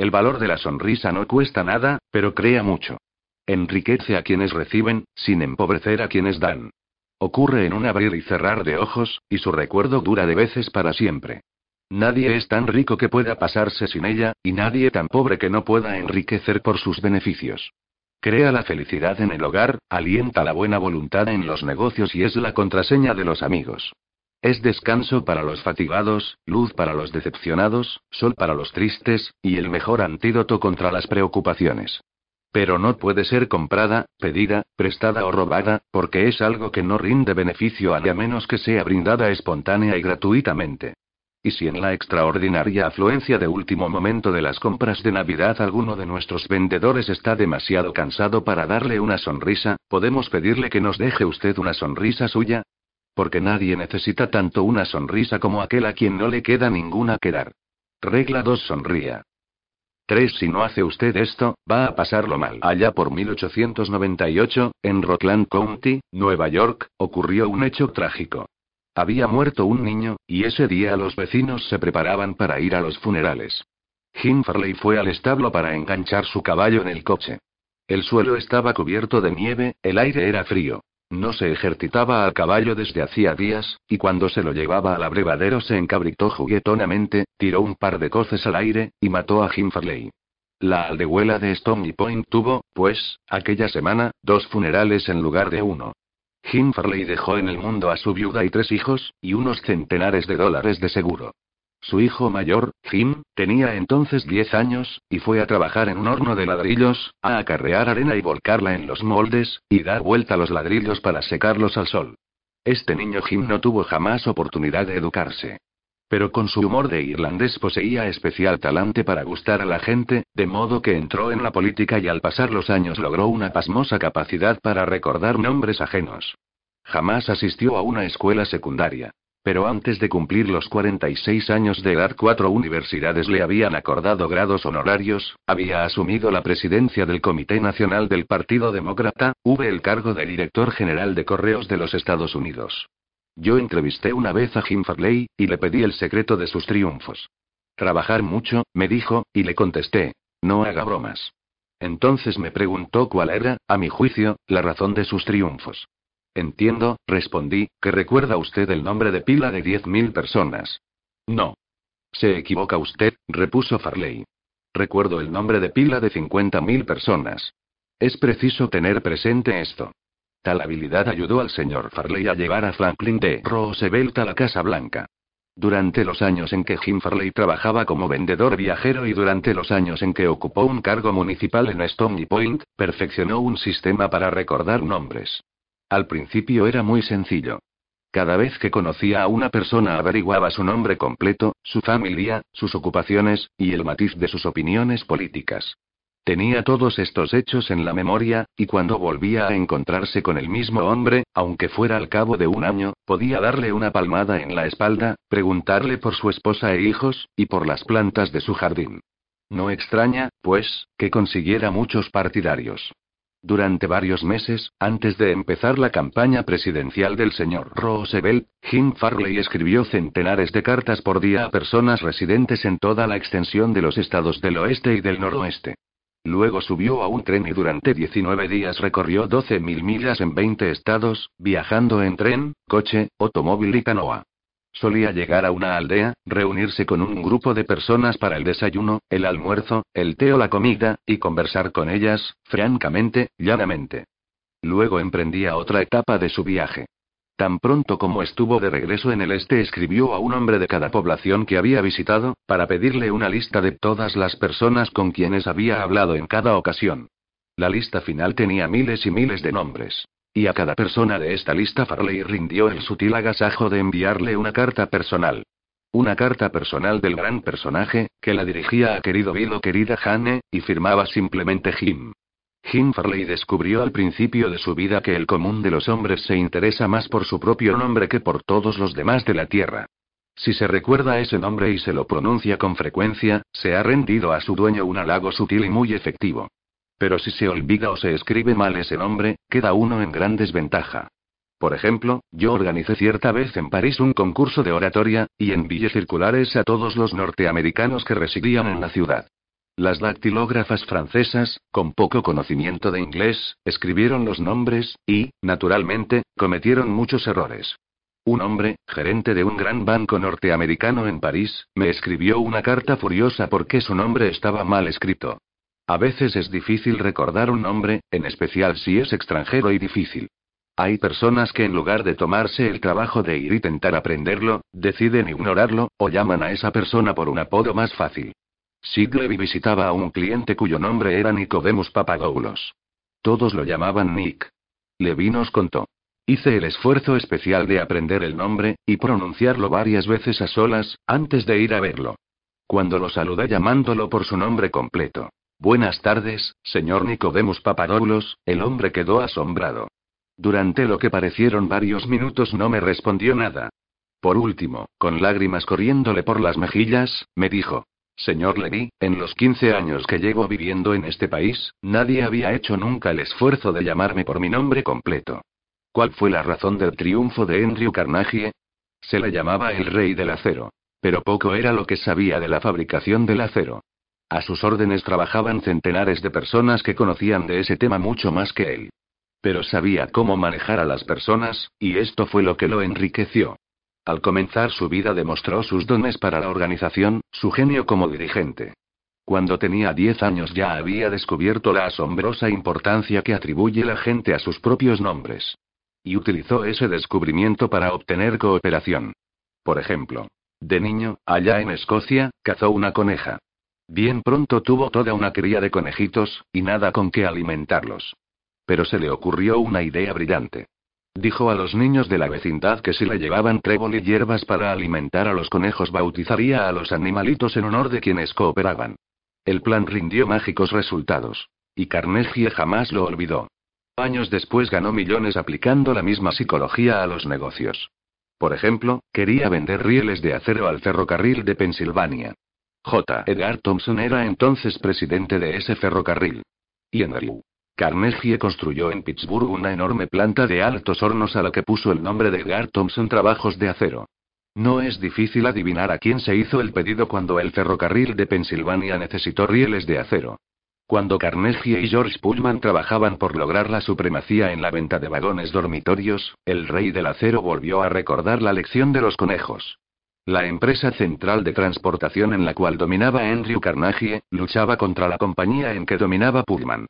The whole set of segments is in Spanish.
El valor de la sonrisa no cuesta nada, pero crea mucho. Enriquece a quienes reciben, sin empobrecer a quienes dan. Ocurre en un abrir y cerrar de ojos, y su recuerdo dura de veces para siempre. Nadie es tan rico que pueda pasarse sin ella, y nadie tan pobre que no pueda enriquecer por sus beneficios. Crea la felicidad en el hogar, alienta la buena voluntad en los negocios y es la contraseña de los amigos. Es descanso para los fatigados, luz para los decepcionados, sol para los tristes, y el mejor antídoto contra las preocupaciones. Pero no puede ser comprada, pedida, prestada o robada, porque es algo que no rinde beneficio a menos que sea brindada espontánea y gratuitamente. Y si en la extraordinaria afluencia de último momento de las compras de Navidad alguno de nuestros vendedores está demasiado cansado para darle una sonrisa, ¿podemos pedirle que nos deje usted una sonrisa suya? Porque nadie necesita tanto una sonrisa como aquel a quien no le queda ninguna que dar. Regla 2 sonría. 3. Si no hace usted esto, va a pasarlo mal. Allá por 1898, en Rockland County, Nueva York, ocurrió un hecho trágico. Había muerto un niño, y ese día los vecinos se preparaban para ir a los funerales. Jim Farley fue al establo para enganchar su caballo en el coche. El suelo estaba cubierto de nieve, el aire era frío. No se ejercitaba al caballo desde hacía días, y cuando se lo llevaba al abrevadero se encabritó juguetonamente, tiró un par de coces al aire, y mató a Jim Farley. La aldehuela de Stony Point tuvo, pues, aquella semana, dos funerales en lugar de uno. Jim Farley dejó en el mundo a su viuda y tres hijos, y unos centenares de dólares de seguro. Su hijo mayor, Jim, tenía entonces 10 años, y fue a trabajar en un horno de ladrillos, a acarrear arena y volcarla en los moldes, y dar vuelta a los ladrillos para secarlos al sol. Este niño Jim no tuvo jamás oportunidad de educarse. Pero con su humor de irlandés poseía especial talante para gustar a la gente, de modo que entró en la política y al pasar los años logró una pasmosa capacidad para recordar nombres ajenos. Jamás asistió a una escuela secundaria. Pero antes de cumplir los 46 años de edad, cuatro universidades le habían acordado grados honorarios, había asumido la presidencia del Comité Nacional del Partido Demócrata, hubo el cargo de director general de Correos de los Estados Unidos. Yo entrevisté una vez a Jim Farley, y le pedí el secreto de sus triunfos. Trabajar mucho, me dijo, y le contesté, no haga bromas. Entonces me preguntó cuál era, a mi juicio, la razón de sus triunfos. Entiendo, respondí, que recuerda usted el nombre de pila de diez mil personas. No. Se equivoca usted, repuso Farley. Recuerdo el nombre de pila de cincuenta mil personas. Es preciso tener presente esto. Tal habilidad ayudó al señor Farley a llevar a Franklin D. Roosevelt a la Casa Blanca. Durante los años en que Jim Farley trabajaba como vendedor viajero y durante los años en que ocupó un cargo municipal en Stony Point, perfeccionó un sistema para recordar nombres. Al principio era muy sencillo. Cada vez que conocía a una persona averiguaba su nombre completo, su familia, sus ocupaciones, y el matiz de sus opiniones políticas. Tenía todos estos hechos en la memoria, y cuando volvía a encontrarse con el mismo hombre, aunque fuera al cabo de un año, podía darle una palmada en la espalda, preguntarle por su esposa e hijos, y por las plantas de su jardín. No extraña, pues, que consiguiera muchos partidarios. Durante varios meses, antes de empezar la campaña presidencial del señor Roosevelt, Jim Farley escribió centenares de cartas por día a personas residentes en toda la extensión de los estados del oeste y del noroeste. Luego subió a un tren y durante 19 días recorrió 12.000 millas en 20 estados, viajando en tren, coche, automóvil y canoa. Solía llegar a una aldea, reunirse con un grupo de personas para el desayuno, el almuerzo, el té o la comida, y conversar con ellas, francamente, llanamente. Luego emprendía otra etapa de su viaje. Tan pronto como estuvo de regreso en el este escribió a un hombre de cada población que había visitado, para pedirle una lista de todas las personas con quienes había hablado en cada ocasión. La lista final tenía miles y miles de nombres. Y a cada persona de esta lista Farley rindió el sutil agasajo de enviarle una carta personal. Una carta personal del gran personaje, que la dirigía a querido Bill o querida Jane, y firmaba simplemente Jim. Jim Farley descubrió al principio de su vida que el común de los hombres se interesa más por su propio nombre que por todos los demás de la Tierra. Si se recuerda ese nombre y se lo pronuncia con frecuencia, se ha rendido a su dueño un halago sutil y muy efectivo. Pero si se olvida o se escribe mal ese nombre, queda uno en gran desventaja. Por ejemplo, yo organicé cierta vez en París un concurso de oratoria, y envié circulares a todos los norteamericanos que residían en la ciudad. Las dactilógrafas francesas, con poco conocimiento de inglés, escribieron los nombres, y, naturalmente, cometieron muchos errores. Un hombre, gerente de un gran banco norteamericano en París, me escribió una carta furiosa porque su nombre estaba mal escrito. A veces es difícil recordar un nombre, en especial si es extranjero y difícil. Hay personas que en lugar de tomarse el trabajo de ir y intentar aprenderlo, deciden ignorarlo, o llaman a esa persona por un apodo más fácil. Siglevi visitaba a un cliente cuyo nombre era Nicodemus Papadoulos. Todos lo llamaban Nick. Levi nos contó. Hice el esfuerzo especial de aprender el nombre, y pronunciarlo varias veces a solas, antes de ir a verlo. Cuando lo saludé llamándolo por su nombre completo. Buenas tardes, señor Nicodemus Papadoulos, el hombre quedó asombrado. Durante lo que parecieron varios minutos no me respondió nada. Por último, con lágrimas corriéndole por las mejillas, me dijo, Señor Levy, en los 15 años que llevo viviendo en este país, nadie había hecho nunca el esfuerzo de llamarme por mi nombre completo. ¿Cuál fue la razón del triunfo de Andrew Carnegie? Se le llamaba el rey del acero. Pero poco era lo que sabía de la fabricación del acero. A sus órdenes trabajaban centenares de personas que conocían de ese tema mucho más que él. Pero sabía cómo manejar a las personas, y esto fue lo que lo enriqueció. Al comenzar su vida demostró sus dones para la organización, su genio como dirigente. Cuando tenía 10 años ya había descubierto la asombrosa importancia que atribuye la gente a sus propios nombres. Y utilizó ese descubrimiento para obtener cooperación. Por ejemplo, de niño, allá en Escocia, cazó una coneja. Bien pronto tuvo toda una cría de conejitos, y nada con qué alimentarlos. Pero se le ocurrió una idea brillante. Dijo a los niños de la vecindad que si le llevaban trébol y hierbas para alimentar a los conejos bautizaría a los animalitos en honor de quienes cooperaban. El plan rindió mágicos resultados. Y Carnegie jamás lo olvidó. Años después ganó millones aplicando la misma psicología a los negocios. Por ejemplo, quería vender rieles de acero al ferrocarril de Pensilvania. J. Edgar Thompson era entonces presidente de ese ferrocarril. Y Andrew Carnegie construyó en Pittsburgh una enorme planta de altos hornos a la que puso el nombre de Edgar Thompson Trabajos de Acero. No es difícil adivinar a quién se hizo el pedido cuando el ferrocarril de Pensilvania necesitó rieles de acero. Cuando Carnegie y George Pullman trabajaban por lograr la supremacía en la venta de vagones dormitorios, el rey del acero volvió a recordar la lección de los conejos. La empresa central de transportación en la cual dominaba Andrew Carnegie, luchaba contra la compañía en que dominaba Pullman.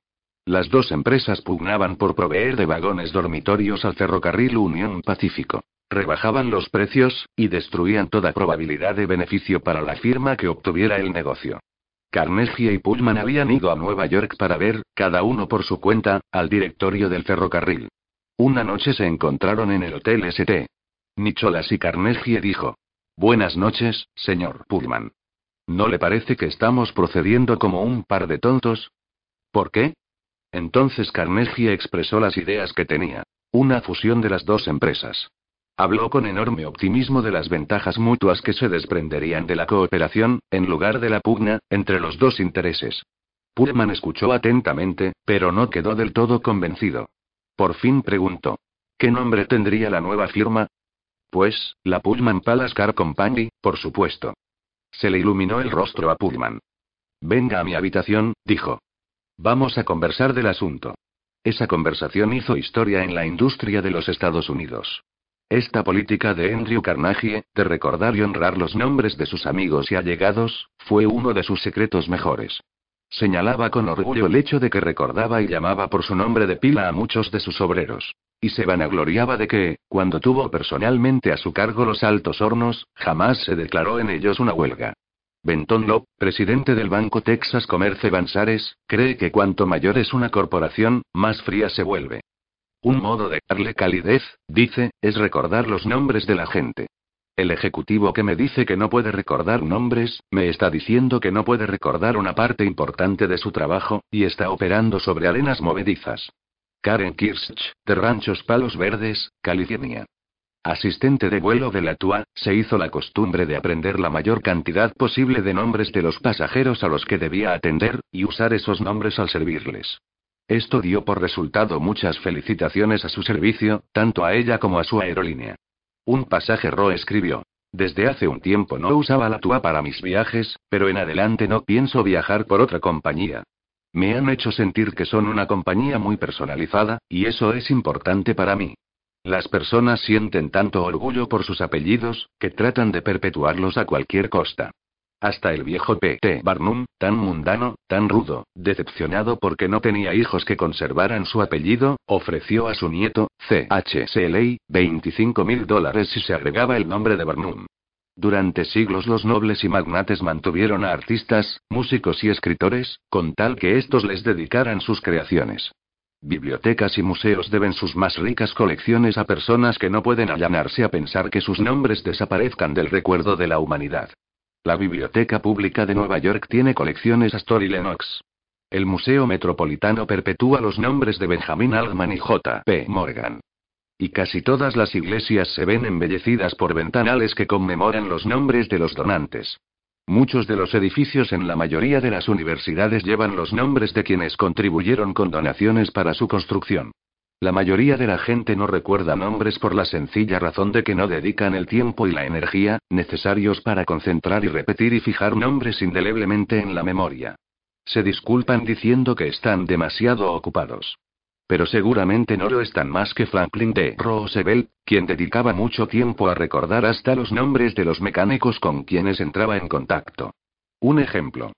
Las dos empresas pugnaban por proveer de vagones dormitorios al ferrocarril Unión Pacífico. Rebajaban los precios, y destruían toda probabilidad de beneficio para la firma que obtuviera el negocio. Carnegie y Pullman habían ido a Nueva York para ver, cada uno por su cuenta, al directorio del ferrocarril. Una noche se encontraron en el Hotel St. Nicholas y Carnegie dijo. Buenas noches, señor Pullman. ¿No le parece que estamos procediendo como un par de tontos? ¿Por qué? Entonces Carnegie expresó las ideas que tenía. Una fusión de las dos empresas. Habló con enorme optimismo de las ventajas mutuas que se desprenderían de la cooperación, en lugar de la pugna, entre los dos intereses. Pullman escuchó atentamente, pero no quedó del todo convencido. Por fin preguntó. ¿Qué nombre tendría la nueva firma? Pues, la Pullman Palace Car Company, por supuesto. Se le iluminó el rostro a Pullman. Venga a mi habitación, dijo. Vamos a conversar del asunto. Esa conversación hizo historia en la industria de los Estados Unidos. Esta política de Andrew Carnegie, de recordar y honrar los nombres de sus amigos y allegados, fue uno de sus secretos mejores. Señalaba con orgullo el hecho de que recordaba y llamaba por su nombre de pila a muchos de sus obreros. Y se vanagloriaba de que, cuando tuvo personalmente a su cargo los altos hornos, jamás se declaró en ellos una huelga. Benton Lop, presidente del banco Texas Commerce Bansares, cree que cuanto mayor es una corporación, más fría se vuelve. Un modo de darle calidez, dice, es recordar los nombres de la gente. El ejecutivo que me dice que no puede recordar nombres, me está diciendo que no puede recordar una parte importante de su trabajo, y está operando sobre arenas movedizas. Karen Kirsch, de Ranchos Palos Verdes, California. Asistente de vuelo de la TUA, se hizo la costumbre de aprender la mayor cantidad posible de nombres de los pasajeros a los que debía atender, y usar esos nombres al servirles. Esto dio por resultado muchas felicitaciones a su servicio, tanto a ella como a su aerolínea. Un pasaje escribió. Desde hace un tiempo no usaba la TUA para mis viajes, pero en adelante no pienso viajar por otra compañía. Me han hecho sentir que son una compañía muy personalizada, y eso es importante para mí. Las personas sienten tanto orgullo por sus apellidos, que tratan de perpetuarlos a cualquier costa. Hasta el viejo P.T. Barnum, tan mundano, tan rudo, decepcionado porque no tenía hijos que conservaran su apellido, ofreció a su nieto, C.H. Shelley, 25 mil dólares si se agregaba el nombre de Barnum. Durante siglos los nobles y magnates mantuvieron a artistas, músicos y escritores, con tal que estos les dedicaran sus creaciones. Bibliotecas y museos deben sus más ricas colecciones a personas que no pueden allanarse a pensar que sus nombres desaparezcan del recuerdo de la humanidad. La Biblioteca Pública de Nueva York tiene colecciones Astor y Lennox. El Museo Metropolitano perpetúa los nombres de Benjamin Altman y J. P. Morgan. Y casi todas las iglesias se ven embellecidas por ventanales que conmemoran los nombres de los donantes. Muchos de los edificios en la mayoría de las universidades llevan los nombres de quienes contribuyeron con donaciones para su construcción. La mayoría de la gente no recuerda nombres por la sencilla razón de que no dedican el tiempo y la energía necesarios para concentrar y repetir y fijar nombres indeleblemente en la memoria. Se disculpan diciendo que están demasiado ocupados. Pero seguramente no lo están más que Franklin D. Roosevelt, quien dedicaba mucho tiempo a recordar hasta los nombres de los mecánicos con quienes entraba en contacto. Un ejemplo.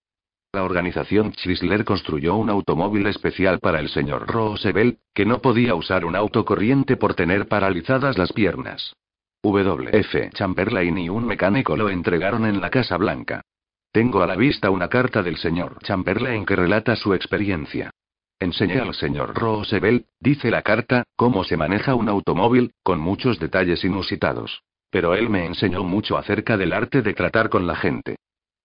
La organización Chrysler construyó un automóvil especial para el señor Roosevelt, que no podía usar un auto corriente por tener paralizadas las piernas. W.F. Chamberlain y un mecánico lo entregaron en la Casa Blanca. Tengo a la vista una carta del señor Chamberlain que relata su experiencia. Enseñé al señor Roosevelt, dice la carta, cómo se maneja un automóvil, con muchos detalles inusitados. Pero él me enseñó mucho acerca del arte de tratar con la gente.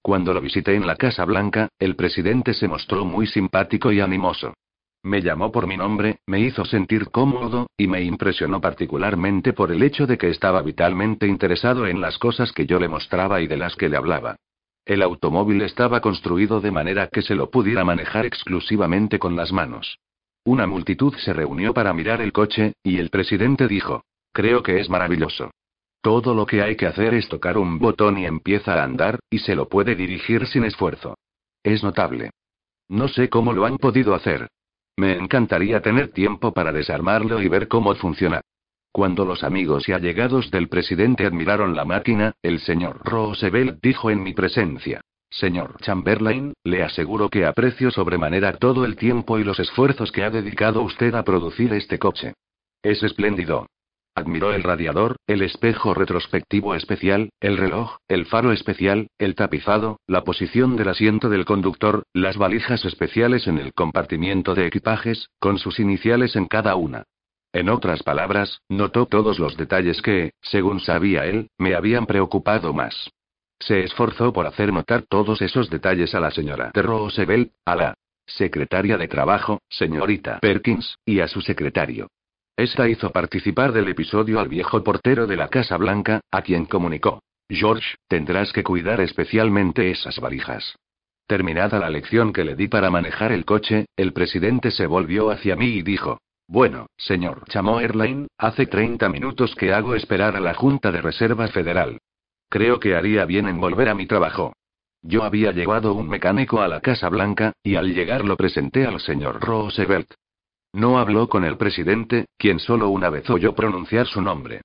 Cuando lo visité en la Casa Blanca, el presidente se mostró muy simpático y animoso. Me llamó por mi nombre, me hizo sentir cómodo, y me impresionó particularmente por el hecho de que estaba vitalmente interesado en las cosas que yo le mostraba y de las que le hablaba. El automóvil estaba construido de manera que se lo pudiera manejar exclusivamente con las manos. Una multitud se reunió para mirar el coche, y el presidente dijo, Creo que es maravilloso. Todo lo que hay que hacer es tocar un botón y empieza a andar, y se lo puede dirigir sin esfuerzo. Es notable. No sé cómo lo han podido hacer. Me encantaría tener tiempo para desarmarlo y ver cómo funciona. Cuando los amigos y allegados del presidente admiraron la máquina, el señor Roosevelt dijo en mi presencia. Señor Chamberlain, le aseguro que aprecio sobremanera todo el tiempo y los esfuerzos que ha dedicado usted a producir este coche. Es espléndido. Admiró el radiador, el espejo retrospectivo especial, el reloj, el faro especial, el tapizado, la posición del asiento del conductor, las valijas especiales en el compartimiento de equipajes, con sus iniciales en cada una. En otras palabras, notó todos los detalles que, según sabía él, me habían preocupado más. Se esforzó por hacer notar todos esos detalles a la señora de Roosevelt, a la secretaria de Trabajo, señorita Perkins, y a su secretario. Esta hizo participar del episodio al viejo portero de la Casa Blanca, a quien comunicó. George, tendrás que cuidar especialmente esas valijas. Terminada la lección que le di para manejar el coche, el presidente se volvió hacia mí y dijo, Bueno, señor Chamoerline, hace 30 minutos que hago esperar a la Junta de Reserva Federal. Creo que haría bien en volver a mi trabajo. Yo había llevado un mecánico a la Casa Blanca, y al llegar lo presenté al señor Roosevelt. No habló con el presidente, quien solo una vez oyó pronunciar su nombre.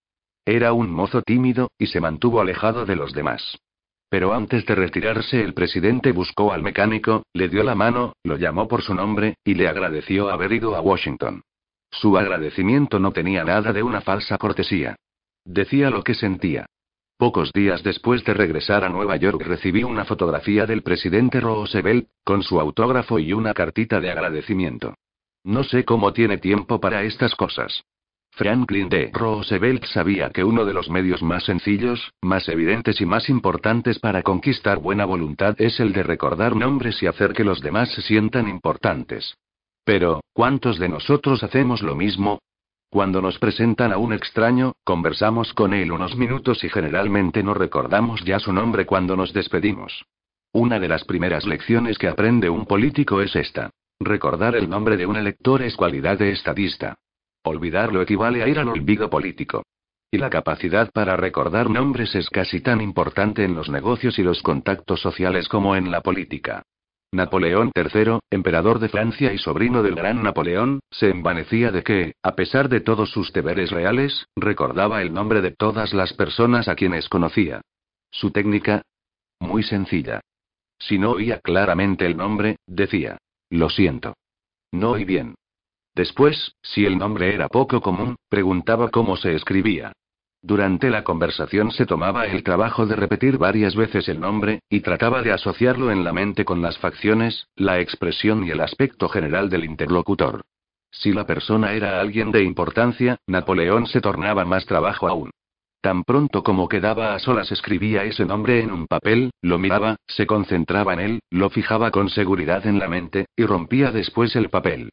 Era un mozo tímido, y se mantuvo alejado de los demás. Pero antes de retirarse el presidente buscó al mecánico, le dio la mano, lo llamó por su nombre, y le agradeció haber ido a Washington. Su agradecimiento no tenía nada de una falsa cortesía. Decía lo que sentía. Pocos días después de regresar a Nueva York recibí una fotografía del presidente Roosevelt, con su autógrafo y una cartita de agradecimiento. No sé cómo tiene tiempo para estas cosas. Franklin D. Roosevelt sabía que uno de los medios más sencillos, más evidentes y más importantes para conquistar buena voluntad es el de recordar nombres y hacer que los demás se sientan importantes. Pero, ¿cuántos de nosotros hacemos lo mismo? Cuando nos presentan a un extraño, conversamos con él unos minutos y generalmente no recordamos ya su nombre cuando nos despedimos. Una de las primeras lecciones que aprende un político es esta. Recordar el nombre de un elector es cualidad de estadista. Olvidarlo equivale a ir al olvido político. Y la capacidad para recordar nombres es casi tan importante en los negocios y los contactos sociales como en la política. Napoleón III, emperador de Francia y sobrino del gran Napoleón, se envanecía de que, a pesar de todos sus deberes reales, recordaba el nombre de todas las personas a quienes conocía. Su técnica, muy sencilla. Si no oía claramente el nombre, decía, lo siento. No oí bien. Después, si el nombre era poco común, preguntaba cómo se escribía. Durante la conversación se tomaba el trabajo de repetir varias veces el nombre, y trataba de asociarlo en la mente con las facciones, la expresión y el aspecto general del interlocutor. Si la persona era alguien de importancia, Napoleón se tornaba más trabajo aún. Tan pronto como quedaba a solas escribía ese nombre en un papel, lo miraba, se concentraba en él, lo fijaba con seguridad en la mente, y rompía después el papel.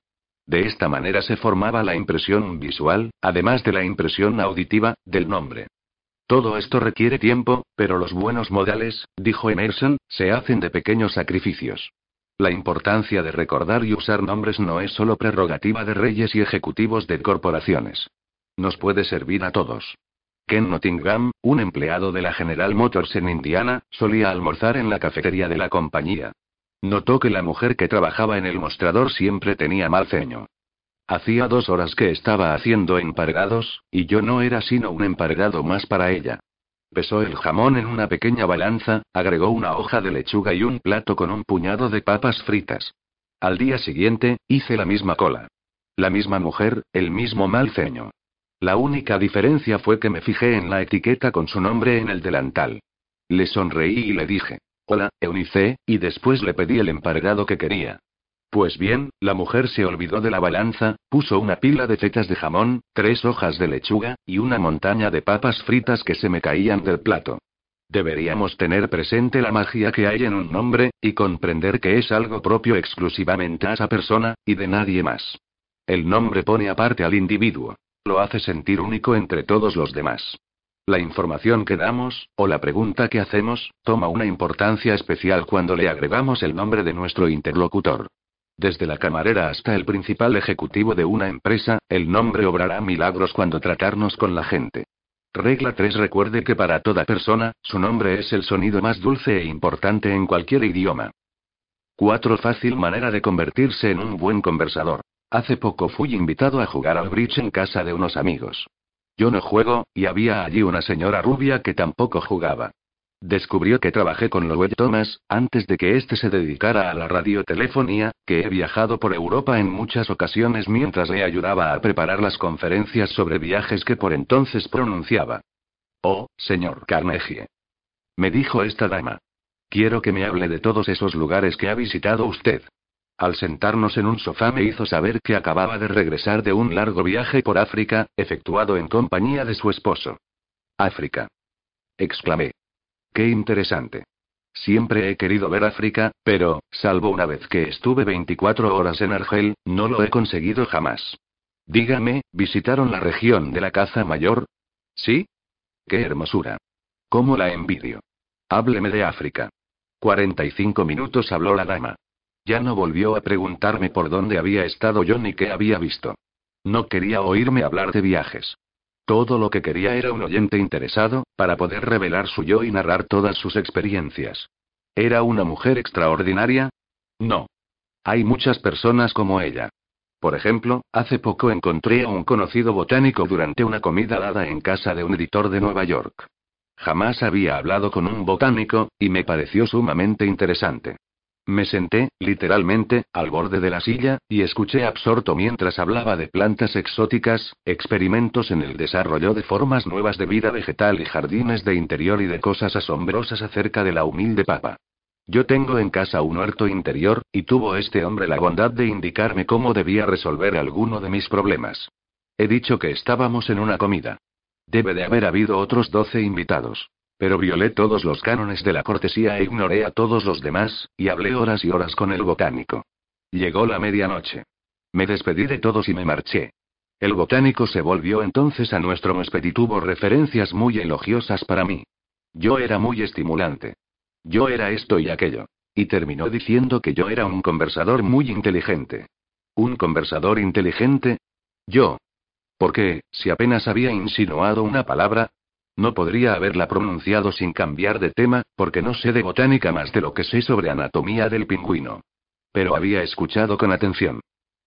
De esta manera se formaba la impresión visual, además de la impresión auditiva, del nombre. Todo esto requiere tiempo, pero los buenos modales, dijo Emerson, se hacen de pequeños sacrificios. La importancia de recordar y usar nombres no es solo prerrogativa de reyes y ejecutivos de corporaciones. Nos puede servir a todos. Ken Nottingham, un empleado de la General Motors en Indiana, solía almorzar en la cafetería de la compañía. Notó que la mujer que trabajaba en el mostrador siempre tenía mal ceño. Hacía dos horas que estaba haciendo empargados, y yo no era sino un empargado más para ella. Pesó el jamón en una pequeña balanza, agregó una hoja de lechuga y un plato con un puñado de papas fritas. Al día siguiente, hice la misma cola. La misma mujer, el mismo mal ceño. La única diferencia fue que me fijé en la etiqueta con su nombre en el delantal. Le sonreí y le dije, Hola, Eunice, y después le pedí el empargado que quería. Pues bien, la mujer se olvidó de la balanza, puso una pila de fetas de jamón, tres hojas de lechuga, y una montaña de papas fritas que se me caían del plato. Deberíamos tener presente la magia que hay en un nombre, y comprender que es algo propio exclusivamente a esa persona, y de nadie más. El nombre pone aparte al individuo. Lo hace sentir único entre todos los demás. La información que damos, o la pregunta que hacemos, toma una importancia especial cuando le agregamos el nombre de nuestro interlocutor. Desde la camarera hasta el principal ejecutivo de una empresa, el nombre obrará milagros cuando tratarnos con la gente. Regla 3. Recuerde que para toda persona, su nombre es el sonido más dulce e importante en cualquier idioma. 4. Fácil manera de convertirse en un buen conversador. Hace poco fui invitado a jugar al bridge en casa de unos amigos. Yo no juego, y había allí una señora rubia que tampoco jugaba. Descubrió que trabajé con Lowell Thomas, antes de que éste se dedicara a la radiotelefonía, que he viajado por Europa en muchas ocasiones mientras le ayudaba a preparar las conferencias sobre viajes que por entonces pronunciaba. Oh, señor Carnegie. Me dijo esta dama. Quiero que me hable de todos esos lugares que ha visitado usted. Al sentarnos en un sofá me hizo saber que acababa de regresar de un largo viaje por África, efectuado en compañía de su esposo. África. Exclamé. Qué interesante. Siempre he querido ver África, pero, salvo una vez que estuve 24 horas en Argel, no lo he conseguido jamás. Dígame, ¿visitaron la región de la caza mayor? ¿Sí? ¡Qué hermosura! ¿Cómo la envidio? Hábleme de África. 45 minutos habló la dama. Ya no volvió a preguntarme por dónde había estado yo ni qué había visto. No quería oírme hablar de viajes. Todo lo que quería era un oyente interesado, para poder revelar su yo y narrar todas sus experiencias. ¿Era una mujer extraordinaria? No. Hay muchas personas como ella. Por ejemplo, hace poco encontré a un conocido botánico durante una comida dada en casa de un editor de Nueva York. Jamás había hablado con un botánico, y me pareció sumamente interesante. Me senté, literalmente, al borde de la silla, y escuché absorto mientras hablaba de plantas exóticas, experimentos en el desarrollo de formas nuevas de vida vegetal y jardines de interior y de cosas asombrosas acerca de la humilde papa. Yo tengo en casa un huerto interior, y tuvo este hombre la bondad de indicarme cómo debía resolver alguno de mis problemas. He dicho que estábamos en una comida. Debe de haber habido otros doce invitados. Pero violé todos los cánones de la cortesía e ignoré a todos los demás, y hablé horas y horas con el botánico. Llegó la medianoche. Me despedí de todos y me marché. El botánico se volvió entonces a nuestro huésped y tuvo referencias muy elogiosas para mí. Yo era muy estimulante. Yo era esto y aquello. Y terminó diciendo que yo era un conversador muy inteligente. ¿Un conversador inteligente? Yo. Porque, si apenas había insinuado una palabra, no podría haberla pronunciado sin cambiar de tema, porque no sé de botánica más de lo que sé sobre anatomía del pingüino. Pero había escuchado con atención.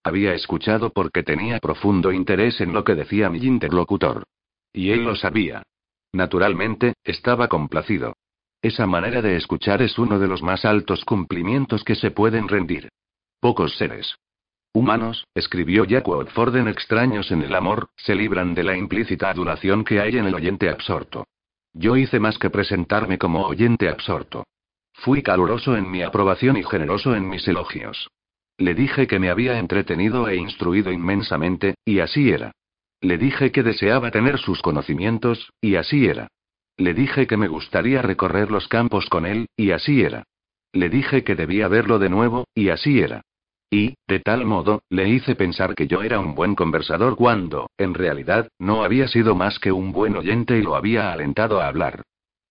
Había escuchado porque tenía profundo interés en lo que decía mi interlocutor. Y él lo sabía. Naturalmente, estaba complacido. Esa manera de escuchar es uno de los más altos cumplimientos que se pueden rendir. Pocos seres humanos, escribió Jack Watford en Extraños en el Amor, se libran de la implícita adulación que hay en el oyente absorto. Yo hice más que presentarme como oyente absorto. Fui caluroso en mi aprobación y generoso en mis elogios. Le dije que me había entretenido e instruido inmensamente, y así era. Le dije que deseaba tener sus conocimientos, y así era. Le dije que me gustaría recorrer los campos con él, y así era. Le dije que debía verlo de nuevo, y así era. Y, de tal modo, le hice pensar que yo era un buen conversador cuando, en realidad, no había sido más que un buen oyente y lo había alentado a hablar.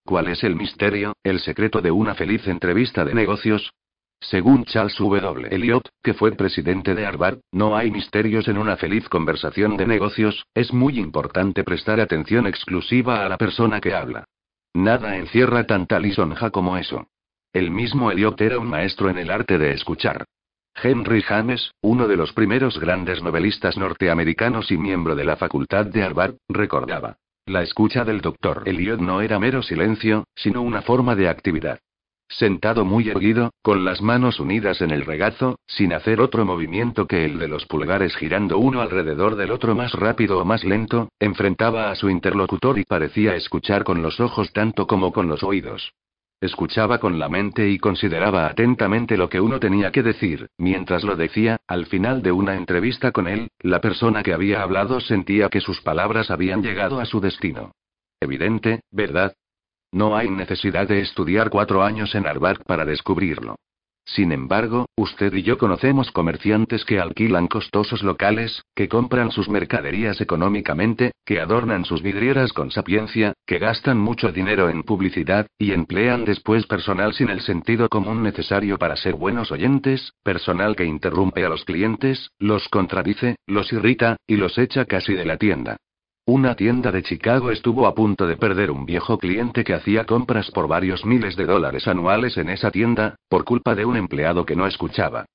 ¿Cuál es el misterio, el secreto de una feliz entrevista de negocios? Según Charles W. Eliot, que fue presidente de Harvard, no hay misterios en una feliz conversación de negocios, es muy importante prestar atención exclusiva a la persona que habla. Nada encierra tanta lisonja como eso. El mismo Eliot era un maestro en el arte de escuchar. Henry James, uno de los primeros grandes novelistas norteamericanos y miembro de la facultad de Harvard, recordaba. La escucha del doctor Eliot no era mero silencio, sino una forma de actividad. Sentado muy erguido, con las manos unidas en el regazo, sin hacer otro movimiento que el de los pulgares girando uno alrededor del otro más rápido o más lento, enfrentaba a su interlocutor y parecía escuchar con los ojos tanto como con los oídos. Escuchaba con la mente y consideraba atentamente lo que uno tenía que decir. Mientras lo decía, al final de una entrevista con él, la persona que había hablado sentía que sus palabras habían llegado a su destino. Evidente, ¿verdad? No hay necesidad de estudiar cuatro años en Harvard para descubrirlo. Sin embargo, usted y yo conocemos comerciantes que alquilan costosos locales, que compran sus mercaderías económicamente, que adornan sus vidrieras con sapiencia, que gastan mucho dinero en publicidad, y emplean después personal sin el sentido común necesario para ser buenos oyentes, personal que interrumpe a los clientes, los contradice, los irrita, y los echa casi de la tienda. Una tienda de Chicago estuvo a punto de perder un viejo cliente que hacía compras por varios miles de dólares anuales en esa tienda, por culpa de un empleado que no escuchaba.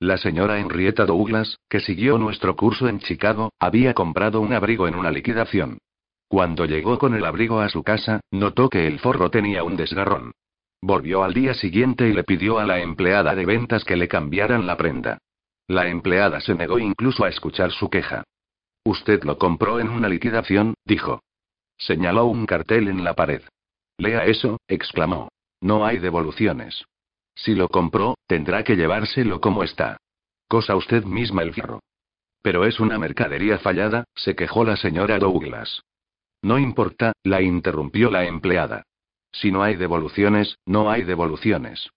La señora Henrietta Douglas, que siguió nuestro curso en Chicago, había comprado un abrigo en una liquidación. Cuando llegó con el abrigo a su casa, notó que el forro tenía un desgarrón. Volvió al día siguiente y le pidió a la empleada de ventas que le cambiaran la prenda. La empleada se negó incluso a escuchar su queja. Usted lo compró en una liquidación, dijo. Señaló un cartel en la pared. Lea eso, exclamó. No hay devoluciones. Si lo compró, tendrá que llevárselo como está. Cosa usted misma el fierro. Pero es una mercadería fallada, se quejó la señora Douglas. No importa, la interrumpió la empleada. Si no hay devoluciones, no hay devoluciones.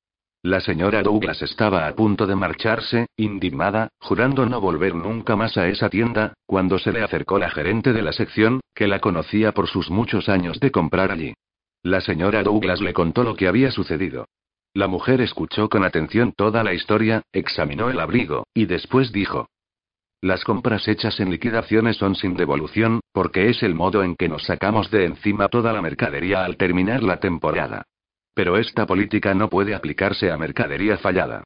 La señora Douglas estaba a punto de marcharse, indignada, jurando no volver nunca más a esa tienda, cuando se le acercó la gerente de la sección, que la conocía por sus muchos años de comprar allí. La señora Douglas le contó lo que había sucedido. La mujer escuchó con atención toda la historia, examinó el abrigo, y después dijo. Las compras hechas en liquidaciones son sin devolución, porque es el modo en que nos sacamos de encima toda la mercadería al terminar la temporada. Pero esta política no puede aplicarse a mercadería fallada.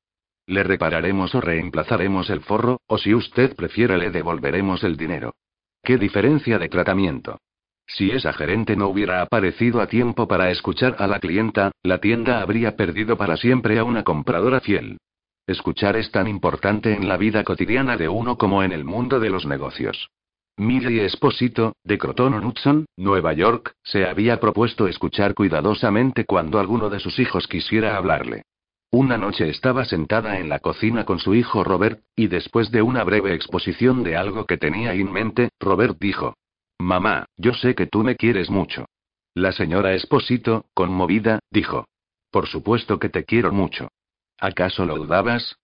Le repararemos o reemplazaremos el forro, o si usted prefiere le devolveremos el dinero. ¿Qué diferencia de tratamiento? Si esa gerente no hubiera aparecido a tiempo para escuchar a la clienta, la tienda habría perdido para siempre a una compradora fiel. Escuchar es tan importante en la vida cotidiana de uno como en el mundo de los negocios. Millie Esposito, de Croton Hudson, Nueva York, se había propuesto escuchar cuidadosamente cuando alguno de sus hijos quisiera hablarle. Una noche estaba sentada en la cocina con su hijo Robert, y después de una breve exposición de algo que tenía en mente, Robert dijo. Mamá, yo sé que tú me quieres mucho. La señora Esposito, conmovida, dijo. Por supuesto que te quiero mucho. ¿Acaso lo dudabas?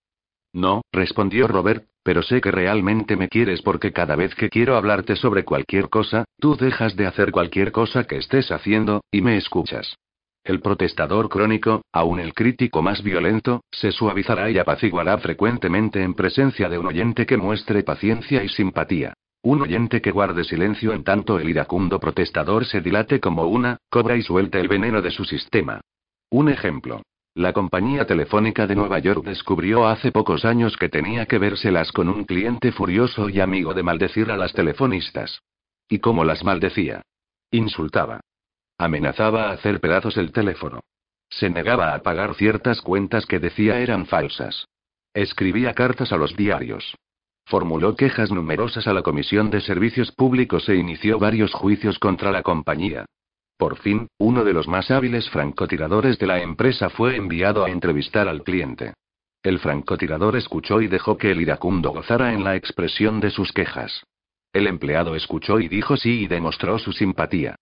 No, respondió Robert, pero sé que realmente me quieres porque cada vez que quiero hablarte sobre cualquier cosa, tú dejas de hacer cualquier cosa que estés haciendo, y me escuchas. El protestador crónico, aun el crítico más violento, se suavizará y apaciguará frecuentemente en presencia de un oyente que muestre paciencia y simpatía. Un oyente que guarde silencio en tanto el iracundo protestador se dilate como una cobra y suelte el veneno de su sistema. Un ejemplo. La compañía telefónica de Nueva York descubrió hace pocos años que tenía que vérselas con un cliente furioso y amigo de maldecir a las telefonistas. ¿Y cómo las maldecía? Insultaba. Amenazaba a hacer pedazos el teléfono. Se negaba a pagar ciertas cuentas que decía eran falsas. Escribía cartas a los diarios. Formuló quejas numerosas a la Comisión de Servicios Públicos e inició varios juicios contra la compañía. Por fin, uno de los más hábiles francotiradores de la empresa fue enviado a entrevistar al cliente. El francotirador escuchó y dejó que el iracundo gozara en la expresión de sus quejas. El empleado escuchó y dijo sí y demostró su simpatía.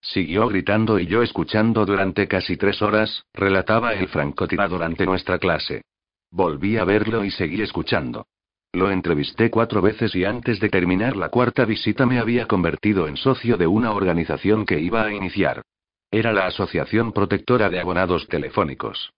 Siguió gritando y yo escuchando durante casi tres horas, relataba el francotirador ante nuestra clase. Volví a verlo y seguí escuchando. Lo entrevisté cuatro veces y antes de terminar la cuarta visita me había convertido en socio de una organización que iba a iniciar. Era la Asociación Protectora de Abonados Telefónicos.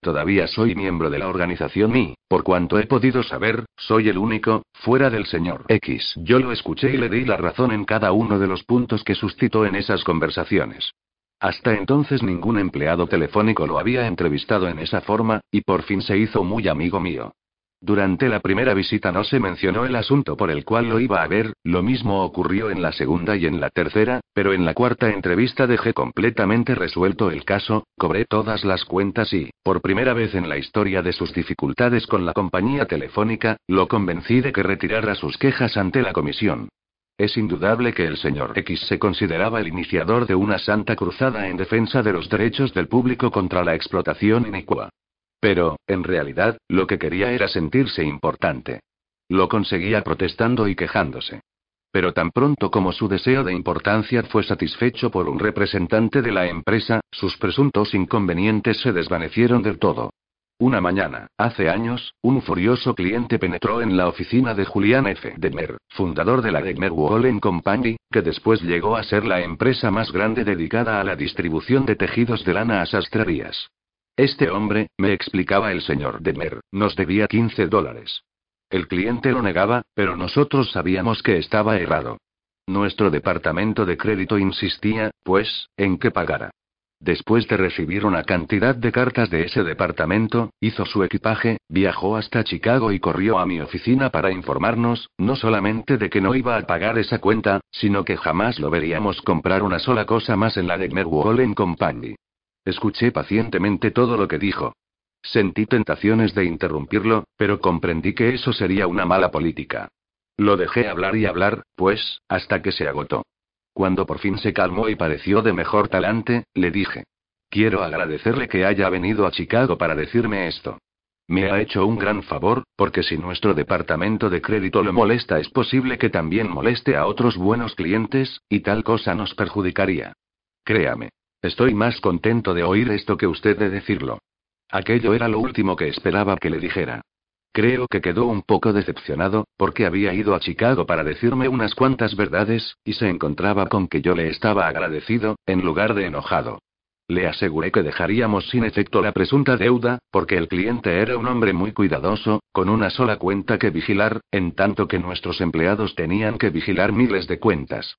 Todavía soy miembro de la organización y, por cuanto he podido saber, soy el único, fuera del señor X. Yo lo escuché y le di la razón en cada uno de los puntos que suscitó en esas conversaciones. Hasta entonces ningún empleado telefónico lo había entrevistado en esa forma, y por fin se hizo muy amigo mío. Durante la primera visita no se mencionó el asunto por el cual lo iba a ver, lo mismo ocurrió en la segunda y en la tercera, pero en la cuarta entrevista dejé completamente resuelto el caso, cobré todas las cuentas y, por primera vez en la historia de sus dificultades con la compañía telefónica, lo convencí de que retirara sus quejas ante la comisión. Es indudable que el señor X se consideraba el iniciador de una santa cruzada en defensa de los derechos del público contra la explotación inicua. Pero, en realidad, lo que quería era sentirse importante. Lo conseguía protestando y quejándose. Pero tan pronto como su deseo de importancia fue satisfecho por un representante de la empresa, sus presuntos inconvenientes se desvanecieron del todo. Una mañana, hace años, un furioso cliente penetró en la oficina de Julian F. Demer, fundador de la Demer Wallen Company, que después llegó a ser la empresa más grande dedicada a la distribución de tejidos de lana a sastrerías. Este hombre, me explicaba el señor Demer, nos debía 15 dólares. El cliente lo negaba, pero nosotros sabíamos que estaba errado. Nuestro departamento de crédito insistía, pues, en que pagara. Después de recibir una cantidad de cartas de ese departamento, hizo su equipaje, viajó hasta Chicago y corrió a mi oficina para informarnos, no solamente de que no iba a pagar esa cuenta, sino que jamás lo veríamos comprar una sola cosa más en la de Wallen Company. Escuché pacientemente todo lo que dijo. Sentí tentaciones de interrumpirlo, pero comprendí que eso sería una mala política. Lo dejé hablar y hablar, pues, hasta que se agotó. Cuando por fin se calmó y pareció de mejor talante, le dije. Quiero agradecerle que haya venido a Chicago para decirme esto. Me ha hecho un gran favor, porque si nuestro departamento de crédito lo molesta es posible que también moleste a otros buenos clientes, y tal cosa nos perjudicaría. Créame. Estoy más contento de oír esto que usted de decirlo. Aquello era lo último que esperaba que le dijera. Creo que quedó un poco decepcionado, porque había ido a Chicago para decirme unas cuantas verdades, y se encontraba con que yo le estaba agradecido, en lugar de enojado. Le aseguré que dejaríamos sin efecto la presunta deuda, porque el cliente era un hombre muy cuidadoso, con una sola cuenta que vigilar, en tanto que nuestros empleados tenían que vigilar miles de cuentas.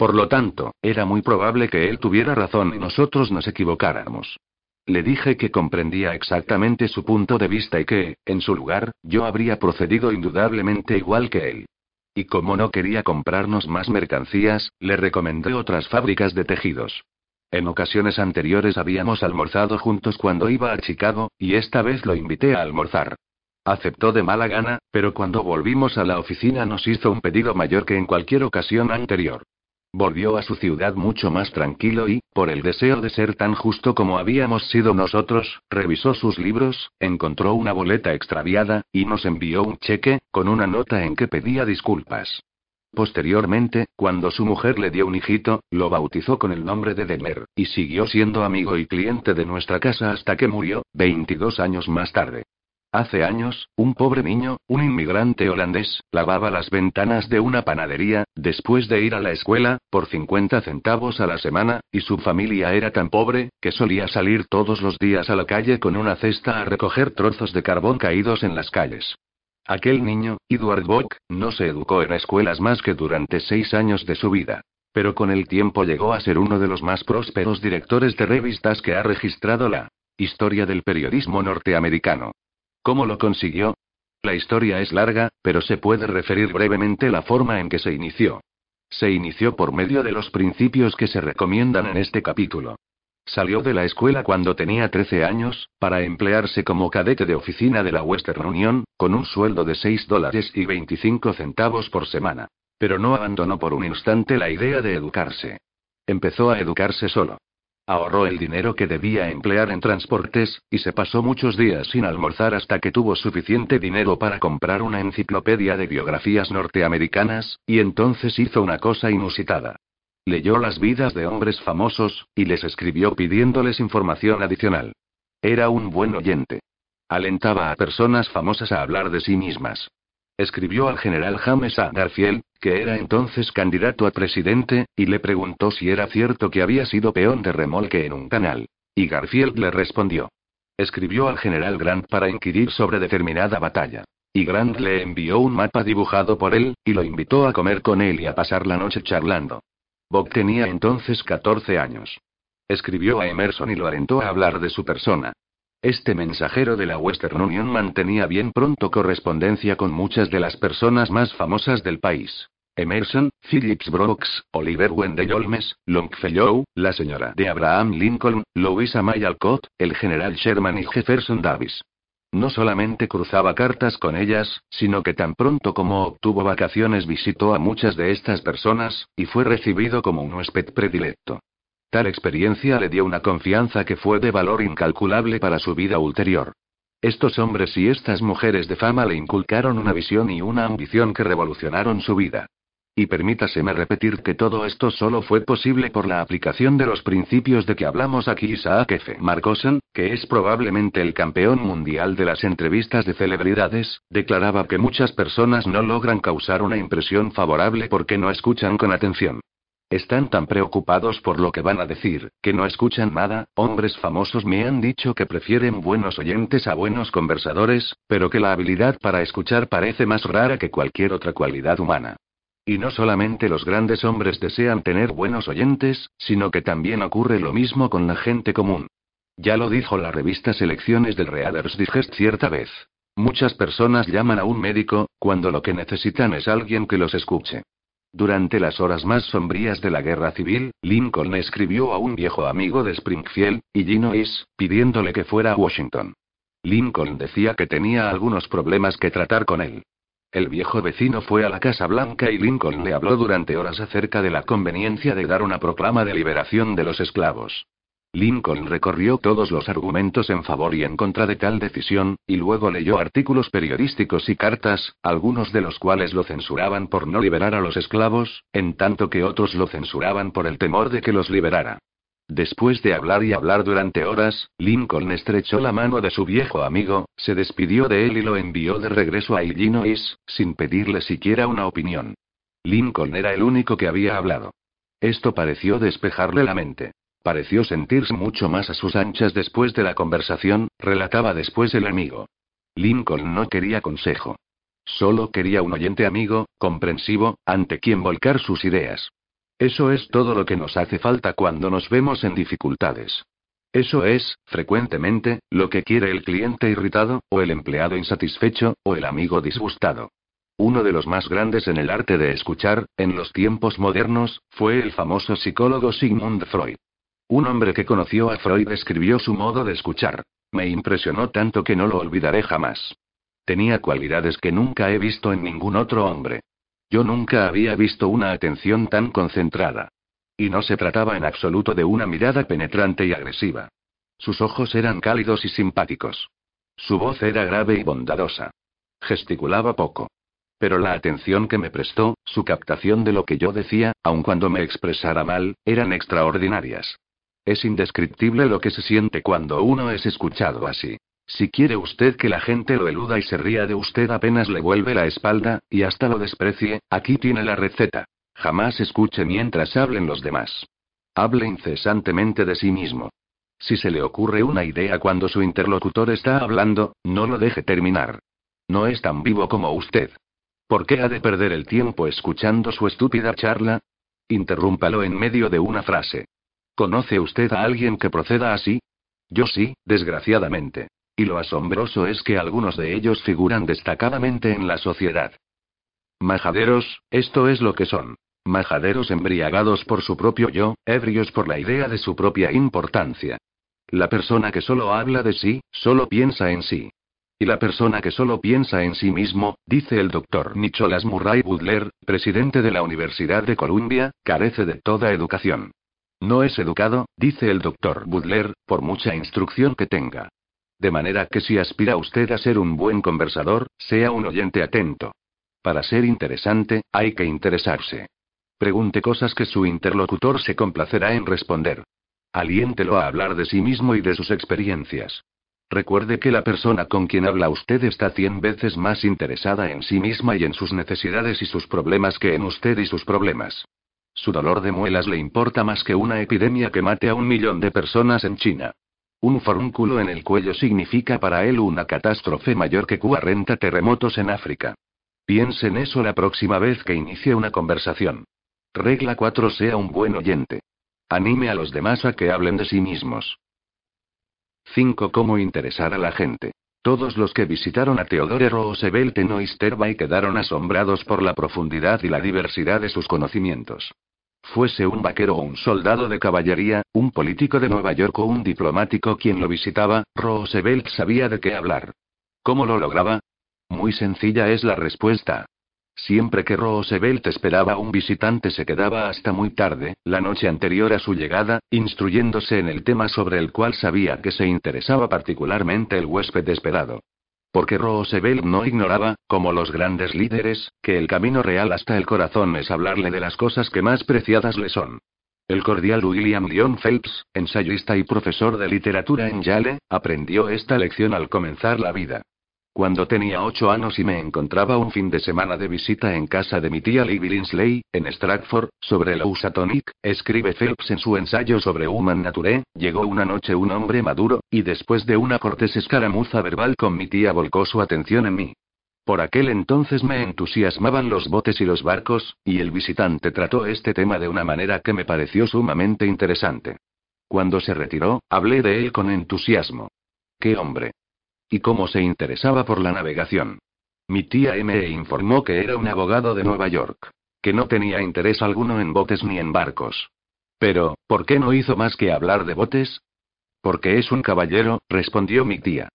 Por lo tanto, era muy probable que él tuviera razón y nosotros nos equivocáramos. Le dije que comprendía exactamente su punto de vista y que, en su lugar, yo habría procedido indudablemente igual que él. Y como no quería comprarnos más mercancías, le recomendé otras fábricas de tejidos. En ocasiones anteriores habíamos almorzado juntos cuando iba a Chicago, y esta vez lo invité a almorzar. Aceptó de mala gana, pero cuando volvimos a la oficina nos hizo un pedido mayor que en cualquier ocasión anterior. Volvió a su ciudad mucho más tranquilo y, por el deseo de ser tan justo como habíamos sido nosotros, revisó sus libros, encontró una boleta extraviada, y nos envió un cheque, con una nota en que pedía disculpas. Posteriormente, cuando su mujer le dio un hijito, lo bautizó con el nombre de Demer, y siguió siendo amigo y cliente de nuestra casa hasta que murió, 22 años más tarde. Hace años, un pobre niño, un inmigrante holandés, lavaba las ventanas de una panadería, después de ir a la escuela, por 50 centavos a la semana, y su familia era tan pobre, que solía salir todos los días a la calle con una cesta a recoger trozos de carbón caídos en las calles. Aquel niño, Edward Bock, no se educó en escuelas más que durante seis años de su vida. Pero con el tiempo llegó a ser uno de los más prósperos directores de revistas que ha registrado la historia del periodismo norteamericano. ¿Cómo lo consiguió? La historia es larga, pero se puede referir brevemente la forma en que se inició. Se inició por medio de los principios que se recomiendan en este capítulo. Salió de la escuela cuando tenía 13 años, para emplearse como cadete de oficina de la Western Union, con un sueldo de 6 dólares y 25 centavos por semana. Pero no abandonó por un instante la idea de educarse. Empezó a educarse solo. Ahorró el dinero que debía emplear en transportes, y se pasó muchos días sin almorzar hasta que tuvo suficiente dinero para comprar una enciclopedia de biografías norteamericanas, y entonces hizo una cosa inusitada. Leyó las vidas de hombres famosos, y les escribió pidiéndoles información adicional. Era un buen oyente. Alentaba a personas famosas a hablar de sí mismas. Escribió al general James A. Garfield, que era entonces candidato a presidente, y le preguntó si era cierto que había sido peón de remolque en un canal. Y Garfield le respondió. Escribió al general Grant para inquirir sobre determinada batalla. Y Grant le envió un mapa dibujado por él, y lo invitó a comer con él y a pasar la noche charlando. Bob tenía entonces 14 años. Escribió a Emerson y lo alentó a hablar de su persona. Este mensajero de la Western Union mantenía bien pronto correspondencia con muchas de las personas más famosas del país. Emerson, Phillips Brooks, Oliver Wendell Holmes, Longfellow, la señora de Abraham Lincoln, Louisa May Alcott, el general Sherman y Jefferson Davis. No solamente cruzaba cartas con ellas, sino que tan pronto como obtuvo vacaciones visitó a muchas de estas personas, y fue recibido como un huésped predilecto. Tal experiencia le dio una confianza que fue de valor incalculable para su vida ulterior. Estos hombres y estas mujeres de fama le inculcaron una visión y una ambición que revolucionaron su vida. Y permítaseme repetir que todo esto solo fue posible por la aplicación de los principios de que hablamos aquí. Isaac F. Que es probablemente el campeón mundial de las entrevistas de celebridades, declaraba que muchas personas no logran causar una impresión favorable porque no escuchan con atención. Están tan preocupados por lo que van a decir, que no escuchan nada. Hombres famosos me han dicho que prefieren buenos oyentes a buenos conversadores, pero que la habilidad para escuchar parece más rara que cualquier otra cualidad humana. Y no solamente los grandes hombres desean tener buenos oyentes, sino que también ocurre lo mismo con la gente común. Ya lo dijo la revista Selecciones del Reader's Digest cierta vez. Muchas personas llaman a un médico, cuando lo que necesitan es alguien que los escuche. Durante las horas más sombrías de la guerra civil, Lincoln escribió a un viejo amigo de Springfield, Illinois, pidiéndole que fuera a Washington. Lincoln decía que tenía algunos problemas que tratar con él. El viejo vecino fue a la Casa Blanca y Lincoln le habló durante horas acerca de la conveniencia de dar una proclama de liberación de los esclavos. Lincoln recorrió todos los argumentos en favor y en contra de tal decisión, y luego leyó artículos periodísticos y cartas, algunos de los cuales lo censuraban por no liberar a los esclavos, en tanto que otros lo censuraban por el temor de que los liberara. Después de hablar y hablar durante horas, Lincoln estrechó la mano de su viejo amigo, se despidió de él y lo envió de regreso a Illinois, sin pedirle siquiera una opinión. Lincoln era el único que había hablado. Esto pareció despejarle la mente. Pareció sentirse mucho más a sus anchas después de la conversación, relataba después el amigo. Lincoln no quería consejo. Solo quería un oyente amigo, comprensivo, ante quien volcar sus ideas. Eso es todo lo que nos hace falta cuando nos vemos en dificultades. Eso es, frecuentemente, lo que quiere el cliente irritado, o el empleado insatisfecho, o el amigo disgustado. Uno de los más grandes en el arte de escuchar, en los tiempos modernos, fue el famoso psicólogo Sigmund Freud. Un hombre que conoció a Freud escribió su modo de escuchar. Me impresionó tanto que no lo olvidaré jamás. Tenía cualidades que nunca he visto en ningún otro hombre. Yo nunca había visto una atención tan concentrada. Y no se trataba en absoluto de una mirada penetrante y agresiva. Sus ojos eran cálidos y simpáticos. Su voz era grave y bondadosa. Gesticulaba poco. Pero la atención que me prestó, su captación de lo que yo decía, aun cuando me expresara mal, eran extraordinarias. Es indescriptible lo que se siente cuando uno es escuchado así. Si quiere usted que la gente lo eluda y se ría de usted apenas le vuelve la espalda, y hasta lo desprecie, aquí tiene la receta. Jamás escuche mientras hablen los demás. Hable incesantemente de sí mismo. Si se le ocurre una idea cuando su interlocutor está hablando, no lo deje terminar. No es tan vivo como usted. ¿Por qué ha de perder el tiempo escuchando su estúpida charla? Interrúmpalo en medio de una frase. ¿Conoce usted a alguien que proceda así? Yo sí, desgraciadamente. Y lo asombroso es que algunos de ellos figuran destacadamente en la sociedad. Majaderos, esto es lo que son. Majaderos embriagados por su propio yo, ebrios por la idea de su propia importancia. La persona que solo habla de sí, solo piensa en sí. Y la persona que solo piensa en sí mismo, dice el doctor Nicholas Murray Butler, presidente de la Universidad de Columbia, carece de toda educación. No es educado, dice el doctor Butler, por mucha instrucción que tenga. De manera que si aspira usted a ser un buen conversador, sea un oyente atento. Para ser interesante, hay que interesarse. Pregunte cosas que su interlocutor se complacerá en responder. Aliéntelo a hablar de sí mismo y de sus experiencias. Recuerde que la persona con quien habla usted está cien veces más interesada en sí misma y en sus necesidades y sus problemas que en usted y sus problemas. Su dolor de muelas le importa más que una epidemia que mate a un millón de personas en China. Un forúnculo en el cuello significa para él una catástrofe mayor que 40 terremotos en África. Piense en eso la próxima vez que inicie una conversación. Regla 4. Sea un buen oyente. Anime a los demás a que hablen de sí mismos. 5. Cómo interesar a la gente. Todos los que visitaron a Theodore Roosevelt en Oysterbay quedaron asombrados por la profundidad y la diversidad de sus conocimientos. Fuese un vaquero o un soldado de caballería, un político de Nueva York o un diplomático quien lo visitaba, Roosevelt sabía de qué hablar. ¿Cómo lo lograba? Muy sencilla es la respuesta. Siempre que Roosevelt esperaba a un visitante se quedaba hasta muy tarde, la noche anterior a su llegada, instruyéndose en el tema sobre el cual sabía que se interesaba particularmente el huésped esperado. Porque Roosevelt no ignoraba, como los grandes líderes, que el camino real hasta el corazón es hablarle de las cosas que más preciadas le son. El cordial William Lyon Phelps, ensayista y profesor de literatura en Yale, aprendió esta lección al comenzar la vida. Cuando tenía ocho años y me encontraba un fin de semana de visita en casa de mi tía Libby Linsley, en Stratford, sobre la Usatonic, escribe Phelps en su ensayo sobre Human Nature, llegó una noche un hombre maduro, y después de una cortés escaramuza verbal con mi tía volcó su atención en mí. Por aquel entonces me entusiasmaban los botes y los barcos, y el visitante trató este tema de una manera que me pareció sumamente interesante. Cuando se retiró, hablé de él con entusiasmo. ¡Qué hombre! Y cómo se interesaba por la navegación. Mi tía me informó que era un abogado de Nueva York, que no tenía interés alguno en botes ni en barcos. Pero, ¿por qué no hizo más que hablar de botes? Porque es un caballero, respondió mi tía.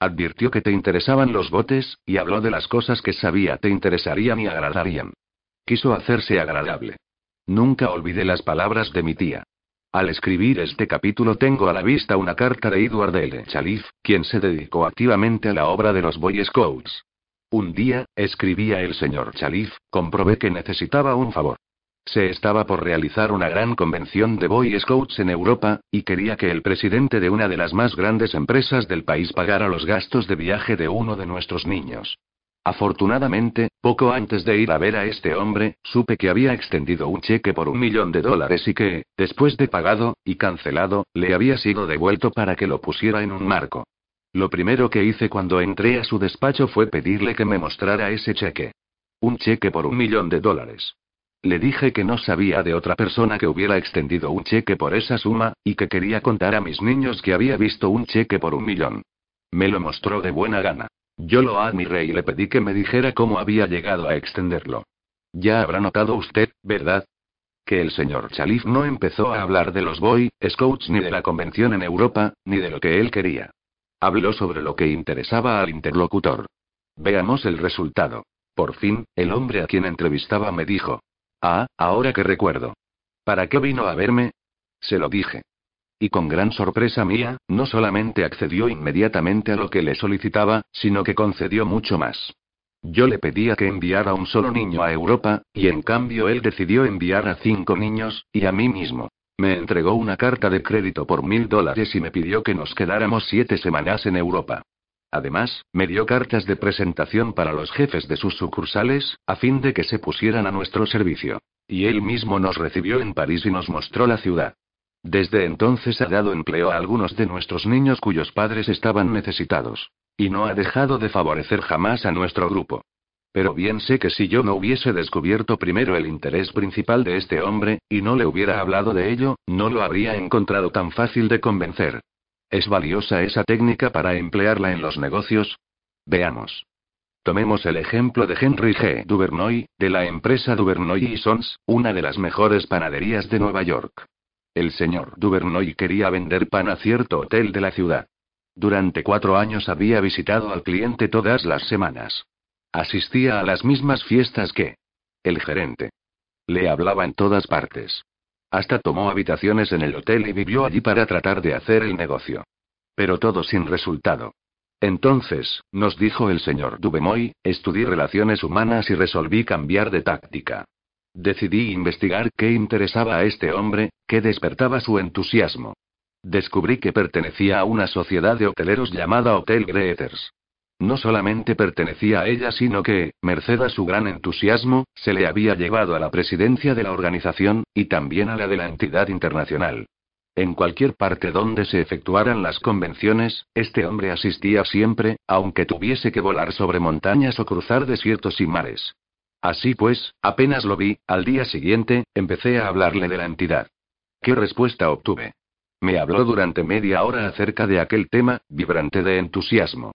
Advirtió que te interesaban los botes, y habló de las cosas que sabía te interesarían y agradarían. Quiso hacerse agradable. Nunca olvidé las palabras de mi tía. Al escribir este capítulo tengo a la vista una carta de Edward L. Chalif, quien se dedicó activamente a la obra de los Boy Scouts. Un día, escribía el señor Chalif, comprobé que necesitaba un favor. Se estaba por realizar una gran convención de Boy Scouts en Europa, y quería que el presidente de una de las más grandes empresas del país pagara los gastos de viaje de uno de nuestros niños. Afortunadamente, poco antes de ir a ver a este hombre, supe que había extendido un cheque por un millón de dólares y que, después de pagado, y cancelado, le había sido devuelto para que lo pusiera en un marco. Lo primero que hice cuando entré a su despacho fue pedirle que me mostrara ese cheque. Un cheque por un millón de dólares. Le dije que no sabía de otra persona que hubiera extendido un cheque por esa suma, y que quería contar a mis niños que había visto un cheque por un millón. Me lo mostró de buena gana. Yo lo admiré y le pedí que me dijera cómo había llegado a extenderlo. Ya habrá notado usted, ¿verdad? Que el señor Chalif no empezó a hablar de los Boy Scouts ni de la convención en Europa, ni de lo que él quería. Habló sobre lo que interesaba al interlocutor. Veamos el resultado. Por fin, el hombre a quien entrevistaba me dijo. Ah, ahora que recuerdo. ¿Para qué vino a verme? Se lo dije. Y con gran sorpresa mía, no solamente accedió inmediatamente a lo que le solicitaba, sino que concedió mucho más. Yo le pedía que enviara un solo niño a Europa, y en cambio él decidió enviar a cinco niños, y a mí mismo. Me entregó una carta de crédito por mil dólares y me pidió que nos quedáramos siete semanas en Europa. Además, me dio cartas de presentación para los jefes de sus sucursales, a fin de que se pusieran a nuestro servicio. Y él mismo nos recibió en París y nos mostró la ciudad. Desde entonces ha dado empleo a algunos de nuestros niños cuyos padres estaban necesitados. Y no ha dejado de favorecer jamás a nuestro grupo. Pero bien sé que si yo no hubiese descubierto primero el interés principal de este hombre, y no le hubiera hablado de ello, no lo habría encontrado tan fácil de convencer. ¿Es valiosa esa técnica para emplearla en los negocios? Veamos. Tomemos el ejemplo de Henry G. Duvernoy, de la empresa Duvernoy Sons, una de las mejores panaderías de Nueva York. El señor Duvernoy quería vender pan a cierto hotel de la ciudad. Durante cuatro años había visitado al cliente todas las semanas. Asistía a las mismas fiestas que el gerente. Le hablaba en todas partes. Hasta tomó habitaciones en el hotel y vivió allí para tratar de hacer el negocio. Pero todo sin resultado. Entonces, nos dijo el señor Dubemoy, estudié relaciones humanas y resolví cambiar de táctica. Decidí investigar qué interesaba a este hombre, qué despertaba su entusiasmo. Descubrí que pertenecía a una sociedad de hoteleros llamada Hotel Greeters. No solamente pertenecía a ella, sino que, merced a su gran entusiasmo, se le había llevado a la presidencia de la organización, y también a la de la entidad internacional. En cualquier parte donde se efectuaran las convenciones, este hombre asistía siempre, aunque tuviese que volar sobre montañas o cruzar desiertos y mares. Así pues, apenas lo vi, al día siguiente, empecé a hablarle de la entidad. ¿Qué respuesta obtuve? Me habló durante media hora acerca de aquel tema, vibrante de entusiasmo.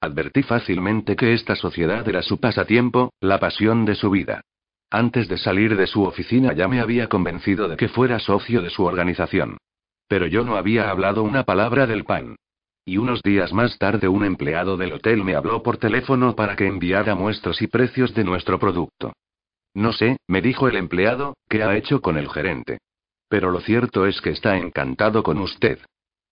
Advertí fácilmente que esta sociedad era su pasatiempo, la pasión de su vida. Antes de salir de su oficina ya me había convencido de que fuera socio de su organización. Pero yo no había hablado una palabra del pan. Y unos días más tarde un empleado del hotel me habló por teléfono para que enviara muestras y precios de nuestro producto. No sé, me dijo el empleado, qué ha hecho con el gerente. Pero lo cierto es que está encantado con usted.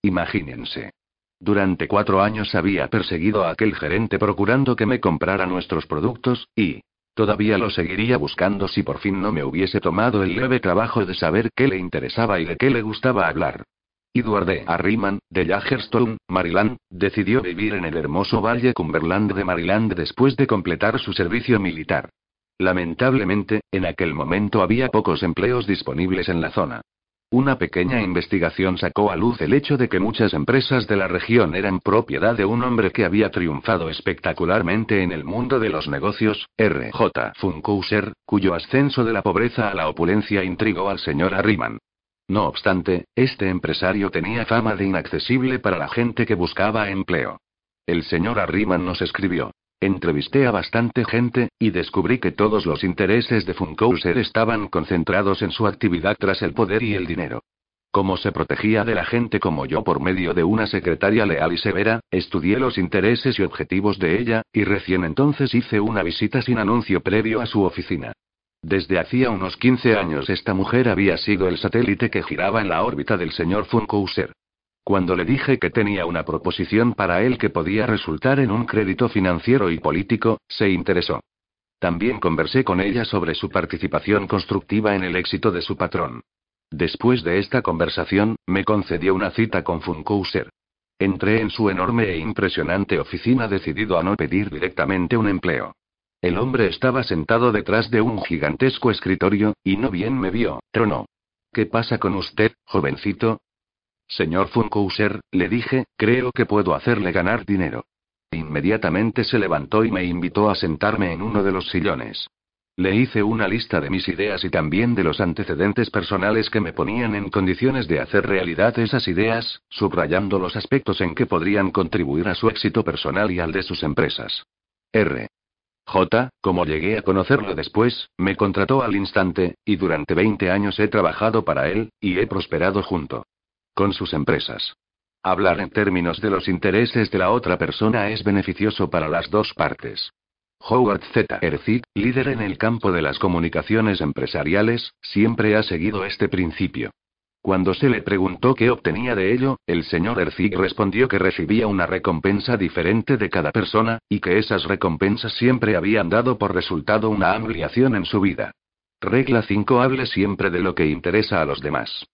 Imagínense. Durante cuatro años había perseguido a aquel gerente procurando que me comprara nuestros productos, y, Todavía lo seguiría buscando si por fin no me hubiese tomado el leve trabajo de saber qué le interesaba y de qué le gustaba hablar. Edward D. Arriman, de Jagerstone, Maryland, decidió vivir en el hermoso Valle Cumberland de Maryland después de completar su servicio militar. Lamentablemente, en aquel momento había pocos empleos disponibles en la zona. Una pequeña investigación sacó a luz el hecho de que muchas empresas de la región eran propiedad de un hombre que había triunfado espectacularmente en el mundo de los negocios, R.J. Funkhouser, cuyo ascenso de la pobreza a la opulencia intrigó al señor Arriman. No obstante, este empresario tenía fama de inaccesible para la gente que buscaba empleo. El señor Arriman nos escribió. Entrevisté a bastante gente, y descubrí que todos los intereses de Funkhouser estaban concentrados en su actividad tras el poder y el dinero. Como se protegía de la gente como yo por medio de una secretaria leal y severa, estudié los intereses y objetivos de ella, y recién entonces hice una visita sin anuncio previo a su oficina. Desde hacía unos 15 años esta mujer había sido el satélite que giraba en la órbita del señor Funkhouser. Cuando le dije que tenía una proposición para él que podía resultar en un crédito financiero y político, se interesó. También conversé con ella sobre su participación constructiva en el éxito de su patrón. Después de esta conversación, me concedió una cita con Funkhouser. Entré en su enorme e impresionante oficina decidido a no pedir directamente un empleo. El hombre estaba sentado detrás de un gigantesco escritorio, y no bien me vio, tronó. ¿Qué pasa con usted, jovencito? Señor Funkhouser, le dije, creo que puedo hacerle ganar dinero. Inmediatamente se levantó y me invitó a sentarme en uno de los sillones. Le hice una lista de mis ideas y también de los antecedentes personales que me ponían en condiciones de hacer realidad esas ideas, subrayando los aspectos en que podrían contribuir a su éxito personal y al de sus empresas. R. J, como llegué a conocerlo después, me contrató al instante, y durante 20 años he trabajado para él, y he prosperado junto con sus empresas. Hablar en términos de los intereses de la otra persona es beneficioso para las dos partes. Howard Z. Líder en el campo de las comunicaciones empresariales, siempre ha seguido este principio. Cuando se le preguntó qué obtenía de ello, el señor Erzig respondió que recibía una recompensa diferente de cada persona, y que esas recompensas siempre habían dado por resultado una ampliación en su vida. Regla 5. Hable siempre de lo que interesa a los demás.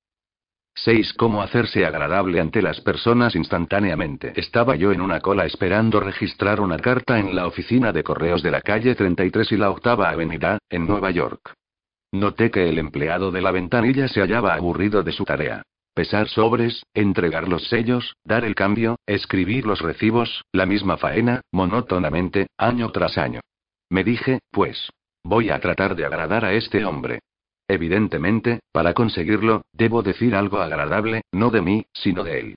6. Cómo hacerse agradable ante las personas instantáneamente. Estaba yo en una cola esperando registrar una carta en la oficina de correos de la calle 33 y la octava avenida, en Nueva York. Noté que el empleado de la ventanilla se hallaba aburrido de su tarea. Pesar sobres, entregar los sellos, dar el cambio, escribir los recibos, la misma faena, monótonamente, año tras año. Me dije, pues, voy a tratar de agradar a este hombre. Evidentemente, para conseguirlo, debo decir algo agradable, no de mí, sino de él.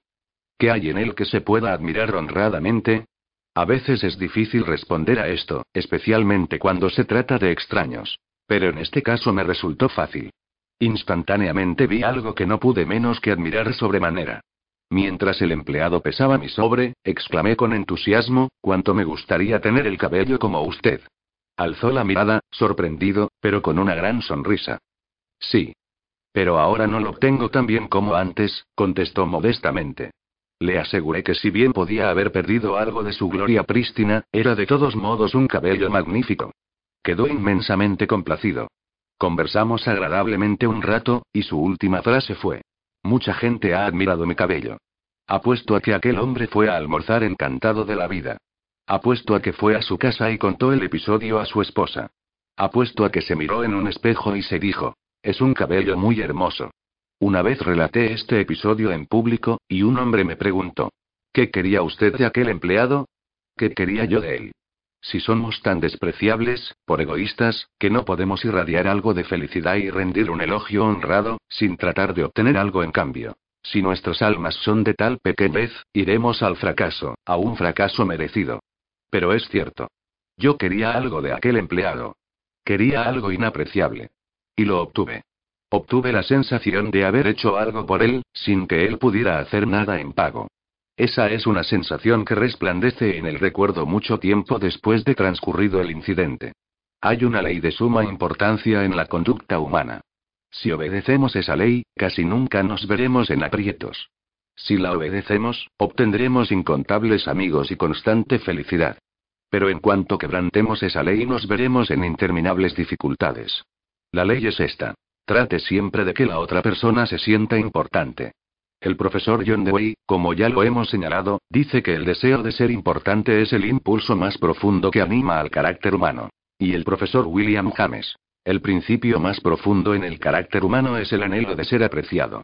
¿Qué hay en él que se pueda admirar honradamente? A veces es difícil responder a esto, especialmente cuando se trata de extraños. Pero en este caso me resultó fácil. Instantáneamente vi algo que no pude menos que admirar sobremanera. Mientras el empleado pesaba mi sobre, exclamé con entusiasmo, cuánto me gustaría tener el cabello como usted. Alzó la mirada, sorprendido, pero con una gran sonrisa. Sí. Pero ahora no lo tengo tan bien como antes, contestó modestamente. Le aseguré que si bien podía haber perdido algo de su gloria prístina, era de todos modos un cabello magnífico. Quedó inmensamente complacido. Conversamos agradablemente un rato, y su última frase fue. Mucha gente ha admirado mi cabello. Apuesto a que aquel hombre fue a almorzar encantado de la vida. Apuesto a que fue a su casa y contó el episodio a su esposa. Apuesto a que se miró en un espejo y se dijo, es un cabello muy hermoso. Una vez relaté este episodio en público, y un hombre me preguntó, ¿qué quería usted de aquel empleado? ¿Qué quería yo de él? Si somos tan despreciables, por egoístas, que no podemos irradiar algo de felicidad y rendir un elogio honrado, sin tratar de obtener algo en cambio. Si nuestras almas son de tal pequeñez, iremos al fracaso, a un fracaso merecido. Pero es cierto. Yo quería algo de aquel empleado. Quería algo inapreciable. Y lo obtuve. Obtuve la sensación de haber hecho algo por él, sin que él pudiera hacer nada en pago. Esa es una sensación que resplandece en el recuerdo mucho tiempo después de transcurrido el incidente. Hay una ley de suma importancia en la conducta humana. Si obedecemos esa ley, casi nunca nos veremos en aprietos. Si la obedecemos, obtendremos incontables amigos y constante felicidad. Pero en cuanto quebrantemos esa ley nos veremos en interminables dificultades. La ley es esta. Trate siempre de que la otra persona se sienta importante. El profesor John Dewey, como ya lo hemos señalado, dice que el deseo de ser importante es el impulso más profundo que anima al carácter humano. Y el profesor William James. El principio más profundo en el carácter humano es el anhelo de ser apreciado.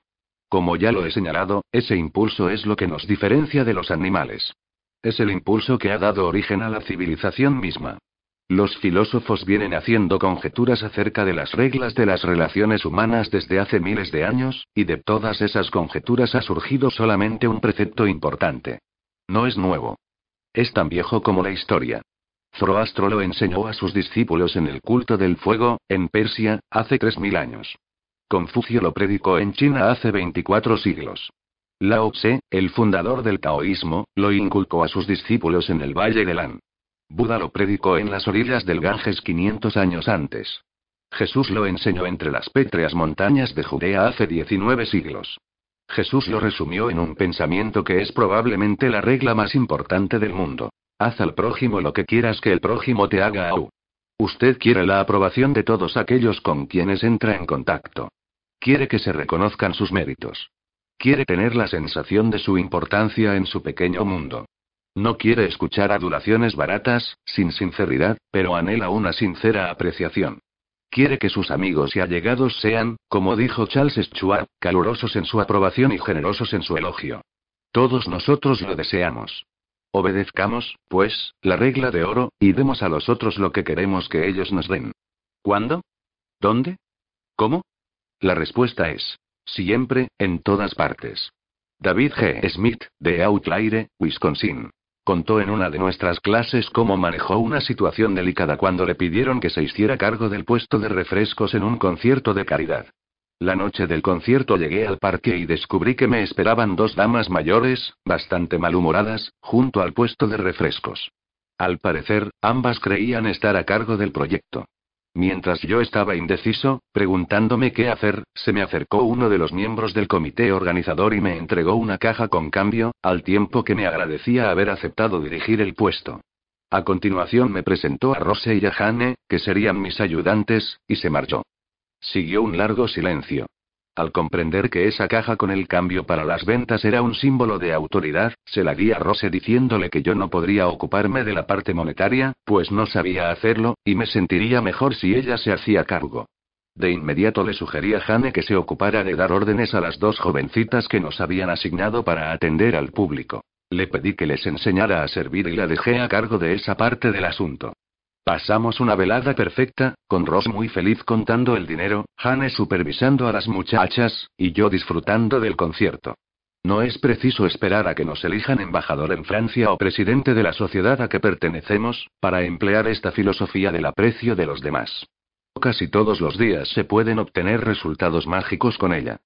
Como ya lo he señalado, ese impulso es lo que nos diferencia de los animales. Es el impulso que ha dado origen a la civilización misma. Los filósofos vienen haciendo conjeturas acerca de las reglas de las relaciones humanas desde hace miles de años, y de todas esas conjeturas ha surgido solamente un precepto importante. No es nuevo. Es tan viejo como la historia. Zoroastro lo enseñó a sus discípulos en el culto del fuego, en Persia, hace tres mil años. Confucio lo predicó en China hace 24 siglos. Lao Tse, el fundador del taoísmo, lo inculcó a sus discípulos en el Valle de Lan. Buda lo predicó en las orillas del Ganges 500 años antes. Jesús lo enseñó entre las pétreas montañas de Judea hace 19 siglos. Jesús lo resumió en un pensamiento que es probablemente la regla más importante del mundo. Haz al prójimo lo que quieras que el prójimo te haga Usted quiere la aprobación de todos aquellos con quienes entra en contacto. Quiere que se reconozcan sus méritos. Quiere tener la sensación de su importancia en su pequeño mundo. No quiere escuchar adulaciones baratas, sin sinceridad, pero anhela una sincera apreciación. Quiere que sus amigos y allegados sean, como dijo Charles Schwab, calurosos en su aprobación y generosos en su elogio. Todos nosotros lo deseamos. Obedezcamos, pues, la regla de oro, y demos a los otros lo que queremos que ellos nos den. ¿Cuándo? ¿Dónde? ¿Cómo? La respuesta es, siempre, en todas partes. David G. Smith, de Outlaire, Wisconsin. Contó en una de nuestras clases cómo manejó una situación delicada cuando le pidieron que se hiciera cargo del puesto de refrescos en un concierto de caridad. La noche del concierto llegué al parque y descubrí que me esperaban dos damas mayores, bastante malhumoradas, junto al puesto de refrescos. Al parecer, ambas creían estar a cargo del proyecto. Mientras yo estaba indeciso, preguntándome qué hacer, se me acercó uno de los miembros del comité organizador y me entregó una caja con cambio, al tiempo que me agradecía haber aceptado dirigir el puesto. A continuación me presentó a Rose y a Jane, que serían mis ayudantes, y se marchó. Siguió un largo silencio. Al comprender que esa caja con el cambio para las ventas era un símbolo de autoridad, se la di a Rose diciéndole que yo no podría ocuparme de la parte monetaria, pues no sabía hacerlo, y me sentiría mejor si ella se hacía cargo. De inmediato le sugerí a Jane que se ocupara de dar órdenes a las dos jovencitas que nos habían asignado para atender al público. Le pedí que les enseñara a servir y la dejé a cargo de esa parte del asunto. Pasamos una velada perfecta, con Ross muy feliz contando el dinero, Jane supervisando a las muchachas, y yo disfrutando del concierto. No es preciso esperar a que nos elijan embajador en Francia o presidente de la sociedad a que pertenecemos, para emplear esta filosofía del aprecio de los demás. Casi todos los días se pueden obtener resultados mágicos con ella.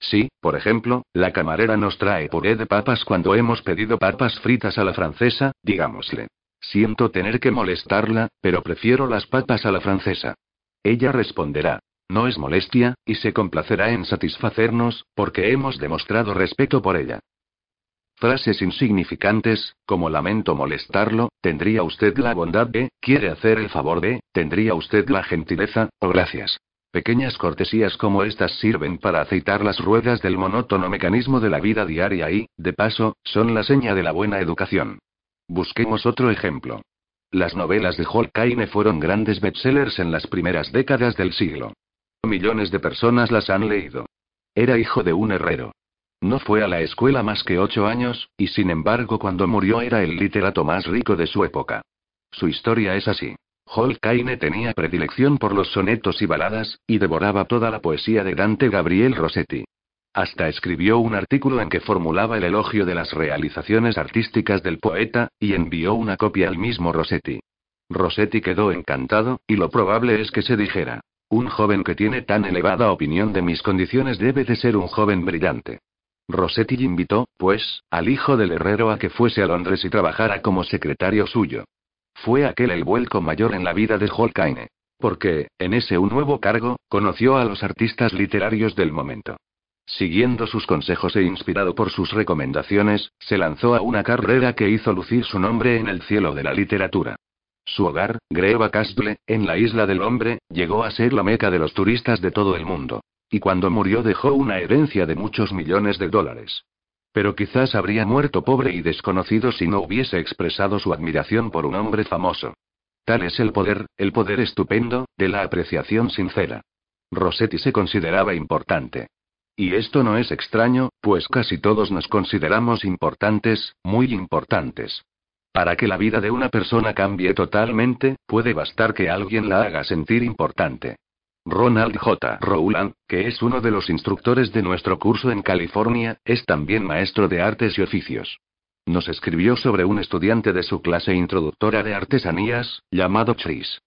Sí, por ejemplo, la camarera nos trae puré de papas cuando hemos pedido papas fritas a la francesa, digámosle. Siento tener que molestarla, pero prefiero las papas a la francesa. Ella responderá. No es molestia, y se complacerá en satisfacernos, porque hemos demostrado respeto por ella. Frases insignificantes, como lamento molestarlo, tendría usted la bondad de, quiere hacer el favor de, tendría usted la gentileza, o gracias. Pequeñas cortesías como estas sirven para aceitar las ruedas del monótono mecanismo de la vida diaria y, de paso, son la seña de la buena educación. Busquemos otro ejemplo. Las novelas de Holkaine fueron grandes bestsellers en las primeras décadas del siglo. Millones de personas las han leído. Era hijo de un herrero. No fue a la escuela más que ocho años, y sin embargo cuando murió era el literato más rico de su época. Su historia es así. Holkaine tenía predilección por los sonetos y baladas, y devoraba toda la poesía de Dante Gabriel Rossetti. Hasta escribió un artículo en que formulaba el elogio de las realizaciones artísticas del poeta, y envió una copia al mismo Rossetti. Rossetti quedó encantado, y lo probable es que se dijera, un joven que tiene tan elevada opinión de mis condiciones debe de ser un joven brillante. Rossetti invitó, pues, al hijo del herrero a que fuese a Londres y trabajara como secretario suyo. Fue aquel el vuelco mayor en la vida de Holkaine. Porque, en ese un nuevo cargo, conoció a los artistas literarios del momento. Siguiendo sus consejos e inspirado por sus recomendaciones, se lanzó a una carrera que hizo lucir su nombre en el cielo de la literatura. Su hogar, Greva Castle, en la isla del hombre, llegó a ser la meca de los turistas de todo el mundo. Y cuando murió dejó una herencia de muchos millones de dólares. Pero quizás habría muerto pobre y desconocido si no hubiese expresado su admiración por un hombre famoso. Tal es el poder, el poder estupendo, de la apreciación sincera. Rossetti se consideraba importante. Y esto no es extraño, pues casi todos nos consideramos importantes, muy importantes. Para que la vida de una persona cambie totalmente, puede bastar que alguien la haga sentir importante. Ronald J. Rowland, que es uno de los instructores de nuestro curso en California, es también maestro de artes y oficios. Nos escribió sobre un estudiante de su clase introductora de artesanías, llamado Chris.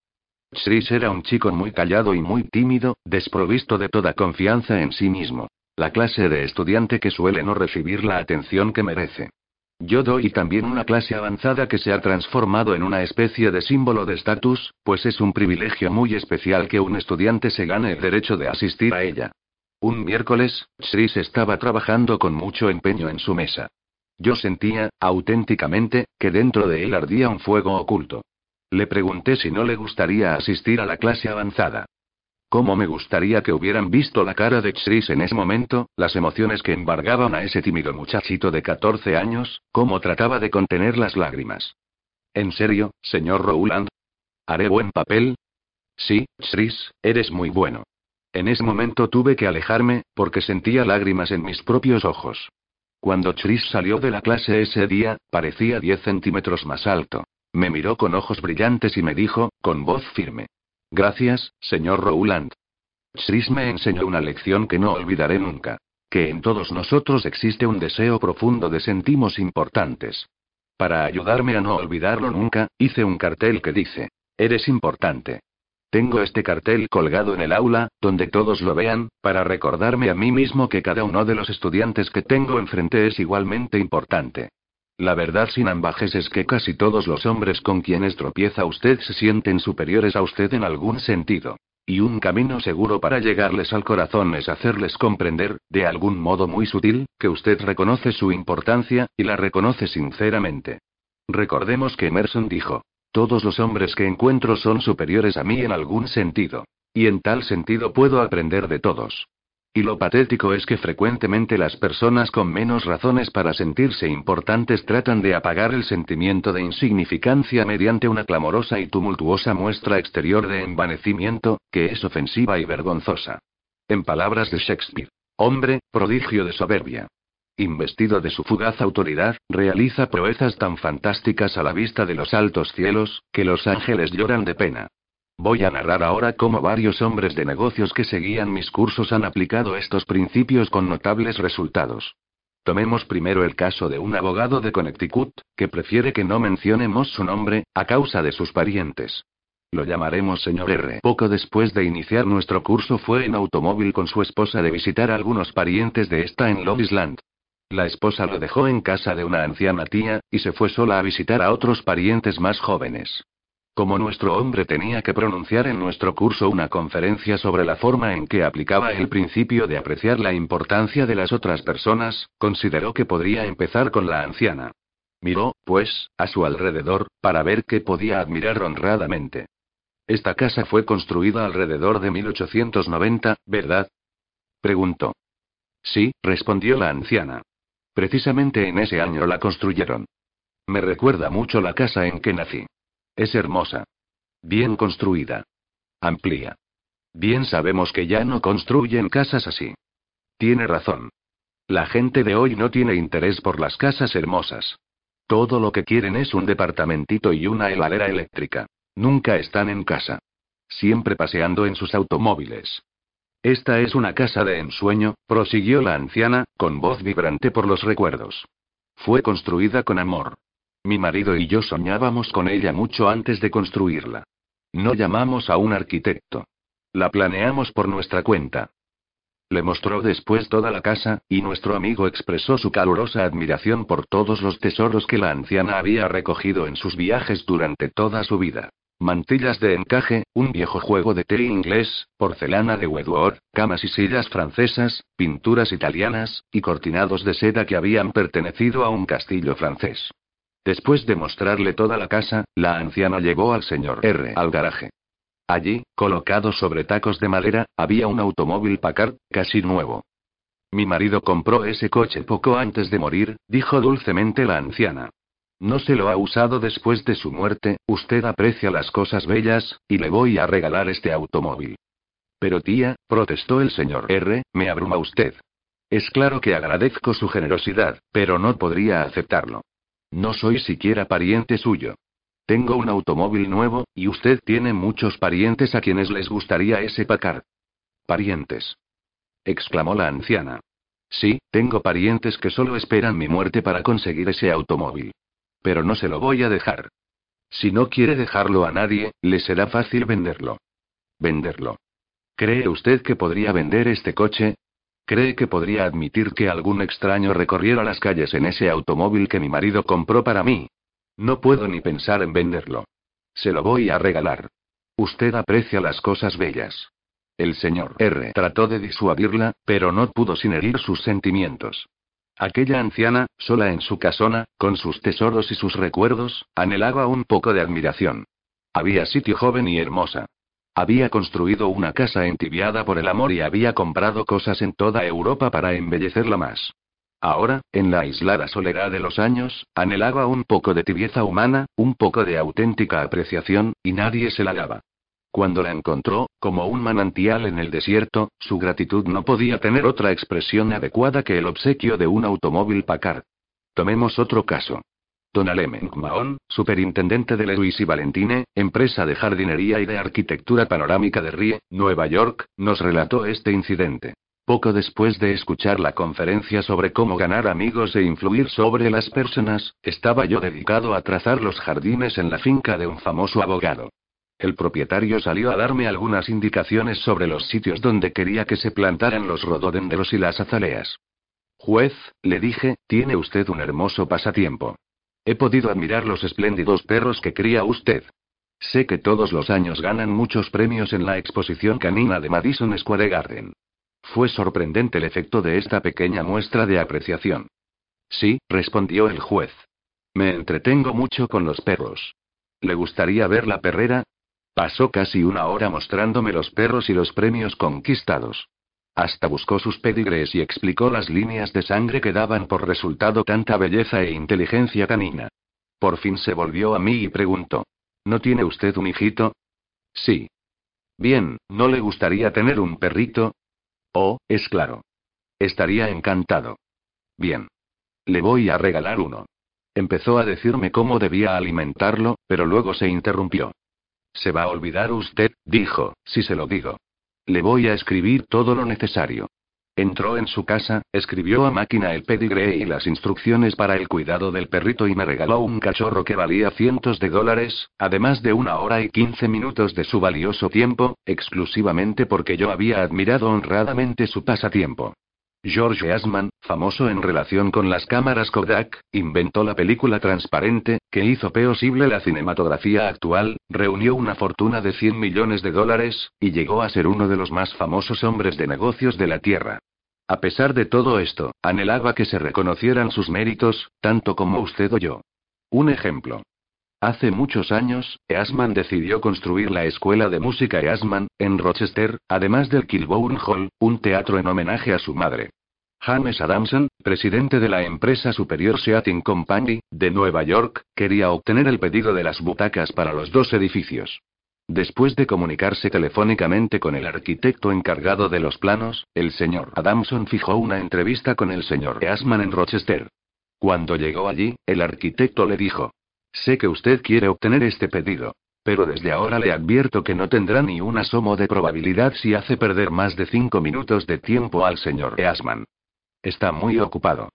Chris era un chico muy callado y muy tímido, desprovisto de toda confianza en sí mismo. La clase de estudiante que suele no recibir la atención que merece. Yo doy también una clase avanzada que se ha transformado en una especie de símbolo de estatus, pues es un privilegio muy especial que un estudiante se gane el derecho de asistir a ella. Un miércoles, Chris estaba trabajando con mucho empeño en su mesa. Yo sentía, auténticamente, que dentro de él ardía un fuego oculto. Le pregunté si no le gustaría asistir a la clase avanzada. Cómo me gustaría que hubieran visto la cara de Chris en ese momento, las emociones que embargaban a ese tímido muchachito de 14 años, cómo trataba de contener las lágrimas. ¿En serio, señor Rowland? ¿Haré buen papel? Sí, Chris, eres muy bueno. En ese momento tuve que alejarme, porque sentía lágrimas en mis propios ojos. Cuando Chris salió de la clase ese día, parecía 10 centímetros más alto. Me miró con ojos brillantes y me dijo, con voz firme. Gracias, señor Rowland. Chris me enseñó una lección que no olvidaré nunca. Que en todos nosotros existe un deseo profundo de sentimos importantes. Para ayudarme a no olvidarlo nunca, hice un cartel que dice, Eres importante. Tengo este cartel colgado en el aula, donde todos lo vean, para recordarme a mí mismo que cada uno de los estudiantes que tengo enfrente es igualmente importante. La verdad sin ambajes es que casi todos los hombres con quienes tropieza usted se sienten superiores a usted en algún sentido. Y un camino seguro para llegarles al corazón es hacerles comprender, de algún modo muy sutil, que usted reconoce su importancia, y la reconoce sinceramente. Recordemos que Emerson dijo, todos los hombres que encuentro son superiores a mí en algún sentido. Y en tal sentido puedo aprender de todos. Y lo patético es que frecuentemente las personas con menos razones para sentirse importantes tratan de apagar el sentimiento de insignificancia mediante una clamorosa y tumultuosa muestra exterior de envanecimiento, que es ofensiva y vergonzosa. En palabras de Shakespeare, hombre, prodigio de soberbia. Investido de su fugaz autoridad, realiza proezas tan fantásticas a la vista de los altos cielos, que los ángeles lloran de pena. Voy a narrar ahora cómo varios hombres de negocios que seguían mis cursos han aplicado estos principios con notables resultados. Tomemos primero el caso de un abogado de Connecticut, que prefiere que no mencionemos su nombre, a causa de sus parientes. Lo llamaremos señor R. Poco después de iniciar nuestro curso fue en automóvil con su esposa de visitar a algunos parientes de esta en Long Island. La esposa lo dejó en casa de una anciana tía, y se fue sola a visitar a otros parientes más jóvenes. Como nuestro hombre tenía que pronunciar en nuestro curso una conferencia sobre la forma en que aplicaba el principio de apreciar la importancia de las otras personas, consideró que podría empezar con la anciana. Miró, pues, a su alrededor, para ver qué podía admirar honradamente. Esta casa fue construida alrededor de 1890, ¿verdad? Preguntó. Sí, respondió la anciana. Precisamente en ese año la construyeron. Me recuerda mucho la casa en que nací. Es hermosa. Bien construida. Amplia. Bien sabemos que ya no construyen casas así. Tiene razón. La gente de hoy no tiene interés por las casas hermosas. Todo lo que quieren es un departamentito y una heladera eléctrica. Nunca están en casa. Siempre paseando en sus automóviles. Esta es una casa de ensueño, prosiguió la anciana, con voz vibrante por los recuerdos. Fue construida con amor. Mi marido y yo soñábamos con ella mucho antes de construirla. No llamamos a un arquitecto. La planeamos por nuestra cuenta. Le mostró después toda la casa, y nuestro amigo expresó su calurosa admiración por todos los tesoros que la anciana había recogido en sus viajes durante toda su vida. Mantillas de encaje, un viejo juego de té inglés, porcelana de Wedgwood, camas y sillas francesas, pinturas italianas, y cortinados de seda que habían pertenecido a un castillo francés. Después de mostrarle toda la casa, la anciana llevó al señor R al garaje. Allí, colocado sobre tacos de madera, había un automóvil Packard, casi nuevo. Mi marido compró ese coche poco antes de morir, dijo dulcemente la anciana. No se lo ha usado después de su muerte, usted aprecia las cosas bellas, y le voy a regalar este automóvil. Pero tía, protestó el señor R, me abruma usted. Es claro que agradezco su generosidad, pero no podría aceptarlo. No soy siquiera pariente suyo. Tengo un automóvil nuevo, y usted tiene muchos parientes a quienes les gustaría ese Packard. Parientes. exclamó la anciana. Sí, tengo parientes que solo esperan mi muerte para conseguir ese automóvil. Pero no se lo voy a dejar. Si no quiere dejarlo a nadie, le será fácil venderlo. Venderlo. ¿Cree usted que podría vender este coche? ¿Cree que podría admitir que algún extraño recorriera las calles en ese automóvil que mi marido compró para mí? No puedo ni pensar en venderlo. Se lo voy a regalar. Usted aprecia las cosas bellas. El señor R trató de disuadirla, pero no pudo sin herir sus sentimientos. Aquella anciana, sola en su casona, con sus tesoros y sus recuerdos, anhelaba un poco de admiración. Había sitio joven y hermosa. Había construido una casa entibiada por el amor y había comprado cosas en toda Europa para embellecerla más. Ahora, en la aislada soledad de los años, anhelaba un poco de tibieza humana, un poco de auténtica apreciación, y nadie se la daba. Cuando la encontró, como un manantial en el desierto, su gratitud no podía tener otra expresión adecuada que el obsequio de un automóvil Packard. Tomemos otro caso. Don Alement Mahon, superintendente de Lewis y Valentine, empresa de jardinería y de arquitectura panorámica de Rie, Nueva York, nos relató este incidente. Poco después de escuchar la conferencia sobre cómo ganar amigos e influir sobre las personas, estaba yo dedicado a trazar los jardines en la finca de un famoso abogado. El propietario salió a darme algunas indicaciones sobre los sitios donde quería que se plantaran los rododendros y las azaleas. Juez, le dije, tiene usted un hermoso pasatiempo. He podido admirar los espléndidos perros que cría usted. Sé que todos los años ganan muchos premios en la exposición canina de Madison Square Garden. Fue sorprendente el efecto de esta pequeña muestra de apreciación. Sí, respondió el juez. Me entretengo mucho con los perros. ¿Le gustaría ver la perrera? Pasó casi una hora mostrándome los perros y los premios conquistados. Hasta buscó sus pedigrees y explicó las líneas de sangre que daban por resultado tanta belleza e inteligencia canina. Por fin se volvió a mí y preguntó. ¿No tiene usted un hijito? Sí. Bien, ¿no le gustaría tener un perrito? Oh, es claro. Estaría encantado. Bien. Le voy a regalar uno. Empezó a decirme cómo debía alimentarlo, pero luego se interrumpió. Se va a olvidar usted, dijo, si se lo digo. Le voy a escribir todo lo necesario. Entró en su casa, escribió a máquina el pedigree y las instrucciones para el cuidado del perrito y me regaló un cachorro que valía cientos de dólares, además de una hora y quince minutos de su valioso tiempo, exclusivamente porque yo había admirado honradamente su pasatiempo. George Eastman, famoso en relación con las cámaras Kodak, inventó la película transparente, que hizo posible la cinematografía actual, reunió una fortuna de 100 millones de dólares, y llegó a ser uno de los más famosos hombres de negocios de la Tierra. A pesar de todo esto, anhelaba que se reconocieran sus méritos, tanto como usted o yo. Un ejemplo. Hace muchos años, Eastman decidió construir la Escuela de Música Eastman, en Rochester, además del Kilbourne Hall, un teatro en homenaje a su madre. James Adamson, presidente de la empresa Superior Seating Company, de Nueva York, quería obtener el pedido de las butacas para los dos edificios. Después de comunicarse telefónicamente con el arquitecto encargado de los planos, el señor Adamson fijó una entrevista con el señor Eastman en Rochester. Cuando llegó allí, el arquitecto le dijo: Sé que usted quiere obtener este pedido. Pero desde ahora le advierto que no tendrá ni un asomo de probabilidad si hace perder más de cinco minutos de tiempo al señor Eastman. Está muy ocupado.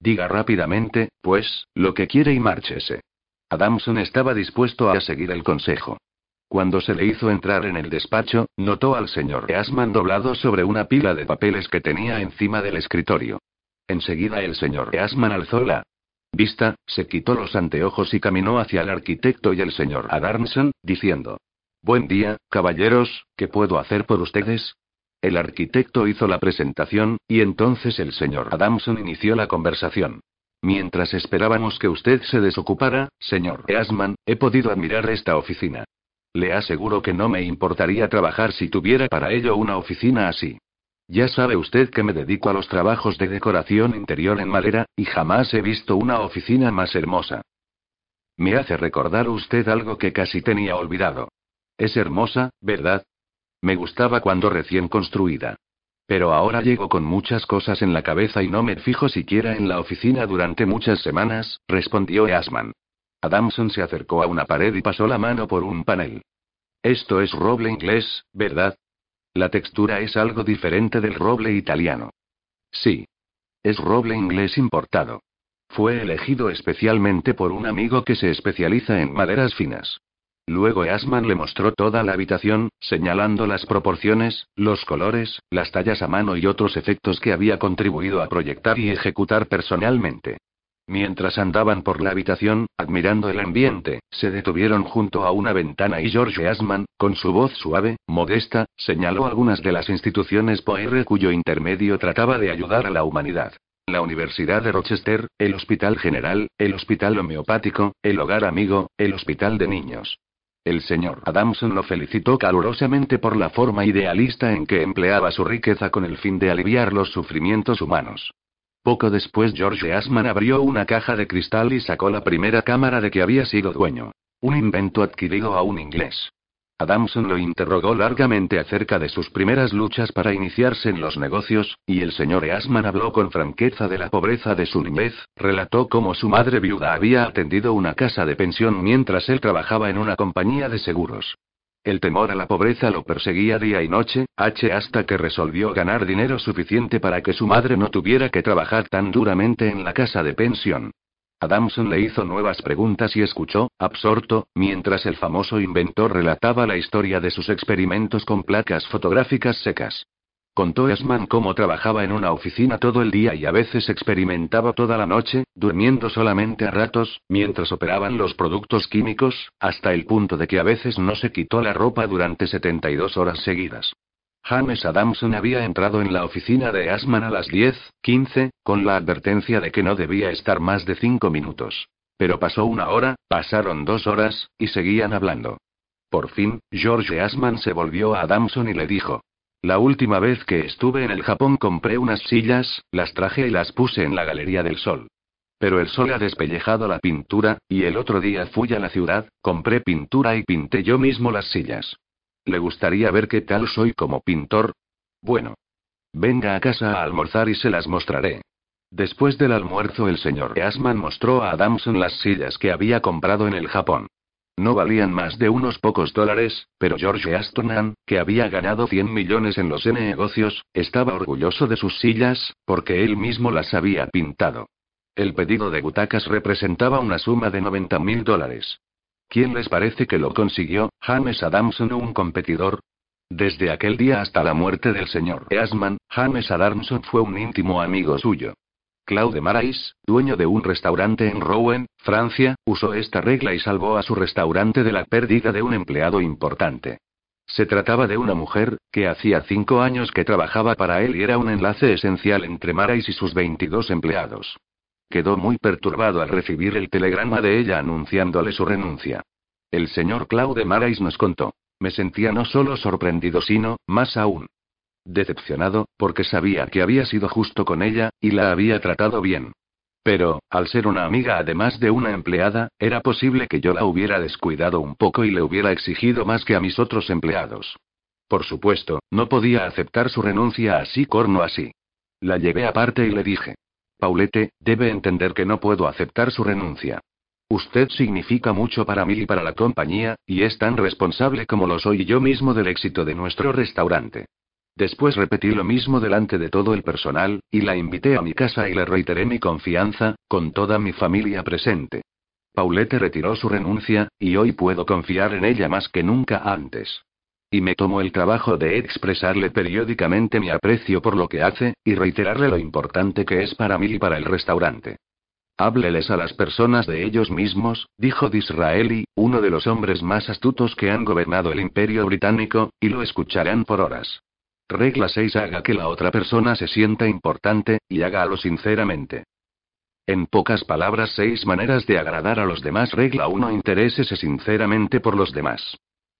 Diga rápidamente, pues, lo que quiere y márchese. Adamson estaba dispuesto a seguir el consejo. Cuando se le hizo entrar en el despacho, notó al señor Eastman doblado sobre una pila de papeles que tenía encima del escritorio. Enseguida el señor Eastman alzó la vista, se quitó los anteojos y caminó hacia el arquitecto y el señor Adamson, diciendo: Buen día, caballeros, ¿qué puedo hacer por ustedes? El arquitecto hizo la presentación, y entonces el señor Adamson inició la conversación. Mientras esperábamos que usted se desocupara, señor Eastman, he podido admirar esta oficina. Le aseguro que no me importaría trabajar si tuviera para ello una oficina así. Ya sabe usted que me dedico a los trabajos de decoración interior en madera, y jamás he visto una oficina más hermosa. Me hace recordar usted algo que casi tenía olvidado. Es hermosa, ¿verdad? Me gustaba cuando recién construida. Pero ahora llego con muchas cosas en la cabeza y no me fijo siquiera en la oficina durante muchas semanas, respondió Eastman. Adamson se acercó a una pared y pasó la mano por un panel. Esto es roble inglés, ¿verdad? La textura es algo diferente del roble italiano. Sí. Es roble inglés importado. Fue elegido especialmente por un amigo que se especializa en maderas finas. Luego Eastman le mostró toda la habitación, señalando las proporciones, los colores, las tallas a mano y otros efectos que había contribuido a proyectar y ejecutar personalmente. Mientras andaban por la habitación, admirando el ambiente, se detuvieron junto a una ventana y George Eastman, con su voz suave, modesta, señaló algunas de las instituciones Poirre cuyo intermedio trataba de ayudar a la humanidad. La Universidad de Rochester, el Hospital General, el Hospital Homeopático, el Hogar Amigo, el Hospital de Niños. El señor Adamson lo felicitó calurosamente por la forma idealista en que empleaba su riqueza con el fin de aliviar los sufrimientos humanos. Poco después George Asman abrió una caja de cristal y sacó la primera cámara de que había sido dueño. Un invento adquirido a un inglés. Adamson lo interrogó largamente acerca de sus primeras luchas para iniciarse en los negocios, y el señor Eastman habló con franqueza de la pobreza de su niñez, relató cómo su madre viuda había atendido una casa de pensión mientras él trabajaba en una compañía de seguros. El temor a la pobreza lo perseguía día y noche, H hasta que resolvió ganar dinero suficiente para que su madre no tuviera que trabajar tan duramente en la casa de pensión. Adamson le hizo nuevas preguntas y escuchó, absorto, mientras el famoso inventor relataba la historia de sus experimentos con placas fotográficas secas. Contó Esman cómo trabajaba en una oficina todo el día y a veces experimentaba toda la noche, durmiendo solamente a ratos, mientras operaban los productos químicos, hasta el punto de que a veces no se quitó la ropa durante 72 horas seguidas. James Adamson había entrado en la oficina de Asman a las 10:15, con la advertencia de que no debía estar más de cinco minutos. Pero pasó una hora, pasaron dos horas, y seguían hablando. Por fin, George Asman se volvió a Adamson y le dijo: La última vez que estuve en el Japón compré unas sillas, las traje y las puse en la Galería del Sol. Pero el sol ha despellejado la pintura, y el otro día fui a la ciudad, compré pintura y pinté yo mismo las sillas. ¿Le gustaría ver qué tal soy como pintor? Bueno. Venga a casa a almorzar y se las mostraré. Después del almuerzo el señor Eastman mostró a Adamson las sillas que había comprado en el Japón. No valían más de unos pocos dólares, pero George Astonan, que había ganado 100 millones en los negocios, estaba orgulloso de sus sillas, porque él mismo las había pintado. El pedido de butacas representaba una suma de 90 mil dólares. ¿Quién les parece que lo consiguió, James Adamson o un competidor? Desde aquel día hasta la muerte del señor Eastman, James Adamson fue un íntimo amigo suyo. Claude Marais, dueño de un restaurante en Rouen, Francia, usó esta regla y salvó a su restaurante de la pérdida de un empleado importante. Se trataba de una mujer, que hacía cinco años que trabajaba para él y era un enlace esencial entre Marais y sus 22 empleados. Quedó muy perturbado al recibir el telegrama de ella anunciándole su renuncia. El señor Claude Marais nos contó. Me sentía no solo sorprendido, sino, más aún, Decepcionado, porque sabía que había sido justo con ella, y la había tratado bien. Pero, al ser una amiga además de una empleada, era posible que yo la hubiera descuidado un poco y le hubiera exigido más que a mis otros empleados. Por supuesto, no podía aceptar su renuncia así corno así. La llevé aparte y le dije. Paulette, debe entender que no puedo aceptar su renuncia. Usted significa mucho para mí y para la compañía, y es tan responsable como lo soy yo mismo del éxito de nuestro restaurante. Después repetí lo mismo delante de todo el personal, y la invité a mi casa y le reiteré mi confianza, con toda mi familia presente. Paulette retiró su renuncia, y hoy puedo confiar en ella más que nunca antes. Y me tomo el trabajo de expresarle periódicamente mi aprecio por lo que hace, y reiterarle lo importante que es para mí y para el restaurante. Hábleles a las personas de ellos mismos, dijo Disraeli, uno de los hombres más astutos que han gobernado el imperio británico, y lo escucharán por horas. Regla 6. Haga que la otra persona se sienta importante, y hágalo sinceramente. En pocas palabras, seis maneras de agradar a los demás. Regla 1. Interésese sinceramente por los demás.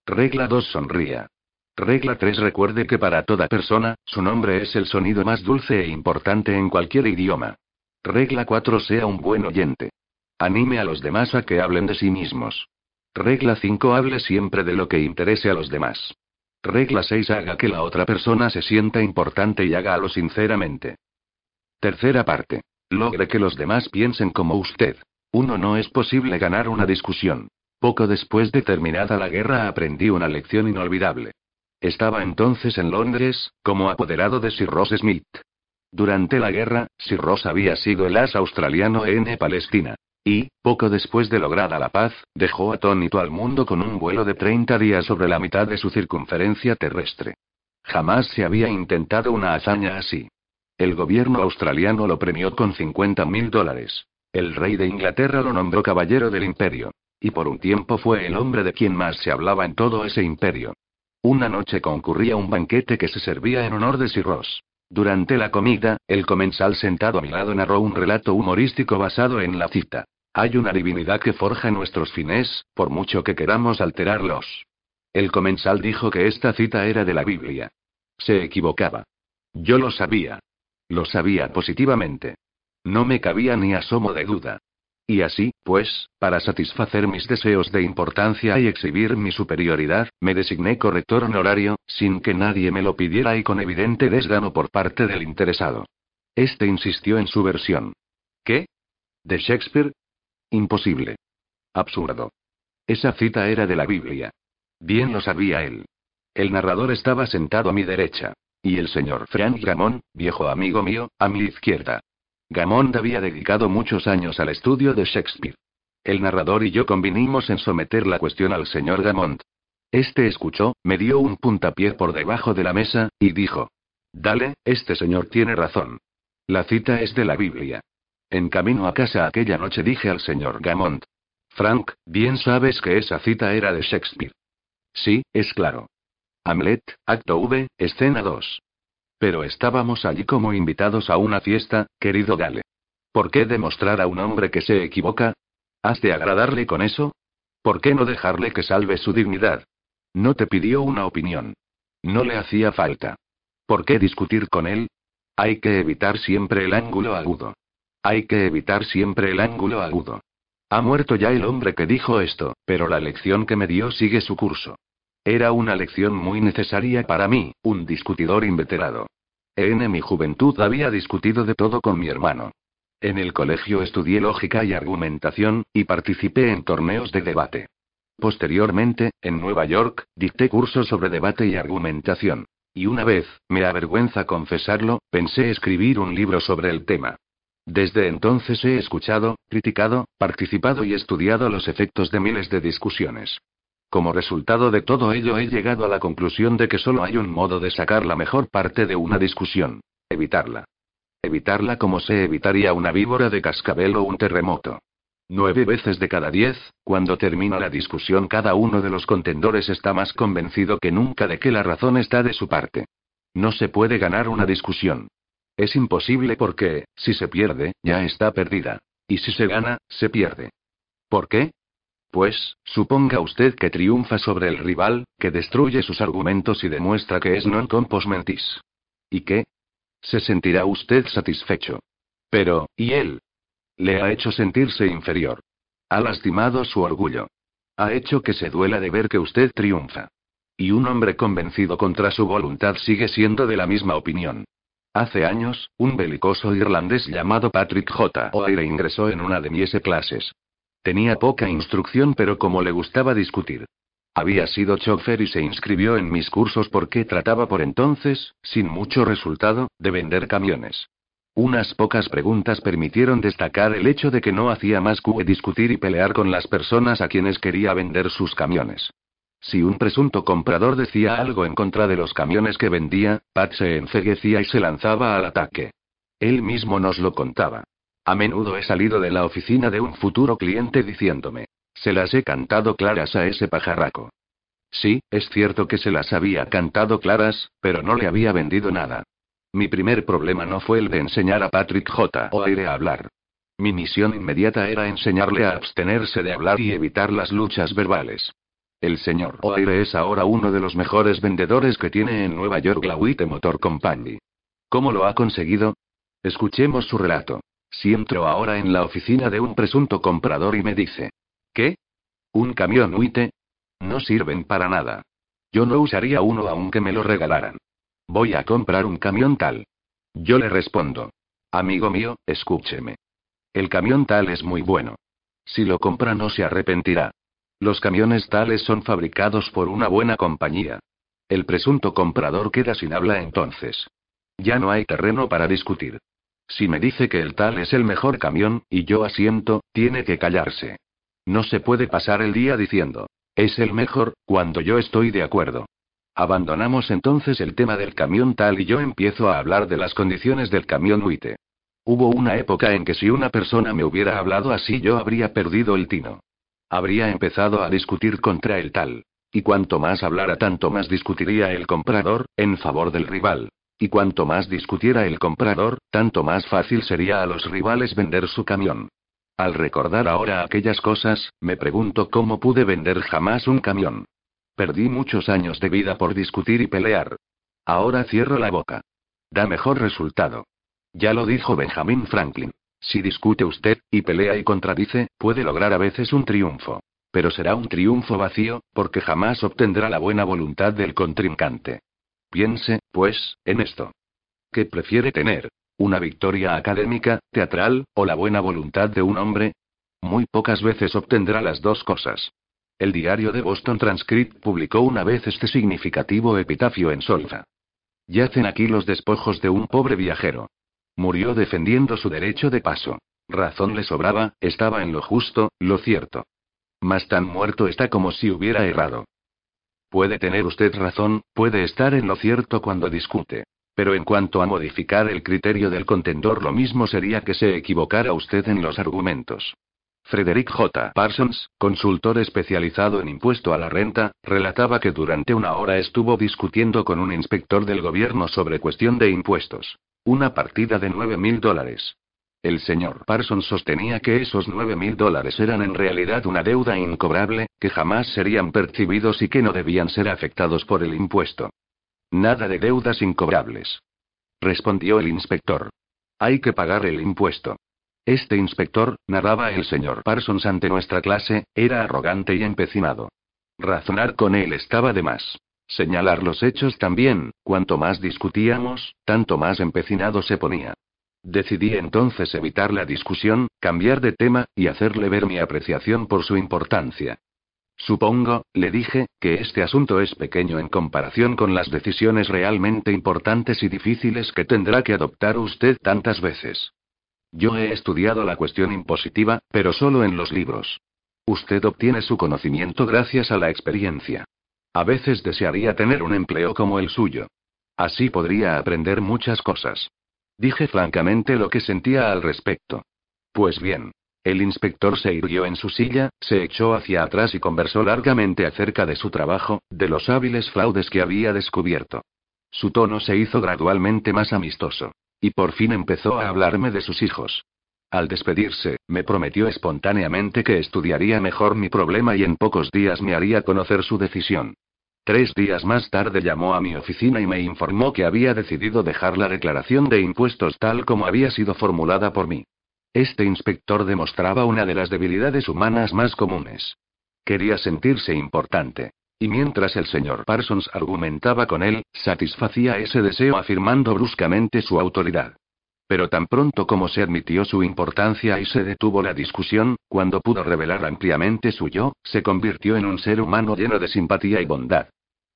Regla 2. Sonría. Regla 3. Recuerde que para toda persona, su nombre es el sonido más dulce e importante en cualquier idioma. Regla 4. Sea un buen oyente. Anime a los demás a que hablen de sí mismos. Regla 5. Hable siempre de lo que interese a los demás. Regla 6. Haga que la otra persona se sienta importante y hágalo sinceramente. Tercera parte. Logre que los demás piensen como usted. Uno no es posible ganar una discusión. Poco después de terminada la guerra aprendí una lección inolvidable. Estaba entonces en Londres, como apoderado de Sir Ross Smith. Durante la guerra, Sir Ross había sido el as australiano en Palestina. Y, poco después de lograda la paz, dejó atónito al mundo con un vuelo de 30 días sobre la mitad de su circunferencia terrestre. Jamás se había intentado una hazaña así. El gobierno australiano lo premió con 50 mil dólares. El rey de Inglaterra lo nombró caballero del imperio. Y por un tiempo fue el hombre de quien más se hablaba en todo ese imperio. Una noche concurría un banquete que se servía en honor de Sir Ross. Durante la comida, el comensal sentado a mi lado narró un relato humorístico basado en la cita. Hay una divinidad que forja nuestros fines, por mucho que queramos alterarlos. El comensal dijo que esta cita era de la Biblia. Se equivocaba. Yo lo sabía. Lo sabía positivamente. No me cabía ni asomo de duda. Y así, pues, para satisfacer mis deseos de importancia y exhibir mi superioridad, me designé corrector honorario, sin que nadie me lo pidiera y con evidente desgano por parte del interesado. Este insistió en su versión. ¿Qué? ¿De Shakespeare? Imposible. Absurdo. Esa cita era de la Biblia. Bien lo sabía él. El narrador estaba sentado a mi derecha. Y el señor Frank Gamón, viejo amigo mío, a mi izquierda. Gamond había dedicado muchos años al estudio de Shakespeare. El narrador y yo convinimos en someter la cuestión al señor Gamond. Este escuchó, me dio un puntapié por debajo de la mesa, y dijo: Dale, este señor tiene razón. La cita es de la Biblia. En camino a casa aquella noche dije al señor Gamond: Frank, bien sabes que esa cita era de Shakespeare. Sí, es claro. Hamlet, acto V, escena 2. Pero estábamos allí como invitados a una fiesta, querido Gale. ¿Por qué demostrar a un hombre que se equivoca? ¿Has de agradarle con eso? ¿Por qué no dejarle que salve su dignidad? No te pidió una opinión. No le hacía falta. ¿Por qué discutir con él? Hay que evitar siempre el ángulo agudo. Hay que evitar siempre el ángulo agudo. Ha muerto ya el hombre que dijo esto, pero la lección que me dio sigue su curso. Era una lección muy necesaria para mí, un discutidor inveterado. En mi juventud había discutido de todo con mi hermano. En el colegio estudié lógica y argumentación, y participé en torneos de debate. Posteriormente, en Nueva York, dicté cursos sobre debate y argumentación. Y una vez, me avergüenza confesarlo, pensé escribir un libro sobre el tema. Desde entonces he escuchado, criticado, participado y estudiado los efectos de miles de discusiones. Como resultado de todo ello he llegado a la conclusión de que solo hay un modo de sacar la mejor parte de una discusión. Evitarla. Evitarla como se evitaría una víbora de cascabel o un terremoto. Nueve veces de cada diez, cuando termina la discusión cada uno de los contendores está más convencido que nunca de que la razón está de su parte. No se puede ganar una discusión. Es imposible porque, si se pierde, ya está perdida. Y si se gana, se pierde. ¿Por qué? Pues, suponga usted que triunfa sobre el rival, que destruye sus argumentos y demuestra que es non compos mentis. ¿Y qué? Se sentirá usted satisfecho. Pero, ¿y él? Le ha hecho sentirse inferior. Ha lastimado su orgullo. Ha hecho que se duela de ver que usted triunfa. Y un hombre convencido contra su voluntad sigue siendo de la misma opinión. Hace años, un belicoso irlandés llamado Patrick J. O'Hare ingresó en una de mis clases. Tenía poca instrucción pero como le gustaba discutir. Había sido chofer y se inscribió en mis cursos porque trataba por entonces, sin mucho resultado, de vender camiones. Unas pocas preguntas permitieron destacar el hecho de que no hacía más que discutir y pelear con las personas a quienes quería vender sus camiones. Si un presunto comprador decía algo en contra de los camiones que vendía, Pat se enceguecía y se lanzaba al ataque. Él mismo nos lo contaba. A menudo he salido de la oficina de un futuro cliente diciéndome, se las he cantado claras a ese pajarraco. Sí, es cierto que se las había cantado claras, pero no le había vendido nada. Mi primer problema no fue el de enseñar a Patrick J. O'Hare a hablar. Mi misión inmediata era enseñarle a abstenerse de hablar y evitar las luchas verbales. El señor O'Hare es ahora uno de los mejores vendedores que tiene en Nueva York la Witte Motor Company. ¿Cómo lo ha conseguido? Escuchemos su relato. Si entro ahora en la oficina de un presunto comprador y me dice, ¿qué? ¿Un camión Witte? No sirven para nada. Yo no usaría uno aunque me lo regalaran. Voy a comprar un camión tal. Yo le respondo. Amigo mío, escúcheme. El camión tal es muy bueno. Si lo compra no se arrepentirá. Los camiones tales son fabricados por una buena compañía. El presunto comprador queda sin habla entonces. Ya no hay terreno para discutir. Si me dice que el tal es el mejor camión, y yo asiento, tiene que callarse. No se puede pasar el día diciendo, es el mejor, cuando yo estoy de acuerdo. Abandonamos entonces el tema del camión tal y yo empiezo a hablar de las condiciones del camión Huite. Hubo una época en que si una persona me hubiera hablado así yo habría perdido el tino. Habría empezado a discutir contra el tal. Y cuanto más hablara tanto más discutiría el comprador, en favor del rival. Y cuanto más discutiera el comprador, tanto más fácil sería a los rivales vender su camión. Al recordar ahora aquellas cosas, me pregunto cómo pude vender jamás un camión. Perdí muchos años de vida por discutir y pelear. Ahora cierro la boca. Da mejor resultado. Ya lo dijo Benjamin Franklin. Si discute usted, y pelea y contradice, puede lograr a veces un triunfo. Pero será un triunfo vacío, porque jamás obtendrá la buena voluntad del contrincante. Piense, pues, en esto. ¿Qué prefiere tener? ¿Una victoria académica, teatral, o la buena voluntad de un hombre? Muy pocas veces obtendrá las dos cosas. El diario de Boston Transcript publicó una vez este significativo epitafio en solfa. Yacen aquí los despojos de un pobre viajero. Murió defendiendo su derecho de paso. Razón le sobraba, estaba en lo justo, lo cierto. Mas tan muerto está como si hubiera errado. Puede tener usted razón, puede estar en lo cierto cuando discute. Pero en cuanto a modificar el criterio del contendor, lo mismo sería que se equivocara usted en los argumentos. Frederick J. Parsons, consultor especializado en impuesto a la renta, relataba que durante una hora estuvo discutiendo con un inspector del gobierno sobre cuestión de impuestos. Una partida de nueve mil dólares. El señor Parsons sostenía que esos nueve mil dólares eran en realidad una deuda incobrable, que jamás serían percibidos y que no debían ser afectados por el impuesto. Nada de deudas incobrables. Respondió el inspector. Hay que pagar el impuesto. Este inspector, narraba el señor Parsons ante nuestra clase, era arrogante y empecinado. Razonar con él estaba de más. Señalar los hechos también, cuanto más discutíamos, tanto más empecinado se ponía. Decidí entonces evitar la discusión, cambiar de tema, y hacerle ver mi apreciación por su importancia. Supongo, le dije, que este asunto es pequeño en comparación con las decisiones realmente importantes y difíciles que tendrá que adoptar usted tantas veces. Yo he estudiado la cuestión impositiva, pero solo en los libros. Usted obtiene su conocimiento gracias a la experiencia. A veces desearía tener un empleo como el suyo. Así podría aprender muchas cosas. Dije francamente lo que sentía al respecto. Pues bien. El inspector se irguió en su silla, se echó hacia atrás y conversó largamente acerca de su trabajo, de los hábiles fraudes que había descubierto. Su tono se hizo gradualmente más amistoso. Y por fin empezó a hablarme de sus hijos. Al despedirse, me prometió espontáneamente que estudiaría mejor mi problema y en pocos días me haría conocer su decisión. Tres días más tarde llamó a mi oficina y me informó que había decidido dejar la declaración de impuestos tal como había sido formulada por mí. Este inspector demostraba una de las debilidades humanas más comunes. Quería sentirse importante. Y mientras el señor Parsons argumentaba con él, satisfacía ese deseo afirmando bruscamente su autoridad. Pero tan pronto como se admitió su importancia y se detuvo la discusión, cuando pudo revelar ampliamente su yo, se convirtió en un ser humano lleno de simpatía y bondad.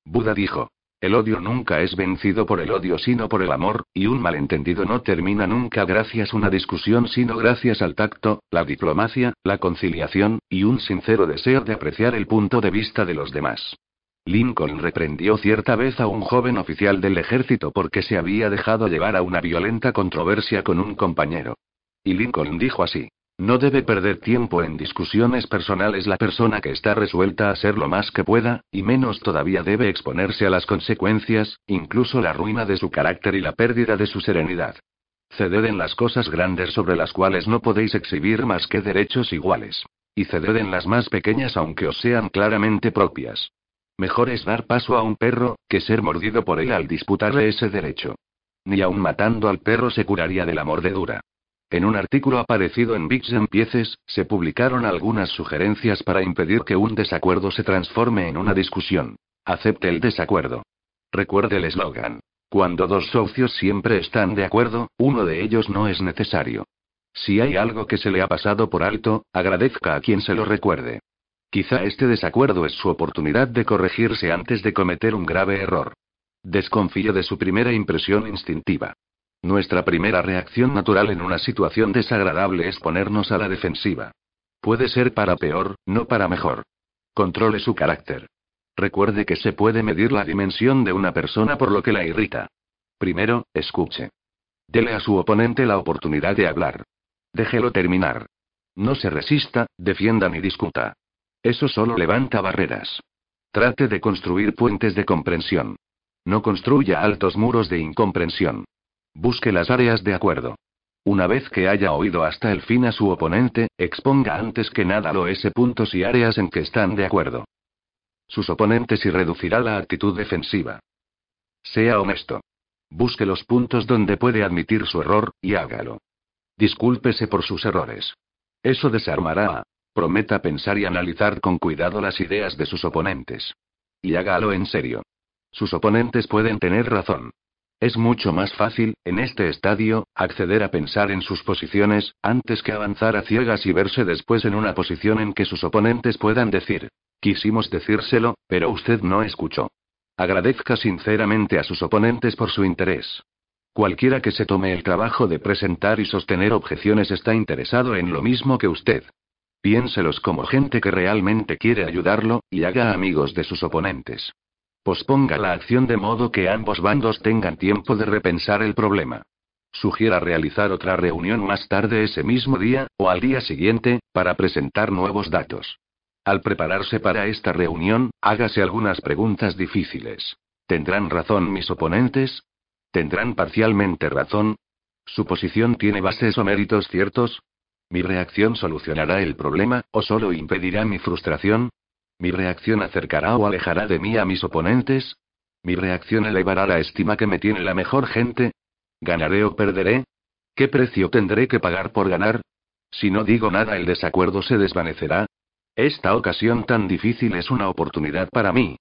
Buda dijo, el odio nunca es vencido por el odio sino por el amor, y un malentendido no termina nunca gracias a una discusión sino gracias al tacto, la diplomacia, la conciliación, y un sincero deseo de apreciar el punto de vista de los demás. Lincoln reprendió cierta vez a un joven oficial del ejército porque se había dejado llevar a una violenta controversia con un compañero. Y Lincoln dijo así. No debe perder tiempo en discusiones personales la persona que está resuelta a ser lo más que pueda, y menos todavía debe exponerse a las consecuencias, incluso la ruina de su carácter y la pérdida de su serenidad. Ceded en las cosas grandes sobre las cuales no podéis exhibir más que derechos iguales. Y ceded en las más pequeñas aunque os sean claramente propias. Mejor es dar paso a un perro, que ser mordido por él al disputarle ese derecho. Ni aun matando al perro se curaría de la mordedura. En un artículo aparecido en Bits Pieces, se publicaron algunas sugerencias para impedir que un desacuerdo se transforme en una discusión. Acepte el desacuerdo. Recuerde el eslogan. Cuando dos socios siempre están de acuerdo, uno de ellos no es necesario. Si hay algo que se le ha pasado por alto, agradezca a quien se lo recuerde. Quizá este desacuerdo es su oportunidad de corregirse antes de cometer un grave error. Desconfío de su primera impresión instintiva. Nuestra primera reacción natural en una situación desagradable es ponernos a la defensiva. Puede ser para peor, no para mejor. Controle su carácter. Recuerde que se puede medir la dimensión de una persona por lo que la irrita. Primero, escuche. Dele a su oponente la oportunidad de hablar. Déjelo terminar. No se resista, defienda ni discuta. Eso solo levanta barreras. Trate de construir puentes de comprensión. No construya altos muros de incomprensión. Busque las áreas de acuerdo. Una vez que haya oído hasta el fin a su oponente, exponga antes que nada los ese puntos y áreas en que están de acuerdo. Sus oponentes y reducirá la actitud defensiva. Sea honesto. Busque los puntos donde puede admitir su error, y hágalo. Discúlpese por sus errores. Eso desarmará Prometa pensar y analizar con cuidado las ideas de sus oponentes. Y hágalo en serio. Sus oponentes pueden tener razón. Es mucho más fácil, en este estadio, acceder a pensar en sus posiciones, antes que avanzar a ciegas y verse después en una posición en que sus oponentes puedan decir, quisimos decírselo, pero usted no escuchó. Agradezca sinceramente a sus oponentes por su interés. Cualquiera que se tome el trabajo de presentar y sostener objeciones está interesado en lo mismo que usted. Piénselos como gente que realmente quiere ayudarlo, y haga amigos de sus oponentes. Posponga la acción de modo que ambos bandos tengan tiempo de repensar el problema. Sugiera realizar otra reunión más tarde ese mismo día, o al día siguiente, para presentar nuevos datos. Al prepararse para esta reunión, hágase algunas preguntas difíciles. ¿Tendrán razón mis oponentes? ¿Tendrán parcialmente razón? ¿Su posición tiene bases o méritos ciertos? ¿Mi reacción solucionará el problema, o solo impedirá mi frustración? ¿Mi reacción acercará o alejará de mí a mis oponentes? ¿Mi reacción elevará la estima que me tiene la mejor gente? ¿Ganaré o perderé? ¿Qué precio tendré que pagar por ganar? Si no digo nada, el desacuerdo se desvanecerá. Esta ocasión tan difícil es una oportunidad para mí.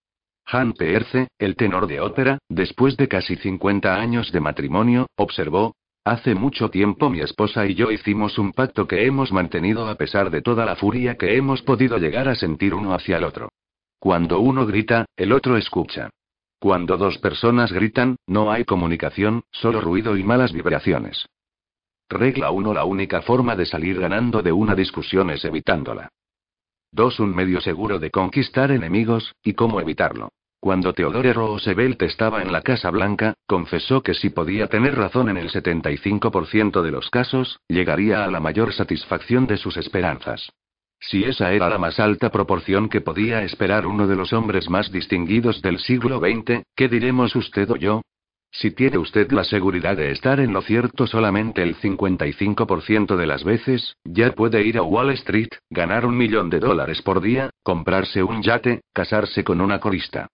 Han Peerce, el tenor de ópera, después de casi 50 años de matrimonio, observó, Hace mucho tiempo mi esposa y yo hicimos un pacto que hemos mantenido a pesar de toda la furia que hemos podido llegar a sentir uno hacia el otro. Cuando uno grita, el otro escucha. Cuando dos personas gritan, no hay comunicación, solo ruido y malas vibraciones. Regla 1. La única forma de salir ganando de una discusión es evitándola. 2. Un medio seguro de conquistar enemigos, y cómo evitarlo. Cuando Theodore Roosevelt estaba en la Casa Blanca, confesó que si podía tener razón en el 75% de los casos, llegaría a la mayor satisfacción de sus esperanzas. Si esa era la más alta proporción que podía esperar uno de los hombres más distinguidos del siglo XX, ¿qué diremos usted o yo? Si tiene usted la seguridad de estar en lo cierto solamente el 55% de las veces, ya puede ir a Wall Street, ganar un millón de dólares por día, comprarse un yate, casarse con una corista.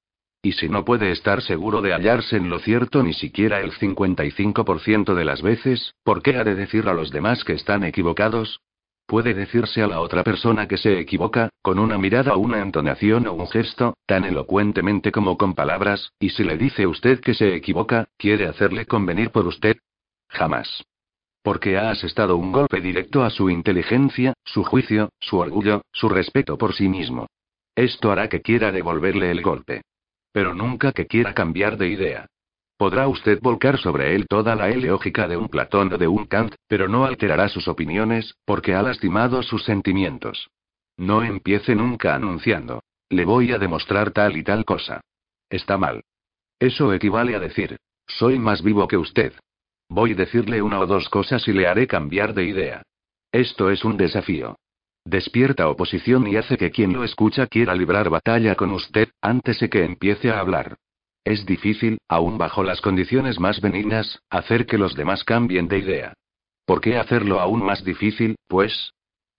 Y si no puede estar seguro de hallarse en lo cierto ni siquiera el 55% de las veces, ¿por qué ha de decir a los demás que están equivocados? Puede decirse a la otra persona que se equivoca, con una mirada o una entonación o un gesto, tan elocuentemente como con palabras, y si le dice usted que se equivoca, ¿quiere hacerle convenir por usted? Jamás. Porque ha asestado un golpe directo a su inteligencia, su juicio, su orgullo, su respeto por sí mismo. Esto hará que quiera devolverle el golpe. Pero nunca que quiera cambiar de idea. Podrá usted volcar sobre él toda la lógica de un Platón o de un Kant, pero no alterará sus opiniones, porque ha lastimado sus sentimientos. No empiece nunca anunciando. Le voy a demostrar tal y tal cosa. Está mal. Eso equivale a decir, soy más vivo que usted. Voy a decirle una o dos cosas y le haré cambiar de idea. Esto es un desafío. Despierta oposición y hace que quien lo escucha quiera librar batalla con usted, antes de que empiece a hablar. Es difícil, aún bajo las condiciones más benignas, hacer que los demás cambien de idea. ¿Por qué hacerlo aún más difícil, pues?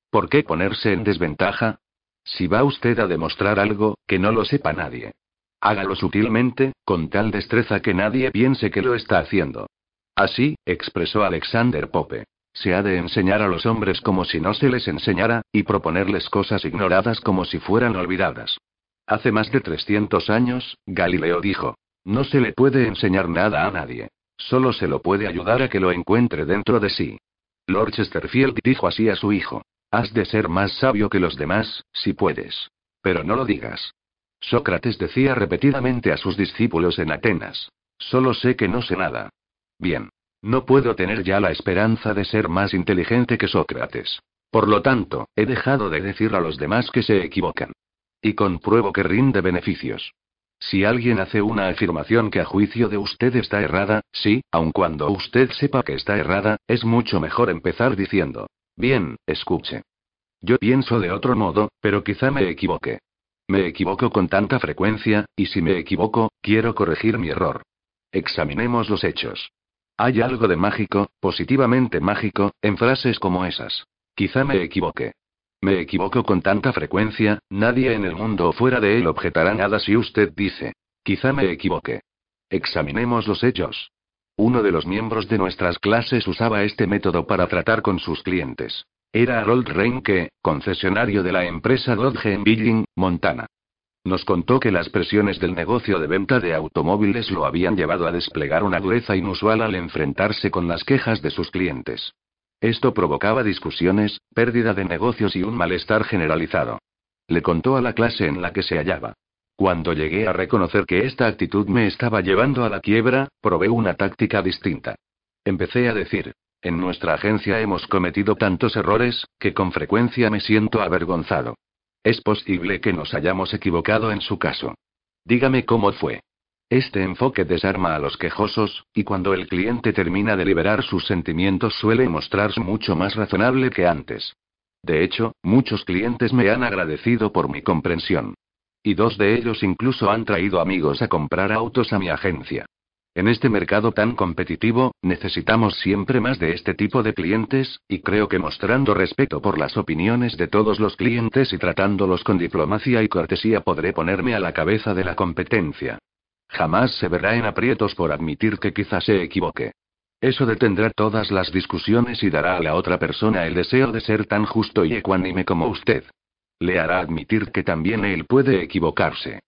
¿Por qué ponerse en desventaja? Si va usted a demostrar algo, que no lo sepa nadie. Hágalo sutilmente, con tal destreza que nadie piense que lo está haciendo. Así, expresó Alexander Pope. Se ha de enseñar a los hombres como si no se les enseñara, y proponerles cosas ignoradas como si fueran olvidadas. Hace más de 300 años, Galileo dijo, no se le puede enseñar nada a nadie. Solo se lo puede ayudar a que lo encuentre dentro de sí. Lord Chesterfield dijo así a su hijo, has de ser más sabio que los demás, si puedes. Pero no lo digas. Sócrates decía repetidamente a sus discípulos en Atenas, solo sé que no sé nada. Bien. No puedo tener ya la esperanza de ser más inteligente que Sócrates. Por lo tanto, he dejado de decir a los demás que se equivocan. Y compruebo que rinde beneficios. Si alguien hace una afirmación que a juicio de usted está errada, sí, aun cuando usted sepa que está errada, es mucho mejor empezar diciendo, bien, escuche. Yo pienso de otro modo, pero quizá me equivoque. Me equivoco con tanta frecuencia, y si me equivoco, quiero corregir mi error. Examinemos los hechos. Hay algo de mágico, positivamente mágico, en frases como esas. Quizá me equivoque. Me equivoco con tanta frecuencia, nadie en el mundo o fuera de él objetará nada si usted dice. Quizá me equivoque. Examinemos los hechos. Uno de los miembros de nuestras clases usaba este método para tratar con sus clientes. Era Harold Reinke, concesionario de la empresa Dodge en Billing, Montana. Nos contó que las presiones del negocio de venta de automóviles lo habían llevado a desplegar una dureza inusual al enfrentarse con las quejas de sus clientes. Esto provocaba discusiones, pérdida de negocios y un malestar generalizado. Le contó a la clase en la que se hallaba. Cuando llegué a reconocer que esta actitud me estaba llevando a la quiebra, probé una táctica distinta. Empecé a decir, en nuestra agencia hemos cometido tantos errores, que con frecuencia me siento avergonzado. Es posible que nos hayamos equivocado en su caso. Dígame cómo fue. Este enfoque desarma a los quejosos, y cuando el cliente termina de liberar sus sentimientos suele mostrarse mucho más razonable que antes. De hecho, muchos clientes me han agradecido por mi comprensión. Y dos de ellos incluso han traído amigos a comprar autos a mi agencia. En este mercado tan competitivo, necesitamos siempre más de este tipo de clientes, y creo que mostrando respeto por las opiniones de todos los clientes y tratándolos con diplomacia y cortesía podré ponerme a la cabeza de la competencia. jamás se verá en aprietos por admitir que quizás se equivoque. Eso detendrá todas las discusiones y dará a la otra persona el deseo de ser tan justo y ecuánime como usted. Le hará admitir que también él puede equivocarse.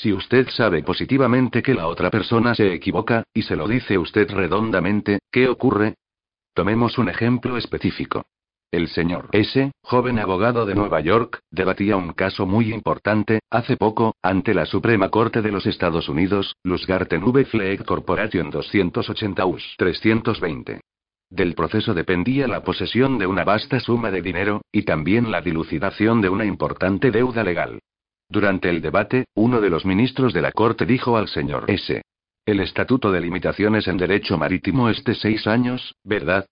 Si usted sabe positivamente que la otra persona se equivoca, y se lo dice usted redondamente, ¿qué ocurre? Tomemos un ejemplo específico. El señor S., joven abogado de Nueva York, debatía un caso muy importante, hace poco, ante la Suprema Corte de los Estados Unidos, Lusgarten V. Fleck Corporation 280 US 320. Del proceso dependía la posesión de una vasta suma de dinero, y también la dilucidación de una importante deuda legal. Durante el debate, uno de los ministros de la Corte dijo al señor S. El Estatuto de Limitaciones en Derecho Marítimo es de seis años, ¿verdad?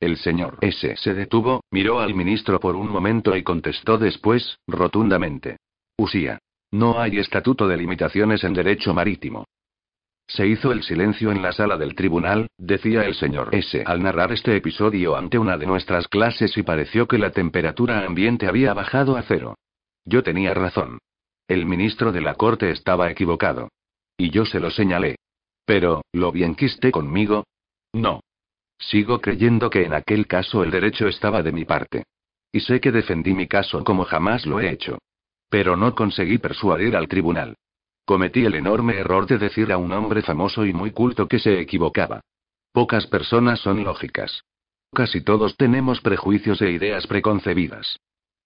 El señor S. se detuvo, miró al ministro por un momento y contestó después, rotundamente. Usía. No hay estatuto de limitaciones en derecho marítimo. Se hizo el silencio en la sala del tribunal, decía el señor S. al narrar este episodio ante una de nuestras clases y pareció que la temperatura ambiente había bajado a cero. Yo tenía razón. El ministro de la corte estaba equivocado. Y yo se lo señalé. Pero, ¿lo bien quiste conmigo? No. Sigo creyendo que en aquel caso el derecho estaba de mi parte. Y sé que defendí mi caso como jamás lo he hecho. Pero no conseguí persuadir al tribunal. Cometí el enorme error de decir a un hombre famoso y muy culto que se equivocaba. Pocas personas son lógicas. Casi todos tenemos prejuicios e ideas preconcebidas.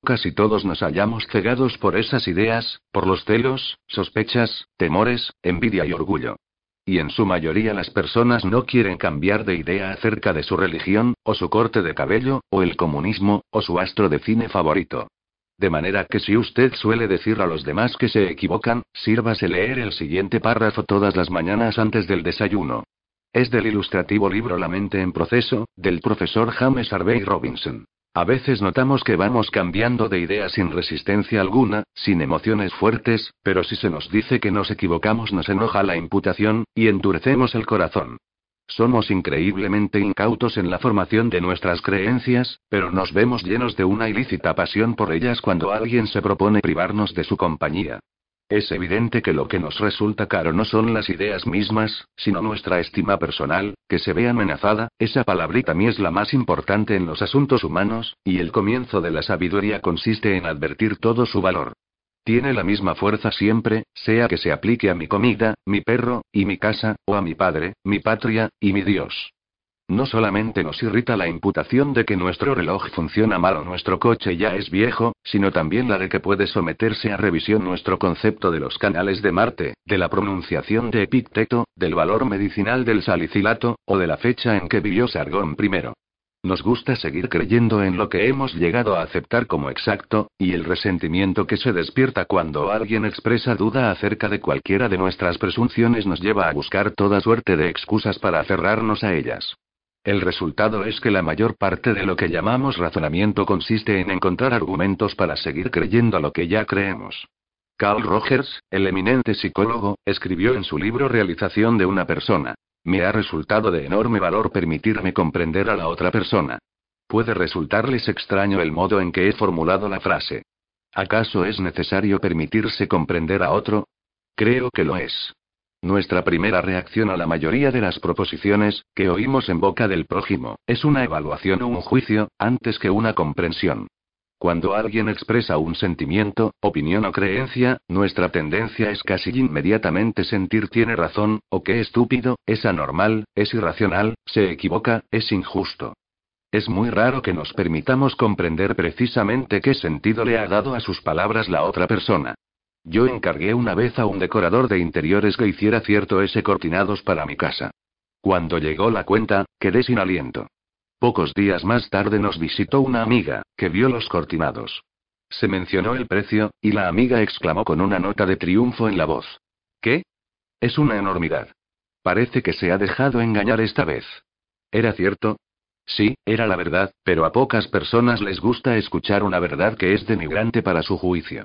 Casi todos nos hallamos cegados por esas ideas, por los celos, sospechas, temores, envidia y orgullo. Y en su mayoría las personas no quieren cambiar de idea acerca de su religión, o su corte de cabello, o el comunismo, o su astro de cine favorito. De manera que si usted suele decir a los demás que se equivocan, sírvase leer el siguiente párrafo todas las mañanas antes del desayuno. Es del ilustrativo libro La mente en proceso, del profesor James Harvey Robinson. A veces notamos que vamos cambiando de idea sin resistencia alguna, sin emociones fuertes, pero si se nos dice que nos equivocamos nos enoja la imputación, y endurecemos el corazón. Somos increíblemente incautos en la formación de nuestras creencias, pero nos vemos llenos de una ilícita pasión por ellas cuando alguien se propone privarnos de su compañía. Es evidente que lo que nos resulta caro no son las ideas mismas, sino nuestra estima personal, que se ve amenazada, esa palabrita mí es la más importante en los asuntos humanos, y el comienzo de la sabiduría consiste en advertir todo su valor. Tiene la misma fuerza siempre, sea que se aplique a mi comida, mi perro, y mi casa, o a mi padre, mi patria, y mi Dios. No solamente nos irrita la imputación de que nuestro reloj funciona mal o nuestro coche ya es viejo, sino también la de que puede someterse a revisión nuestro concepto de los canales de Marte, de la pronunciación de Epicteto, del valor medicinal del salicilato, o de la fecha en que vivió Sargón I. Nos gusta seguir creyendo en lo que hemos llegado a aceptar como exacto, y el resentimiento que se despierta cuando alguien expresa duda acerca de cualquiera de nuestras presunciones nos lleva a buscar toda suerte de excusas para aferrarnos a ellas. El resultado es que la mayor parte de lo que llamamos razonamiento consiste en encontrar argumentos para seguir creyendo lo que ya creemos. Carl Rogers, el eminente psicólogo, escribió en su libro Realización de una persona. Me ha resultado de enorme valor permitirme comprender a la otra persona. Puede resultarles extraño el modo en que he formulado la frase. ¿Acaso es necesario permitirse comprender a otro? Creo que lo es. Nuestra primera reacción a la mayoría de las proposiciones, que oímos en boca del prójimo, es una evaluación o un juicio, antes que una comprensión. Cuando alguien expresa un sentimiento, opinión o creencia, nuestra tendencia es casi inmediatamente sentir tiene razón, o que estúpido, es anormal, es irracional, se equivoca, es injusto. Es muy raro que nos permitamos comprender precisamente qué sentido le ha dado a sus palabras la otra persona. Yo encargué una vez a un decorador de interiores que hiciera cierto ese cortinados para mi casa. Cuando llegó la cuenta, quedé sin aliento. Pocos días más tarde nos visitó una amiga, que vio los cortinados. Se mencionó el precio, y la amiga exclamó con una nota de triunfo en la voz. ¿Qué? Es una enormidad. Parece que se ha dejado engañar esta vez. ¿Era cierto? Sí, era la verdad, pero a pocas personas les gusta escuchar una verdad que es denigrante para su juicio.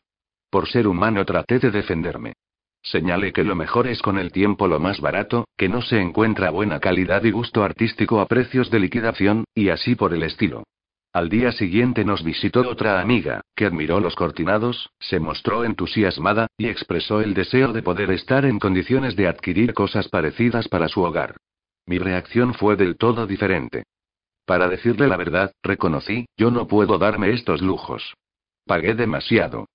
Por ser humano traté de defenderme. Señalé que lo mejor es con el tiempo lo más barato, que no se encuentra buena calidad y gusto artístico a precios de liquidación, y así por el estilo. Al día siguiente nos visitó otra amiga, que admiró los cortinados, se mostró entusiasmada, y expresó el deseo de poder estar en condiciones de adquirir cosas parecidas para su hogar. Mi reacción fue del todo diferente. Para decirle la verdad, reconocí, yo no puedo darme estos lujos. Pagué demasiado.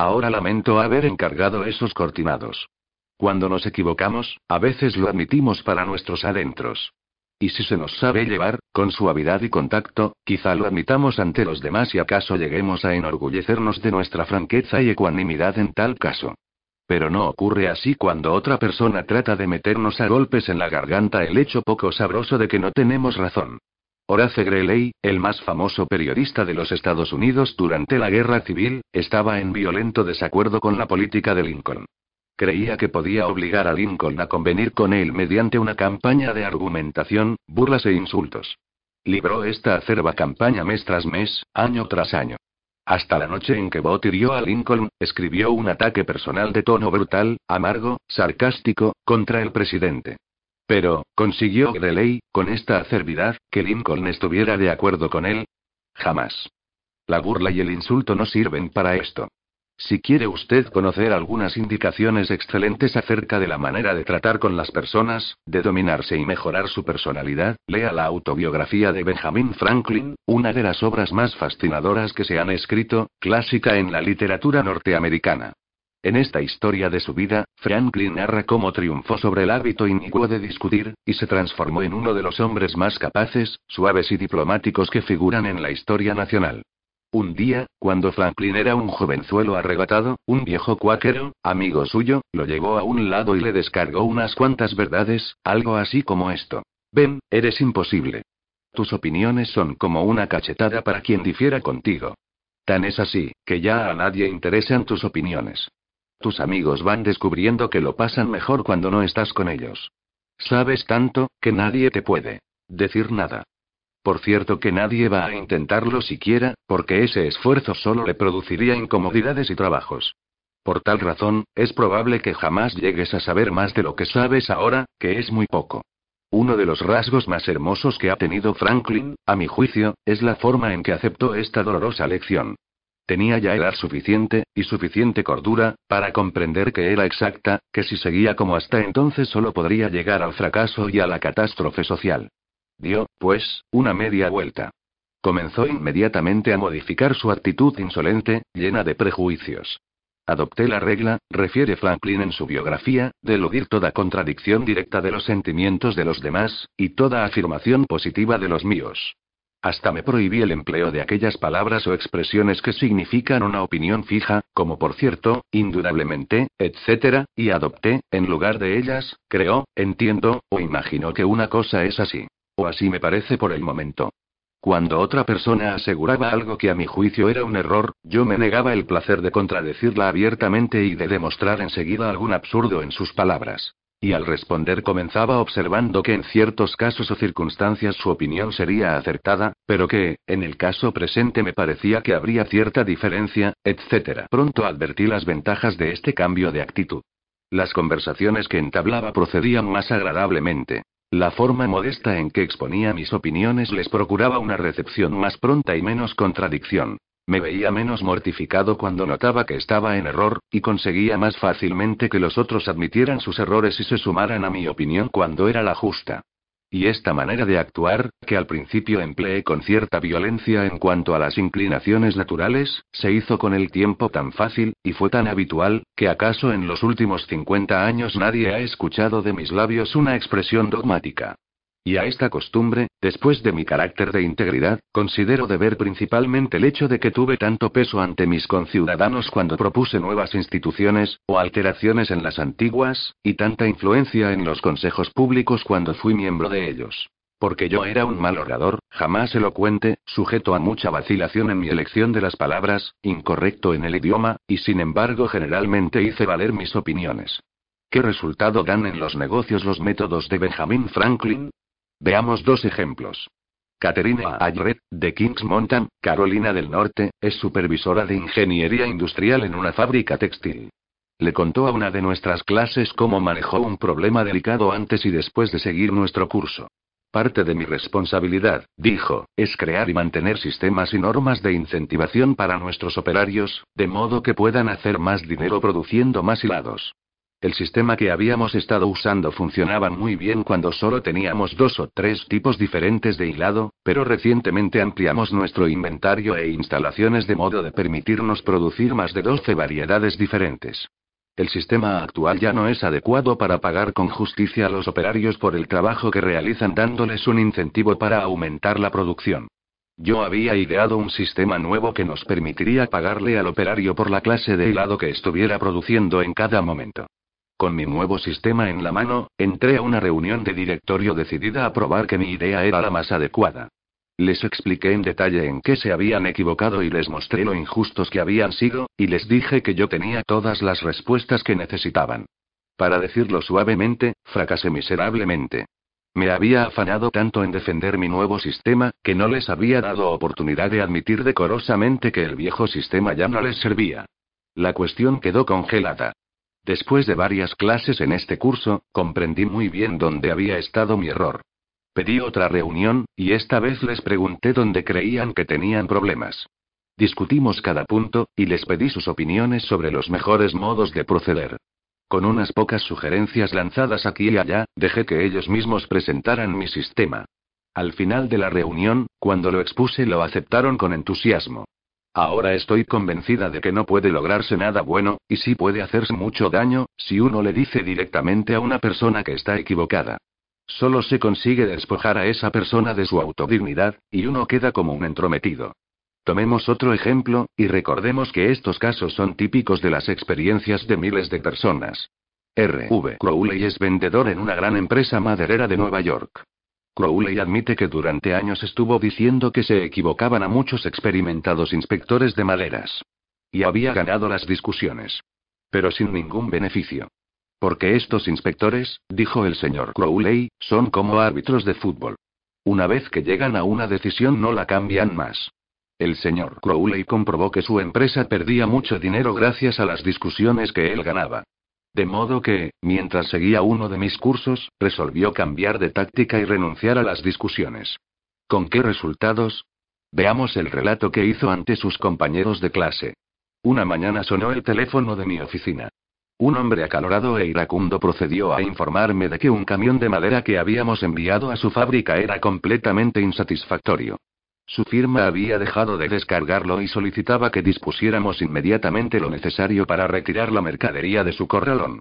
Ahora lamento haber encargado esos cortinados. Cuando nos equivocamos, a veces lo admitimos para nuestros adentros. Y si se nos sabe llevar, con suavidad y contacto, quizá lo admitamos ante los demás y acaso lleguemos a enorgullecernos de nuestra franqueza y ecuanimidad en tal caso. Pero no ocurre así cuando otra persona trata de meternos a golpes en la garganta el hecho poco sabroso de que no tenemos razón. Horace Greeley, el más famoso periodista de los Estados Unidos durante la Guerra Civil, estaba en violento desacuerdo con la política de Lincoln. Creía que podía obligar a Lincoln a convenir con él mediante una campaña de argumentación, burlas e insultos. Libró esta acerba campaña mes tras mes, año tras año. Hasta la noche en que Bott hirió a Lincoln, escribió un ataque personal de tono brutal, amargo, sarcástico, contra el presidente. Pero, ¿consiguió Greeley, con esta acervidad, que Lincoln estuviera de acuerdo con él? Jamás. La burla y el insulto no sirven para esto. Si quiere usted conocer algunas indicaciones excelentes acerca de la manera de tratar con las personas, de dominarse y mejorar su personalidad, lea la autobiografía de Benjamin Franklin, una de las obras más fascinadoras que se han escrito, clásica en la literatura norteamericana. En esta historia de su vida, Franklin narra cómo triunfó sobre el hábito inicuo de discutir, y se transformó en uno de los hombres más capaces, suaves y diplomáticos que figuran en la historia nacional. Un día, cuando Franklin era un jovenzuelo arrebatado, un viejo cuáquero, amigo suyo, lo llevó a un lado y le descargó unas cuantas verdades, algo así como esto. Ven, eres imposible. Tus opiniones son como una cachetada para quien difiera contigo. Tan es así, que ya a nadie interesan tus opiniones. Tus amigos van descubriendo que lo pasan mejor cuando no estás con ellos. Sabes tanto, que nadie te puede decir nada. Por cierto que nadie va a intentarlo siquiera, porque ese esfuerzo solo le produciría incomodidades y trabajos. Por tal razón, es probable que jamás llegues a saber más de lo que sabes ahora, que es muy poco. Uno de los rasgos más hermosos que ha tenido Franklin, a mi juicio, es la forma en que aceptó esta dolorosa lección. Tenía ya edad suficiente, y suficiente cordura, para comprender que era exacta, que si seguía como hasta entonces solo podría llegar al fracaso y a la catástrofe social. Dio, pues, una media vuelta. Comenzó inmediatamente a modificar su actitud insolente, llena de prejuicios. Adopté la regla, refiere Franklin en su biografía, de eludir toda contradicción directa de los sentimientos de los demás, y toda afirmación positiva de los míos. Hasta me prohibí el empleo de aquellas palabras o expresiones que significan una opinión fija, como por cierto, indudablemente, etc., y adopté, en lugar de ellas, creo, entiendo, o imagino que una cosa es así así me parece por el momento. Cuando otra persona aseguraba algo que a mi juicio era un error, yo me negaba el placer de contradecirla abiertamente y de demostrar enseguida algún absurdo en sus palabras. Y al responder comenzaba observando que en ciertos casos o circunstancias su opinión sería acertada, pero que, en el caso presente me parecía que habría cierta diferencia, etc. Pronto advertí las ventajas de este cambio de actitud. Las conversaciones que entablaba procedían más agradablemente. La forma modesta en que exponía mis opiniones les procuraba una recepción más pronta y menos contradicción. Me veía menos mortificado cuando notaba que estaba en error, y conseguía más fácilmente que los otros admitieran sus errores y se sumaran a mi opinión cuando era la justa. Y esta manera de actuar, que al principio empleé con cierta violencia en cuanto a las inclinaciones naturales, se hizo con el tiempo tan fácil, y fue tan habitual, que acaso en los últimos 50 años nadie ha escuchado de mis labios una expresión dogmática. Y a esta costumbre, después de mi carácter de integridad, considero deber principalmente el hecho de que tuve tanto peso ante mis conciudadanos cuando propuse nuevas instituciones, o alteraciones en las antiguas, y tanta influencia en los consejos públicos cuando fui miembro de ellos. Porque yo era un mal orador, jamás elocuente, sujeto a mucha vacilación en mi elección de las palabras, incorrecto en el idioma, y sin embargo generalmente hice valer mis opiniones. ¿Qué resultado dan en los negocios los métodos de Benjamin Franklin? Veamos dos ejemplos. Catherine Ayret, de Kings Mountain, Carolina del Norte, es supervisora de ingeniería industrial en una fábrica textil. Le contó a una de nuestras clases cómo manejó un problema delicado antes y después de seguir nuestro curso. Parte de mi responsabilidad, dijo, es crear y mantener sistemas y normas de incentivación para nuestros operarios, de modo que puedan hacer más dinero produciendo más hilados. El sistema que habíamos estado usando funcionaba muy bien cuando solo teníamos dos o tres tipos diferentes de hilado, pero recientemente ampliamos nuestro inventario e instalaciones de modo de permitirnos producir más de 12 variedades diferentes. El sistema actual ya no es adecuado para pagar con justicia a los operarios por el trabajo que realizan dándoles un incentivo para aumentar la producción. Yo había ideado un sistema nuevo que nos permitiría pagarle al operario por la clase de helado que estuviera produciendo en cada momento. Con mi nuevo sistema en la mano, entré a una reunión de directorio decidida a probar que mi idea era la más adecuada. Les expliqué en detalle en qué se habían equivocado y les mostré lo injustos que habían sido, y les dije que yo tenía todas las respuestas que necesitaban. Para decirlo suavemente, fracasé miserablemente. Me había afanado tanto en defender mi nuevo sistema, que no les había dado oportunidad de admitir decorosamente que el viejo sistema ya no les servía. La cuestión quedó congelada. Después de varias clases en este curso, comprendí muy bien dónde había estado mi error. Pedí otra reunión, y esta vez les pregunté dónde creían que tenían problemas. Discutimos cada punto, y les pedí sus opiniones sobre los mejores modos de proceder. Con unas pocas sugerencias lanzadas aquí y allá, dejé que ellos mismos presentaran mi sistema. Al final de la reunión, cuando lo expuse lo aceptaron con entusiasmo. Ahora estoy convencida de que no puede lograrse nada bueno, y sí puede hacerse mucho daño, si uno le dice directamente a una persona que está equivocada. Solo se consigue despojar a esa persona de su autodignidad, y uno queda como un entrometido. Tomemos otro ejemplo, y recordemos que estos casos son típicos de las experiencias de miles de personas. R.V. Crowley es vendedor en una gran empresa maderera de Nueva York. Crowley admite que durante años estuvo diciendo que se equivocaban a muchos experimentados inspectores de maderas. Y había ganado las discusiones. Pero sin ningún beneficio. Porque estos inspectores, dijo el señor Crowley, son como árbitros de fútbol. Una vez que llegan a una decisión no la cambian más. El señor Crowley comprobó que su empresa perdía mucho dinero gracias a las discusiones que él ganaba. De modo que, mientras seguía uno de mis cursos, resolvió cambiar de táctica y renunciar a las discusiones. ¿Con qué resultados? Veamos el relato que hizo ante sus compañeros de clase. Una mañana sonó el teléfono de mi oficina. Un hombre acalorado e iracundo procedió a informarme de que un camión de madera que habíamos enviado a su fábrica era completamente insatisfactorio. Su firma había dejado de descargarlo y solicitaba que dispusiéramos inmediatamente lo necesario para retirar la mercadería de su corralón.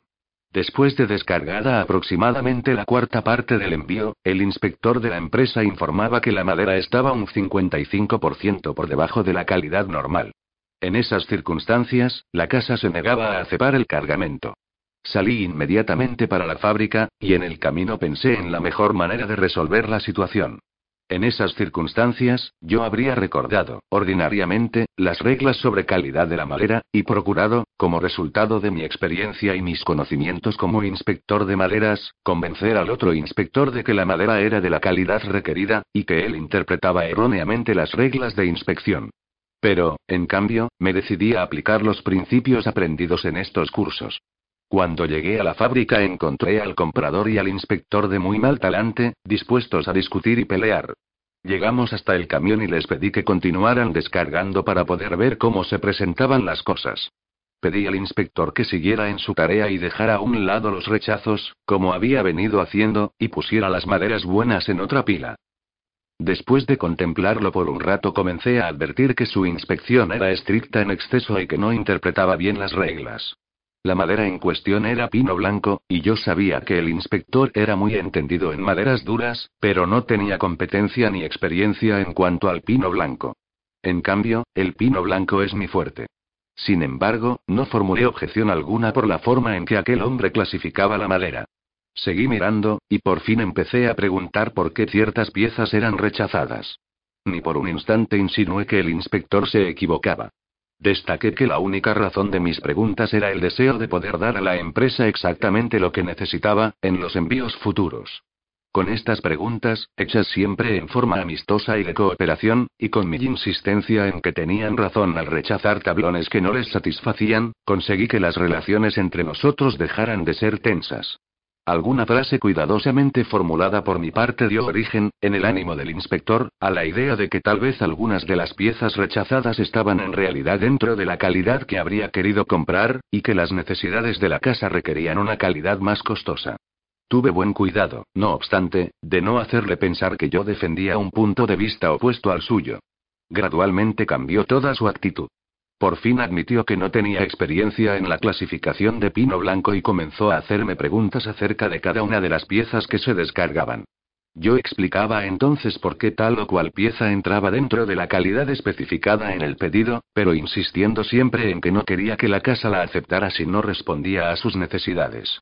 Después de descargada aproximadamente la cuarta parte del envío, el inspector de la empresa informaba que la madera estaba un 55% por debajo de la calidad normal. En esas circunstancias, la casa se negaba a aceptar el cargamento. Salí inmediatamente para la fábrica, y en el camino pensé en la mejor manera de resolver la situación. En esas circunstancias, yo habría recordado, ordinariamente, las reglas sobre calidad de la madera, y procurado, como resultado de mi experiencia y mis conocimientos como inspector de maderas, convencer al otro inspector de que la madera era de la calidad requerida, y que él interpretaba erróneamente las reglas de inspección. Pero, en cambio, me decidí a aplicar los principios aprendidos en estos cursos. Cuando llegué a la fábrica encontré al comprador y al inspector de muy mal talante, dispuestos a discutir y pelear. Llegamos hasta el camión y les pedí que continuaran descargando para poder ver cómo se presentaban las cosas. Pedí al inspector que siguiera en su tarea y dejara a un lado los rechazos, como había venido haciendo, y pusiera las maderas buenas en otra pila. Después de contemplarlo por un rato comencé a advertir que su inspección era estricta en exceso y que no interpretaba bien las reglas. La madera en cuestión era pino blanco, y yo sabía que el inspector era muy entendido en maderas duras, pero no tenía competencia ni experiencia en cuanto al pino blanco. En cambio, el pino blanco es mi fuerte. Sin embargo, no formulé objeción alguna por la forma en que aquel hombre clasificaba la madera. Seguí mirando, y por fin empecé a preguntar por qué ciertas piezas eran rechazadas. Ni por un instante insinué que el inspector se equivocaba. Destaqué que la única razón de mis preguntas era el deseo de poder dar a la empresa exactamente lo que necesitaba, en los envíos futuros. Con estas preguntas, hechas siempre en forma amistosa y de cooperación, y con mi insistencia en que tenían razón al rechazar tablones que no les satisfacían, conseguí que las relaciones entre nosotros dejaran de ser tensas. Alguna frase cuidadosamente formulada por mi parte dio origen, en el ánimo del inspector, a la idea de que tal vez algunas de las piezas rechazadas estaban en realidad dentro de la calidad que habría querido comprar, y que las necesidades de la casa requerían una calidad más costosa. Tuve buen cuidado, no obstante, de no hacerle pensar que yo defendía un punto de vista opuesto al suyo. Gradualmente cambió toda su actitud. Por fin admitió que no tenía experiencia en la clasificación de pino blanco y comenzó a hacerme preguntas acerca de cada una de las piezas que se descargaban. Yo explicaba entonces por qué tal o cual pieza entraba dentro de la calidad especificada en el pedido, pero insistiendo siempre en que no quería que la casa la aceptara si no respondía a sus necesidades.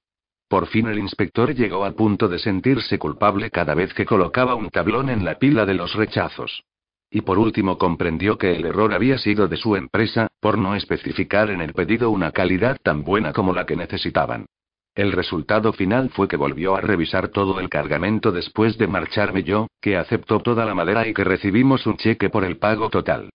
Por fin el inspector llegó al punto de sentirse culpable cada vez que colocaba un tablón en la pila de los rechazos. Y por último comprendió que el error había sido de su empresa, por no especificar en el pedido una calidad tan buena como la que necesitaban. El resultado final fue que volvió a revisar todo el cargamento después de marcharme yo, que aceptó toda la madera y que recibimos un cheque por el pago total.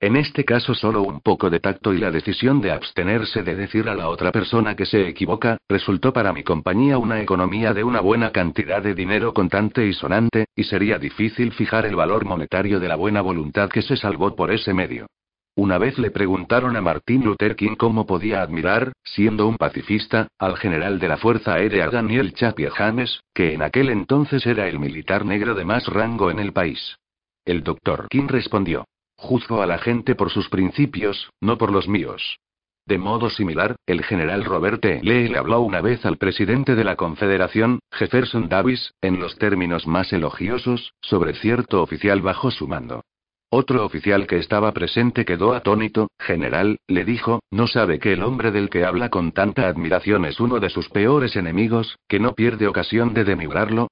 En este caso solo un poco de tacto y la decisión de abstenerse de decir a la otra persona que se equivoca, resultó para mi compañía una economía de una buena cantidad de dinero contante y sonante, y sería difícil fijar el valor monetario de la buena voluntad que se salvó por ese medio. Una vez le preguntaron a Martin Luther King cómo podía admirar, siendo un pacifista, al general de la Fuerza Aérea Daniel Chapier James, que en aquel entonces era el militar negro de más rango en el país. El doctor King respondió. Juzgo a la gente por sus principios, no por los míos. De modo similar, el general Robert E. Lee le habló una vez al presidente de la Confederación, Jefferson Davis, en los términos más elogiosos, sobre cierto oficial bajo su mando. Otro oficial que estaba presente quedó atónito, general, le dijo, ¿no sabe que el hombre del que habla con tanta admiración es uno de sus peores enemigos, que no pierde ocasión de demigrarlo?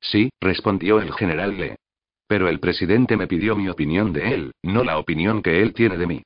Sí, respondió el general Lee. Pero el presidente me pidió mi opinión de él, no la opinión que él tiene de mí.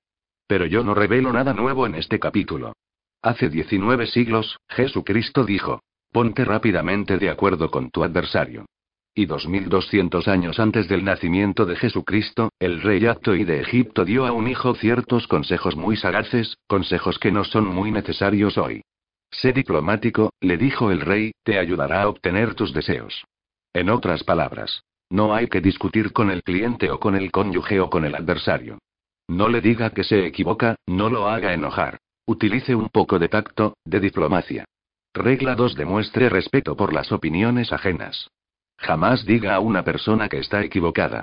Pero yo no revelo nada nuevo en este capítulo. Hace 19 siglos, Jesucristo dijo, ponte rápidamente de acuerdo con tu adversario. Y 2200 años antes del nacimiento de Jesucristo, el rey Actoi de Egipto dio a un hijo ciertos consejos muy sagaces, consejos que no son muy necesarios hoy. Sé diplomático, le dijo el rey, te ayudará a obtener tus deseos. En otras palabras, no hay que discutir con el cliente o con el cónyuge o con el adversario. No le diga que se equivoca, no lo haga enojar. Utilice un poco de tacto, de diplomacia. Regla 2. Demuestre respeto por las opiniones ajenas. Jamás diga a una persona que está equivocada.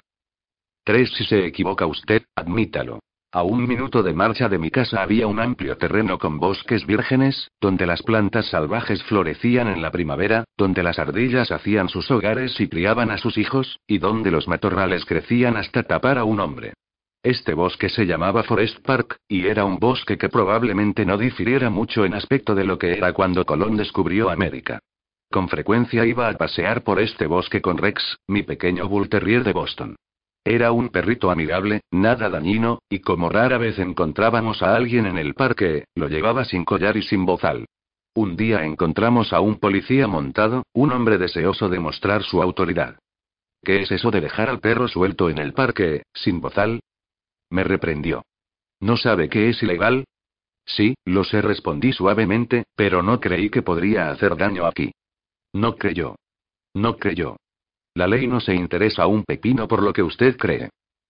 3. Si se equivoca usted, admítalo. A un minuto de marcha de mi casa había un amplio terreno con bosques vírgenes, donde las plantas salvajes florecían en la primavera, donde las ardillas hacían sus hogares y criaban a sus hijos, y donde los matorrales crecían hasta tapar a un hombre. Este bosque se llamaba Forest Park, y era un bosque que probablemente no difiriera mucho en aspecto de lo que era cuando Colón descubrió América. Con frecuencia iba a pasear por este bosque con Rex, mi pequeño bull terrier de Boston. Era un perrito amigable, nada dañino, y como rara vez encontrábamos a alguien en el parque, lo llevaba sin collar y sin bozal. Un día encontramos a un policía montado, un hombre deseoso de mostrar su autoridad. ¿Qué es eso de dejar al perro suelto en el parque, sin bozal? Me reprendió. ¿No sabe que es ilegal? Sí, lo sé, respondí suavemente, pero no creí que podría hacer daño aquí. No creyó. No creyó. La ley no se interesa un pepino por lo que usted cree.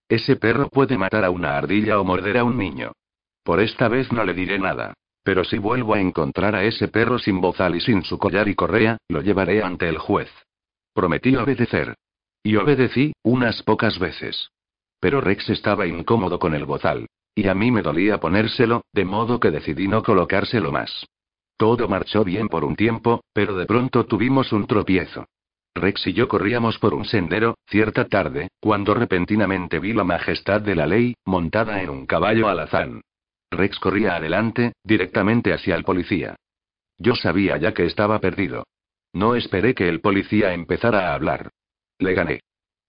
Ese perro puede matar a una ardilla o morder a un niño. Por esta vez no le diré nada. Pero si vuelvo a encontrar a ese perro sin bozal y sin su collar y correa, lo llevaré ante el juez. Prometí obedecer. Y obedecí, unas pocas veces. Pero Rex estaba incómodo con el bozal. Y a mí me dolía ponérselo, de modo que decidí no colocárselo más. Todo marchó bien por un tiempo, pero de pronto tuvimos un tropiezo. Rex y yo corríamos por un sendero, cierta tarde, cuando repentinamente vi la majestad de la ley, montada en un caballo alazán. Rex corría adelante, directamente hacia el policía. Yo sabía ya que estaba perdido. No esperé que el policía empezara a hablar. Le gané.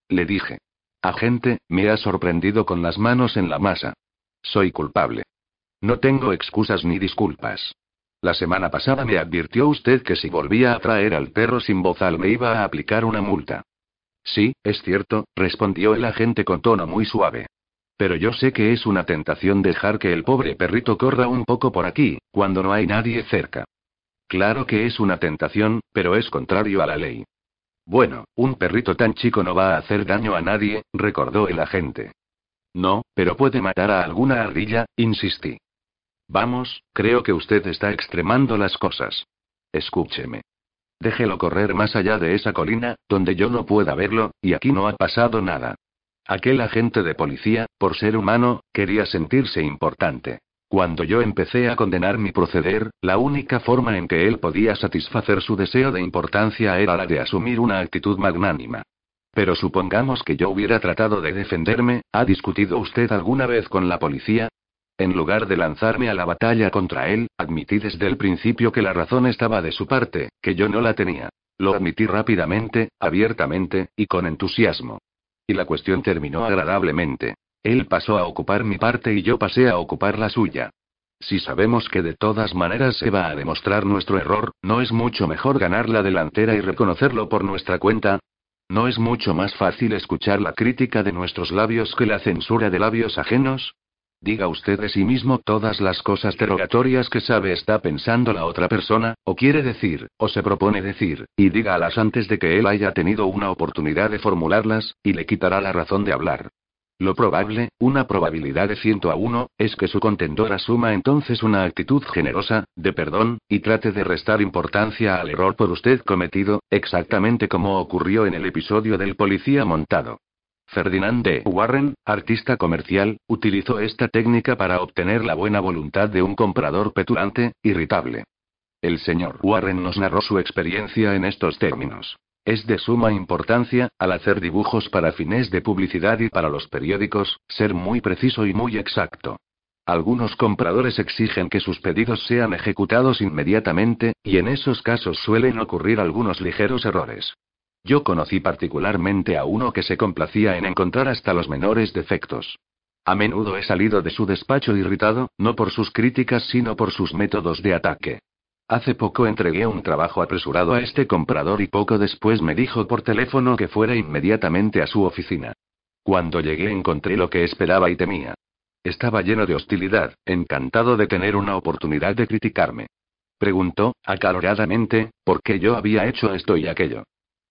Le dije. Agente, me ha sorprendido con las manos en la masa. Soy culpable. No tengo excusas ni disculpas. La semana pasada me advirtió usted que si volvía a traer al perro sin bozal me iba a aplicar una multa. Sí, es cierto, respondió el agente con tono muy suave. Pero yo sé que es una tentación dejar que el pobre perrito corra un poco por aquí, cuando no hay nadie cerca. Claro que es una tentación, pero es contrario a la ley. Bueno, un perrito tan chico no va a hacer daño a nadie, recordó el agente. No, pero puede matar a alguna ardilla, insistí. Vamos, creo que usted está extremando las cosas. Escúcheme. Déjelo correr más allá de esa colina, donde yo no pueda verlo, y aquí no ha pasado nada. Aquel agente de policía, por ser humano, quería sentirse importante. Cuando yo empecé a condenar mi proceder, la única forma en que él podía satisfacer su deseo de importancia era la de asumir una actitud magnánima. Pero supongamos que yo hubiera tratado de defenderme, ¿ha discutido usted alguna vez con la policía? En lugar de lanzarme a la batalla contra él, admití desde el principio que la razón estaba de su parte, que yo no la tenía. Lo admití rápidamente, abiertamente, y con entusiasmo. Y la cuestión terminó agradablemente. Él pasó a ocupar mi parte y yo pasé a ocupar la suya. Si sabemos que de todas maneras se va a demostrar nuestro error, ¿no es mucho mejor ganar la delantera y reconocerlo por nuestra cuenta? ¿No es mucho más fácil escuchar la crítica de nuestros labios que la censura de labios ajenos? Diga usted de sí mismo todas las cosas derogatorias que sabe está pensando la otra persona, o quiere decir, o se propone decir, y dígalas antes de que él haya tenido una oportunidad de formularlas, y le quitará la razón de hablar. Lo probable, una probabilidad de ciento a uno, es que su contendor asuma entonces una actitud generosa, de perdón, y trate de restar importancia al error por usted cometido, exactamente como ocurrió en el episodio del policía montado. Ferdinand de Warren, artista comercial, utilizó esta técnica para obtener la buena voluntad de un comprador petulante, irritable. El señor Warren nos narró su experiencia en estos términos. Es de suma importancia, al hacer dibujos para fines de publicidad y para los periódicos, ser muy preciso y muy exacto. Algunos compradores exigen que sus pedidos sean ejecutados inmediatamente, y en esos casos suelen ocurrir algunos ligeros errores. Yo conocí particularmente a uno que se complacía en encontrar hasta los menores defectos. A menudo he salido de su despacho irritado, no por sus críticas sino por sus métodos de ataque. Hace poco entregué un trabajo apresurado a este comprador y poco después me dijo por teléfono que fuera inmediatamente a su oficina. Cuando llegué encontré lo que esperaba y temía. Estaba lleno de hostilidad, encantado de tener una oportunidad de criticarme. Preguntó, acaloradamente, por qué yo había hecho esto y aquello.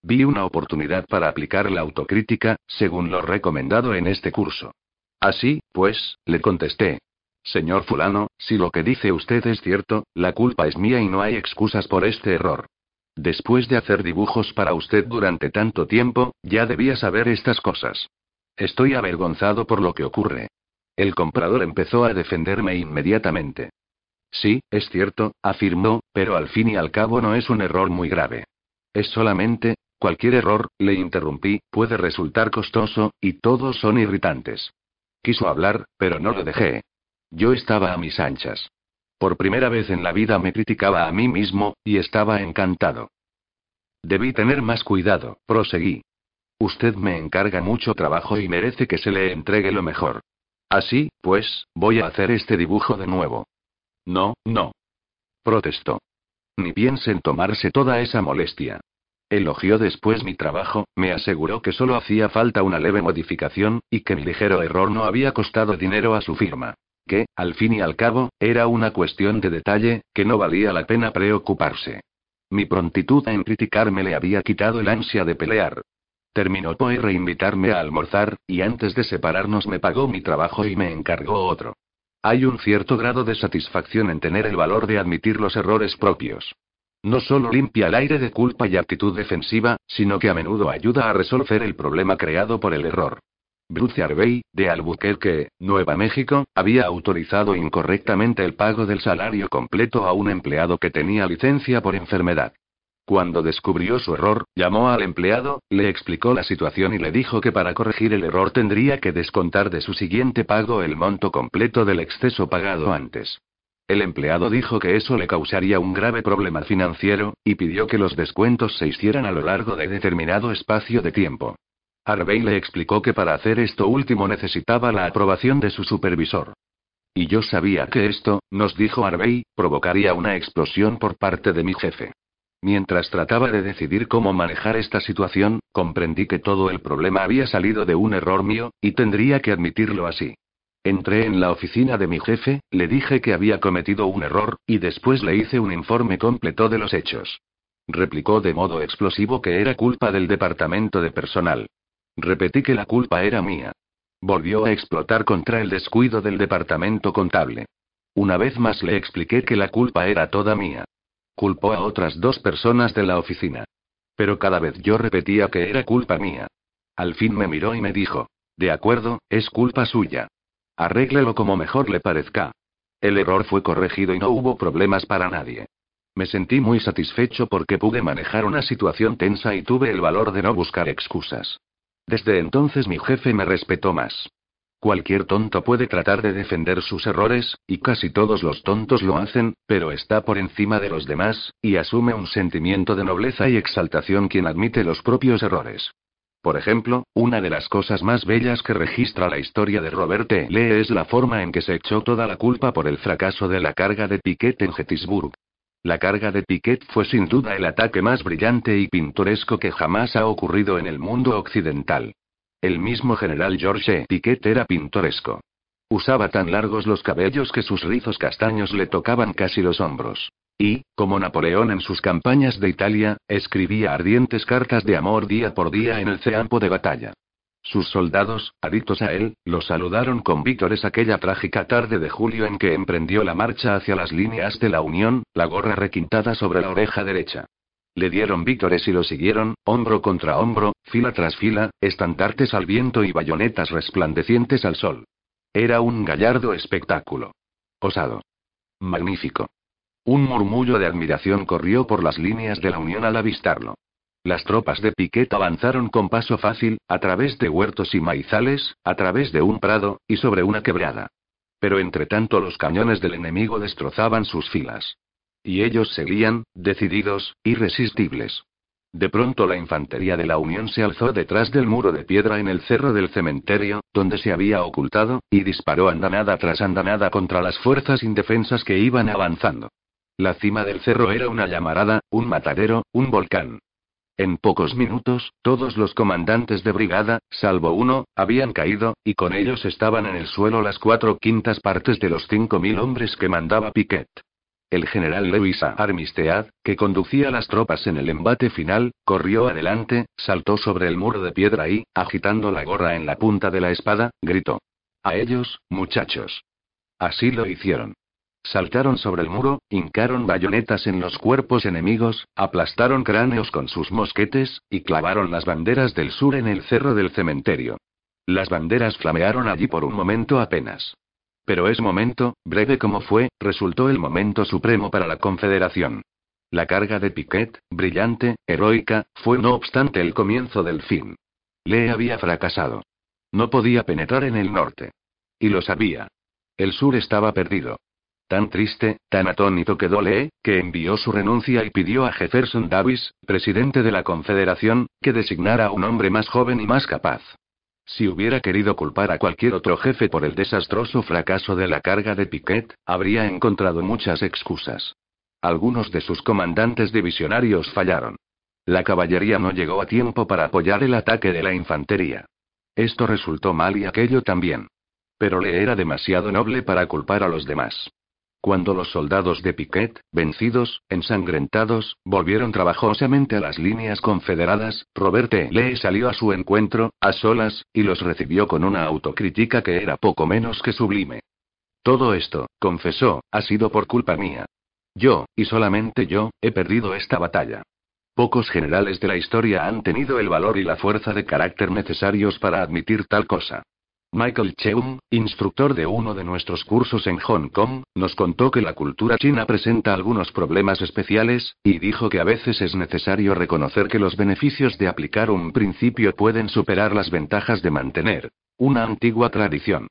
Vi una oportunidad para aplicar la autocrítica, según lo recomendado en este curso. Así, pues, le contesté, Señor fulano, si lo que dice usted es cierto, la culpa es mía y no hay excusas por este error. Después de hacer dibujos para usted durante tanto tiempo, ya debía saber estas cosas. Estoy avergonzado por lo que ocurre. El comprador empezó a defenderme inmediatamente. Sí, es cierto, afirmó, pero al fin y al cabo no es un error muy grave. Es solamente, cualquier error, le interrumpí, puede resultar costoso, y todos son irritantes. Quiso hablar, pero no lo dejé. Yo estaba a mis anchas. Por primera vez en la vida me criticaba a mí mismo, y estaba encantado. Debí tener más cuidado, proseguí. Usted me encarga mucho trabajo y merece que se le entregue lo mejor. Así, pues, voy a hacer este dibujo de nuevo. No, no. Protestó. Ni piensen tomarse toda esa molestia. Elogió después mi trabajo, me aseguró que solo hacía falta una leve modificación, y que mi ligero error no había costado dinero a su firma que, al fin y al cabo, era una cuestión de detalle, que no valía la pena preocuparse. Mi prontitud en criticarme le había quitado el ansia de pelear. Terminó por reinvitarme a almorzar, y antes de separarnos me pagó mi trabajo y me encargó otro. Hay un cierto grado de satisfacción en tener el valor de admitir los errores propios. No solo limpia el aire de culpa y actitud defensiva, sino que a menudo ayuda a resolver el problema creado por el error. Bruce Arbey, de Albuquerque, Nueva México, había autorizado incorrectamente el pago del salario completo a un empleado que tenía licencia por enfermedad. Cuando descubrió su error, llamó al empleado, le explicó la situación y le dijo que para corregir el error tendría que descontar de su siguiente pago el monto completo del exceso pagado antes. El empleado dijo que eso le causaría un grave problema financiero, y pidió que los descuentos se hicieran a lo largo de determinado espacio de tiempo. Harvey le explicó que para hacer esto último necesitaba la aprobación de su supervisor. Y yo sabía que esto, nos dijo Harvey, provocaría una explosión por parte de mi jefe. Mientras trataba de decidir cómo manejar esta situación, comprendí que todo el problema había salido de un error mío, y tendría que admitirlo así. Entré en la oficina de mi jefe, le dije que había cometido un error, y después le hice un informe completo de los hechos. Replicó de modo explosivo que era culpa del departamento de personal. Repetí que la culpa era mía. Volvió a explotar contra el descuido del departamento contable. Una vez más le expliqué que la culpa era toda mía. Culpó a otras dos personas de la oficina. Pero cada vez yo repetía que era culpa mía. Al fin me miró y me dijo, de acuerdo, es culpa suya. Arréglelo como mejor le parezca. El error fue corregido y no hubo problemas para nadie. Me sentí muy satisfecho porque pude manejar una situación tensa y tuve el valor de no buscar excusas. Desde entonces mi jefe me respetó más. Cualquier tonto puede tratar de defender sus errores, y casi todos los tontos lo hacen, pero está por encima de los demás, y asume un sentimiento de nobleza y exaltación quien admite los propios errores. Por ejemplo, una de las cosas más bellas que registra la historia de Robert e. Lee es la forma en que se echó toda la culpa por el fracaso de la carga de Piquet en Gettysburg. La carga de Piquet fue sin duda el ataque más brillante y pintoresco que jamás ha ocurrido en el mundo occidental. El mismo general George Piquet era pintoresco. Usaba tan largos los cabellos que sus rizos castaños le tocaban casi los hombros. Y, como Napoleón en sus campañas de Italia, escribía ardientes cartas de amor día por día en el campo de batalla. Sus soldados, adictos a él, lo saludaron con víctores aquella trágica tarde de julio en que emprendió la marcha hacia las líneas de la Unión, la gorra requintada sobre la oreja derecha. Le dieron víctores y lo siguieron, hombro contra hombro, fila tras fila, estandartes al viento y bayonetas resplandecientes al sol. Era un gallardo espectáculo. Osado. Magnífico. Un murmullo de admiración corrió por las líneas de la Unión al avistarlo. Las tropas de Piquet avanzaron con paso fácil, a través de huertos y maizales, a través de un prado, y sobre una quebrada. Pero entre tanto los cañones del enemigo destrozaban sus filas. Y ellos seguían, decididos, irresistibles. De pronto la infantería de la Unión se alzó detrás del muro de piedra en el cerro del cementerio, donde se había ocultado, y disparó andanada tras andanada contra las fuerzas indefensas que iban avanzando. La cima del cerro era una llamarada, un matadero, un volcán. En pocos minutos, todos los comandantes de brigada, salvo uno, habían caído, y con ellos estaban en el suelo las cuatro quintas partes de los cinco mil hombres que mandaba Piquet. El general Lewis Armistead, que conducía las tropas en el embate final, corrió adelante, saltó sobre el muro de piedra y, agitando la gorra en la punta de la espada, gritó. A ellos, muchachos. Así lo hicieron. Saltaron sobre el muro, hincaron bayonetas en los cuerpos enemigos, aplastaron cráneos con sus mosquetes, y clavaron las banderas del sur en el cerro del cementerio. Las banderas flamearon allí por un momento apenas. Pero ese momento, breve como fue, resultó el momento supremo para la Confederación. La carga de Piquet, brillante, heroica, fue no obstante el comienzo del fin. Lee había fracasado. No podía penetrar en el norte. Y lo sabía. El sur estaba perdido. Tan triste, tan atónito quedó Lee, que envió su renuncia y pidió a Jefferson Davis, presidente de la Confederación, que designara a un hombre más joven y más capaz. Si hubiera querido culpar a cualquier otro jefe por el desastroso fracaso de la carga de Piquet, habría encontrado muchas excusas. Algunos de sus comandantes divisionarios fallaron. La caballería no llegó a tiempo para apoyar el ataque de la infantería. Esto resultó mal y aquello también. Pero le era demasiado noble para culpar a los demás. Cuando los soldados de Piquet, vencidos, ensangrentados, volvieron trabajosamente a las líneas confederadas, Robert e. Lee salió a su encuentro, a solas, y los recibió con una autocrítica que era poco menos que sublime. Todo esto, confesó, ha sido por culpa mía. Yo, y solamente yo, he perdido esta batalla. Pocos generales de la historia han tenido el valor y la fuerza de carácter necesarios para admitir tal cosa. Michael Cheung, instructor de uno de nuestros cursos en Hong Kong, nos contó que la cultura china presenta algunos problemas especiales, y dijo que a veces es necesario reconocer que los beneficios de aplicar un principio pueden superar las ventajas de mantener una antigua tradición.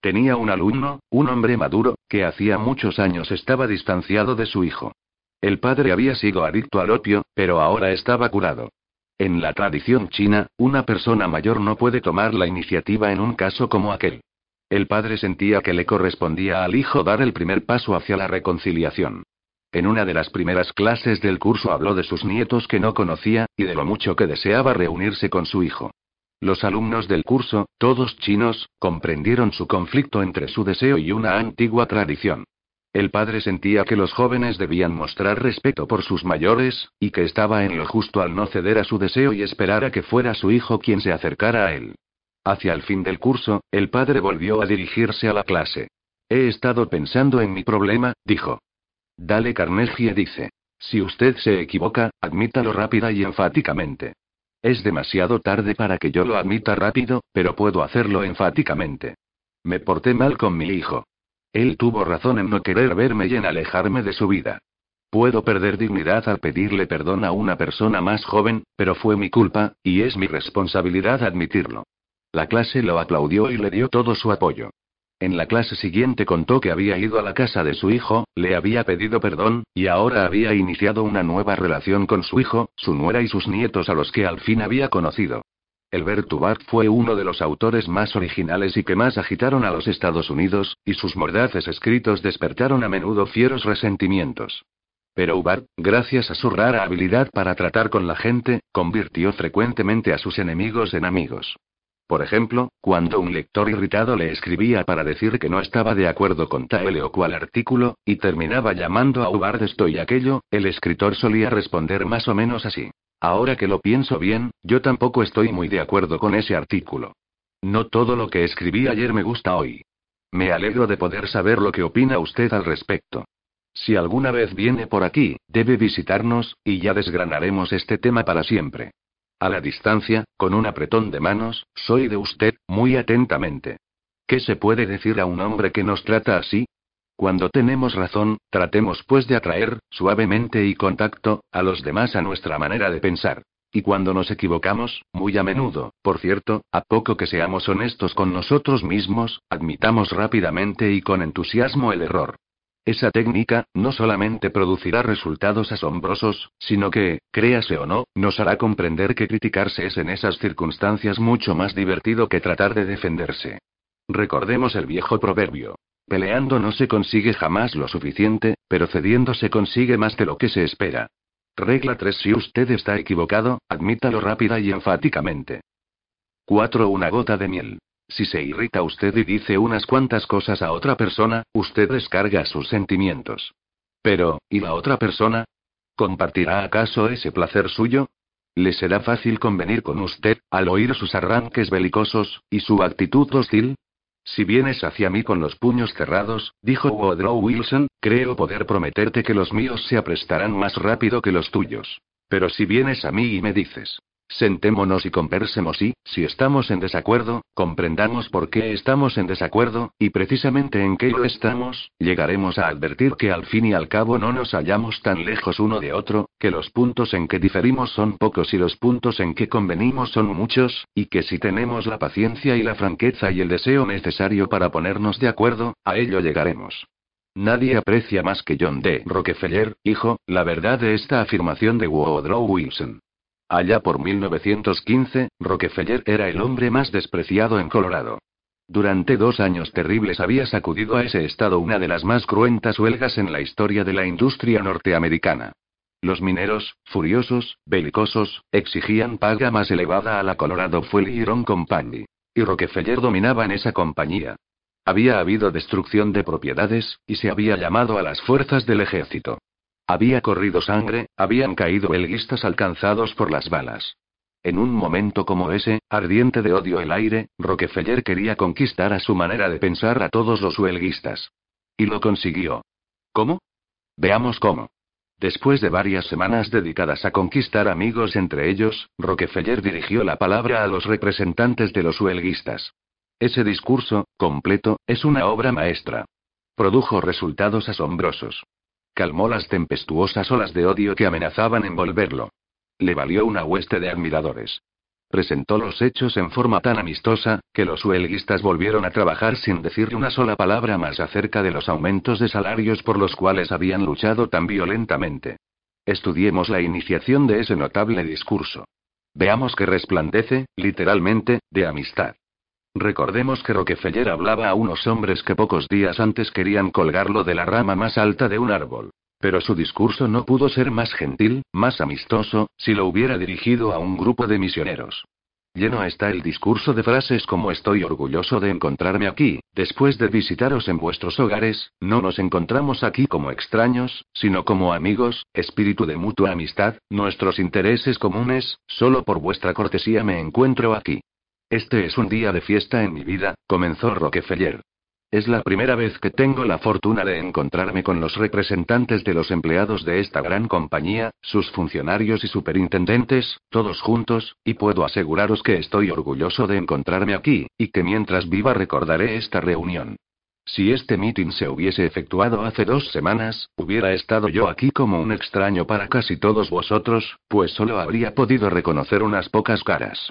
Tenía un alumno, un hombre maduro, que hacía muchos años estaba distanciado de su hijo. El padre había sido adicto al opio, pero ahora estaba curado. En la tradición china, una persona mayor no puede tomar la iniciativa en un caso como aquel. El padre sentía que le correspondía al hijo dar el primer paso hacia la reconciliación. En una de las primeras clases del curso habló de sus nietos que no conocía, y de lo mucho que deseaba reunirse con su hijo. Los alumnos del curso, todos chinos, comprendieron su conflicto entre su deseo y una antigua tradición. El padre sentía que los jóvenes debían mostrar respeto por sus mayores, y que estaba en lo justo al no ceder a su deseo y esperar a que fuera su hijo quien se acercara a él. Hacia el fin del curso, el padre volvió a dirigirse a la clase. He estado pensando en mi problema, dijo. Dale Carnegie dice. Si usted se equivoca, admítalo rápida y enfáticamente. Es demasiado tarde para que yo lo admita rápido, pero puedo hacerlo enfáticamente. Me porté mal con mi hijo. Él tuvo razón en no querer verme y en alejarme de su vida. Puedo perder dignidad al pedirle perdón a una persona más joven, pero fue mi culpa, y es mi responsabilidad admitirlo. La clase lo aplaudió y le dio todo su apoyo. En la clase siguiente contó que había ido a la casa de su hijo, le había pedido perdón, y ahora había iniciado una nueva relación con su hijo, su nuera y sus nietos a los que al fin había conocido. Elbert Hubbard fue uno de los autores más originales y que más agitaron a los Estados Unidos, y sus mordaces escritos despertaron a menudo fieros resentimientos. Pero Hubbard, gracias a su rara habilidad para tratar con la gente, convirtió frecuentemente a sus enemigos en amigos. Por ejemplo, cuando un lector irritado le escribía para decir que no estaba de acuerdo con tal o cual artículo, y terminaba llamando a Hubbard esto y aquello, el escritor solía responder más o menos así. Ahora que lo pienso bien, yo tampoco estoy muy de acuerdo con ese artículo. No todo lo que escribí ayer me gusta hoy. Me alegro de poder saber lo que opina usted al respecto. Si alguna vez viene por aquí, debe visitarnos, y ya desgranaremos este tema para siempre. A la distancia, con un apretón de manos, soy de usted, muy atentamente. ¿Qué se puede decir a un hombre que nos trata así? Cuando tenemos razón, tratemos pues de atraer, suavemente y con tacto, a los demás a nuestra manera de pensar. Y cuando nos equivocamos, muy a menudo, por cierto, a poco que seamos honestos con nosotros mismos, admitamos rápidamente y con entusiasmo el error. Esa técnica, no solamente producirá resultados asombrosos, sino que, créase o no, nos hará comprender que criticarse es en esas circunstancias mucho más divertido que tratar de defenderse. Recordemos el viejo proverbio. Peleando no se consigue jamás lo suficiente, pero cediendo se consigue más de lo que se espera. Regla 3. Si usted está equivocado, admítalo rápida y enfáticamente. 4. Una gota de miel. Si se irrita usted y dice unas cuantas cosas a otra persona, usted descarga sus sentimientos. Pero, ¿y la otra persona? ¿Compartirá acaso ese placer suyo? ¿Le será fácil convenir con usted, al oír sus arranques belicosos, y su actitud hostil? Si vienes hacia mí con los puños cerrados, dijo Woodrow Wilson, creo poder prometerte que los míos se aprestarán más rápido que los tuyos. Pero si vienes a mí y me dices, Sentémonos y conversemos y, si estamos en desacuerdo, comprendamos por qué estamos en desacuerdo, y precisamente en qué lo estamos, llegaremos a advertir que al fin y al cabo no nos hallamos tan lejos uno de otro, que los puntos en que diferimos son pocos y los puntos en que convenimos son muchos, y que si tenemos la paciencia y la franqueza y el deseo necesario para ponernos de acuerdo, a ello llegaremos. Nadie aprecia más que John D. Rockefeller, hijo, la verdad de esta afirmación de Woodrow Wilson. Allá por 1915, Rockefeller era el hombre más despreciado en Colorado. Durante dos años terribles había sacudido a ese estado una de las más cruentas huelgas en la historia de la industria norteamericana. Los mineros, furiosos, belicosos, exigían paga más elevada a la Colorado Fuel Iron Company. Y Rockefeller dominaba en esa compañía. Había habido destrucción de propiedades, y se había llamado a las fuerzas del ejército. Había corrido sangre, habían caído belguistas alcanzados por las balas. En un momento como ese, ardiente de odio el aire, Rockefeller quería conquistar a su manera de pensar a todos los huelguistas. Y lo consiguió. ¿Cómo? Veamos cómo. Después de varias semanas dedicadas a conquistar amigos entre ellos, Rockefeller dirigió la palabra a los representantes de los huelguistas. Ese discurso, completo, es una obra maestra. Produjo resultados asombrosos. Calmó las tempestuosas olas de odio que amenazaban envolverlo. Le valió una hueste de admiradores. Presentó los hechos en forma tan amistosa, que los huelguistas volvieron a trabajar sin decir una sola palabra más acerca de los aumentos de salarios por los cuales habían luchado tan violentamente. Estudiemos la iniciación de ese notable discurso. Veamos que resplandece, literalmente, de amistad. Recordemos que Rockefeller hablaba a unos hombres que pocos días antes querían colgarlo de la rama más alta de un árbol. Pero su discurso no pudo ser más gentil, más amistoso, si lo hubiera dirigido a un grupo de misioneros. Lleno está el discurso de frases como estoy orgulloso de encontrarme aquí, después de visitaros en vuestros hogares, no nos encontramos aquí como extraños, sino como amigos, espíritu de mutua amistad, nuestros intereses comunes, solo por vuestra cortesía me encuentro aquí. Este es un día de fiesta en mi vida, comenzó Rockefeller. Es la primera vez que tengo la fortuna de encontrarme con los representantes de los empleados de esta gran compañía, sus funcionarios y superintendentes, todos juntos, y puedo aseguraros que estoy orgulloso de encontrarme aquí, y que mientras viva recordaré esta reunión. Si este meeting se hubiese efectuado hace dos semanas, hubiera estado yo aquí como un extraño para casi todos vosotros, pues solo habría podido reconocer unas pocas caras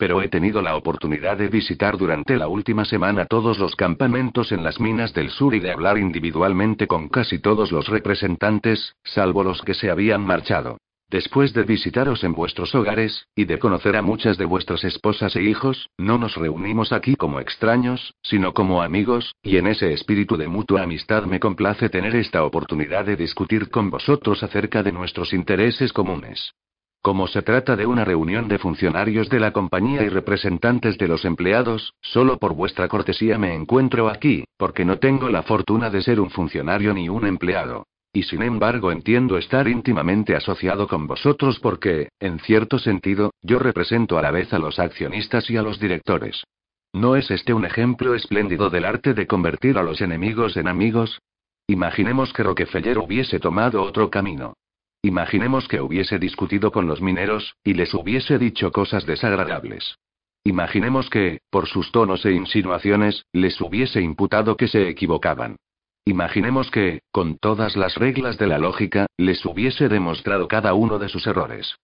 pero he tenido la oportunidad de visitar durante la última semana todos los campamentos en las minas del sur y de hablar individualmente con casi todos los representantes, salvo los que se habían marchado. Después de visitaros en vuestros hogares, y de conocer a muchas de vuestras esposas e hijos, no nos reunimos aquí como extraños, sino como amigos, y en ese espíritu de mutua amistad me complace tener esta oportunidad de discutir con vosotros acerca de nuestros intereses comunes. Como se trata de una reunión de funcionarios de la compañía y representantes de los empleados, solo por vuestra cortesía me encuentro aquí, porque no tengo la fortuna de ser un funcionario ni un empleado. Y sin embargo entiendo estar íntimamente asociado con vosotros porque, en cierto sentido, yo represento a la vez a los accionistas y a los directores. ¿No es este un ejemplo espléndido del arte de convertir a los enemigos en amigos? Imaginemos que Rockefeller hubiese tomado otro camino. Imaginemos que hubiese discutido con los mineros, y les hubiese dicho cosas desagradables. Imaginemos que, por sus tonos e insinuaciones, les hubiese imputado que se equivocaban. Imaginemos que, con todas las reglas de la lógica, les hubiese demostrado cada uno de sus errores.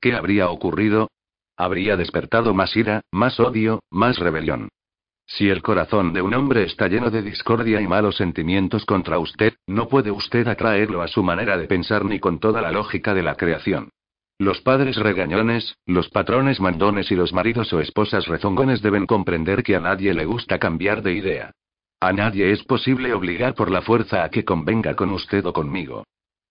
¿Qué habría ocurrido? Habría despertado más ira, más odio, más rebelión. Si el corazón de un hombre está lleno de discordia y malos sentimientos contra usted, no puede usted atraerlo a su manera de pensar ni con toda la lógica de la creación. Los padres regañones, los patrones mandones y los maridos o esposas rezongones deben comprender que a nadie le gusta cambiar de idea. A nadie es posible obligar por la fuerza a que convenga con usted o conmigo.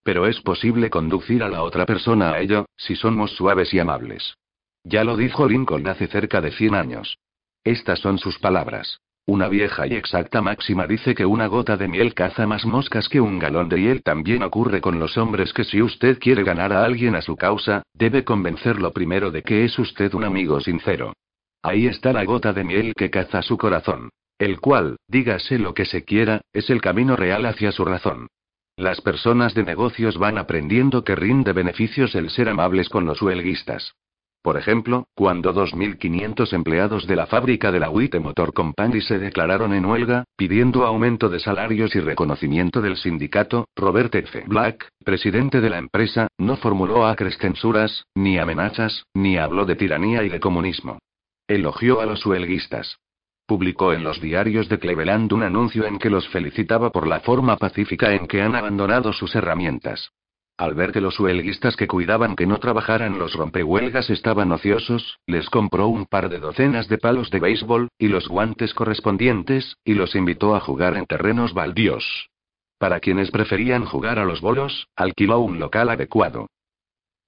Pero es posible conducir a la otra persona a ello, si somos suaves y amables. Ya lo dijo Lincoln hace cerca de 100 años. Estas son sus palabras. Una vieja y exacta máxima dice que una gota de miel caza más moscas que un galón de hiel. También ocurre con los hombres que si usted quiere ganar a alguien a su causa, debe convencerlo primero de que es usted un amigo sincero. Ahí está la gota de miel que caza su corazón. El cual, dígase lo que se quiera, es el camino real hacia su razón. Las personas de negocios van aprendiendo que rinde beneficios el ser amables con los huelguistas. Por ejemplo, cuando 2.500 empleados de la fábrica de la Witte Motor Company se declararon en huelga, pidiendo aumento de salarios y reconocimiento del sindicato, Robert F. Black, presidente de la empresa, no formuló acres censuras, ni amenazas, ni habló de tiranía y de comunismo. Elogió a los huelguistas. Publicó en los diarios de Cleveland un anuncio en que los felicitaba por la forma pacífica en que han abandonado sus herramientas. Al ver que los huelguistas que cuidaban que no trabajaran los rompehuelgas estaban ociosos, les compró un par de docenas de palos de béisbol, y los guantes correspondientes, y los invitó a jugar en terrenos baldíos. Para quienes preferían jugar a los bolos, alquiló un local adecuado.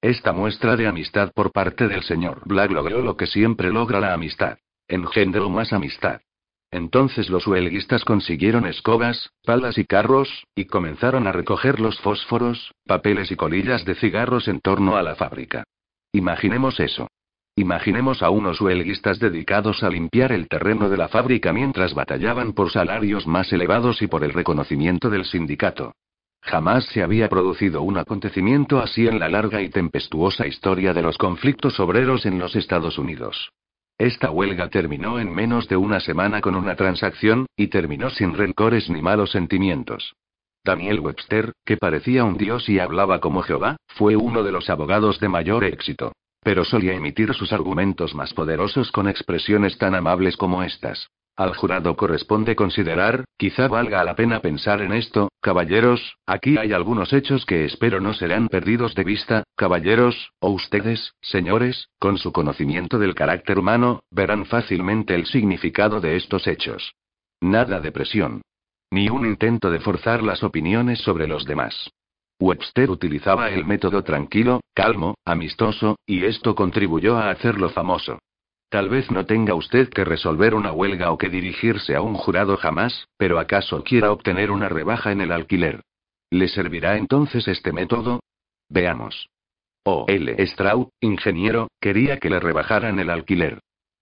Esta muestra de amistad por parte del señor Black logró lo que siempre logra la amistad. Engendró más amistad. Entonces los huelguistas consiguieron escobas, palas y carros, y comenzaron a recoger los fósforos, papeles y colillas de cigarros en torno a la fábrica. Imaginemos eso. Imaginemos a unos huelguistas dedicados a limpiar el terreno de la fábrica mientras batallaban por salarios más elevados y por el reconocimiento del sindicato. Jamás se había producido un acontecimiento así en la larga y tempestuosa historia de los conflictos obreros en los Estados Unidos. Esta huelga terminó en menos de una semana con una transacción, y terminó sin rencores ni malos sentimientos. Daniel Webster, que parecía un dios y hablaba como Jehová, fue uno de los abogados de mayor éxito. Pero solía emitir sus argumentos más poderosos con expresiones tan amables como estas. Al jurado corresponde considerar, quizá valga la pena pensar en esto, caballeros, aquí hay algunos hechos que espero no serán perdidos de vista, caballeros, o ustedes, señores, con su conocimiento del carácter humano, verán fácilmente el significado de estos hechos. Nada de presión. Ni un intento de forzar las opiniones sobre los demás. Webster utilizaba el método tranquilo, calmo, amistoso, y esto contribuyó a hacerlo famoso. Tal vez no tenga usted que resolver una huelga o que dirigirse a un jurado jamás, pero ¿acaso quiera obtener una rebaja en el alquiler? ¿Le servirá entonces este método? Veamos. O. L. Stroud, ingeniero, quería que le rebajaran el alquiler.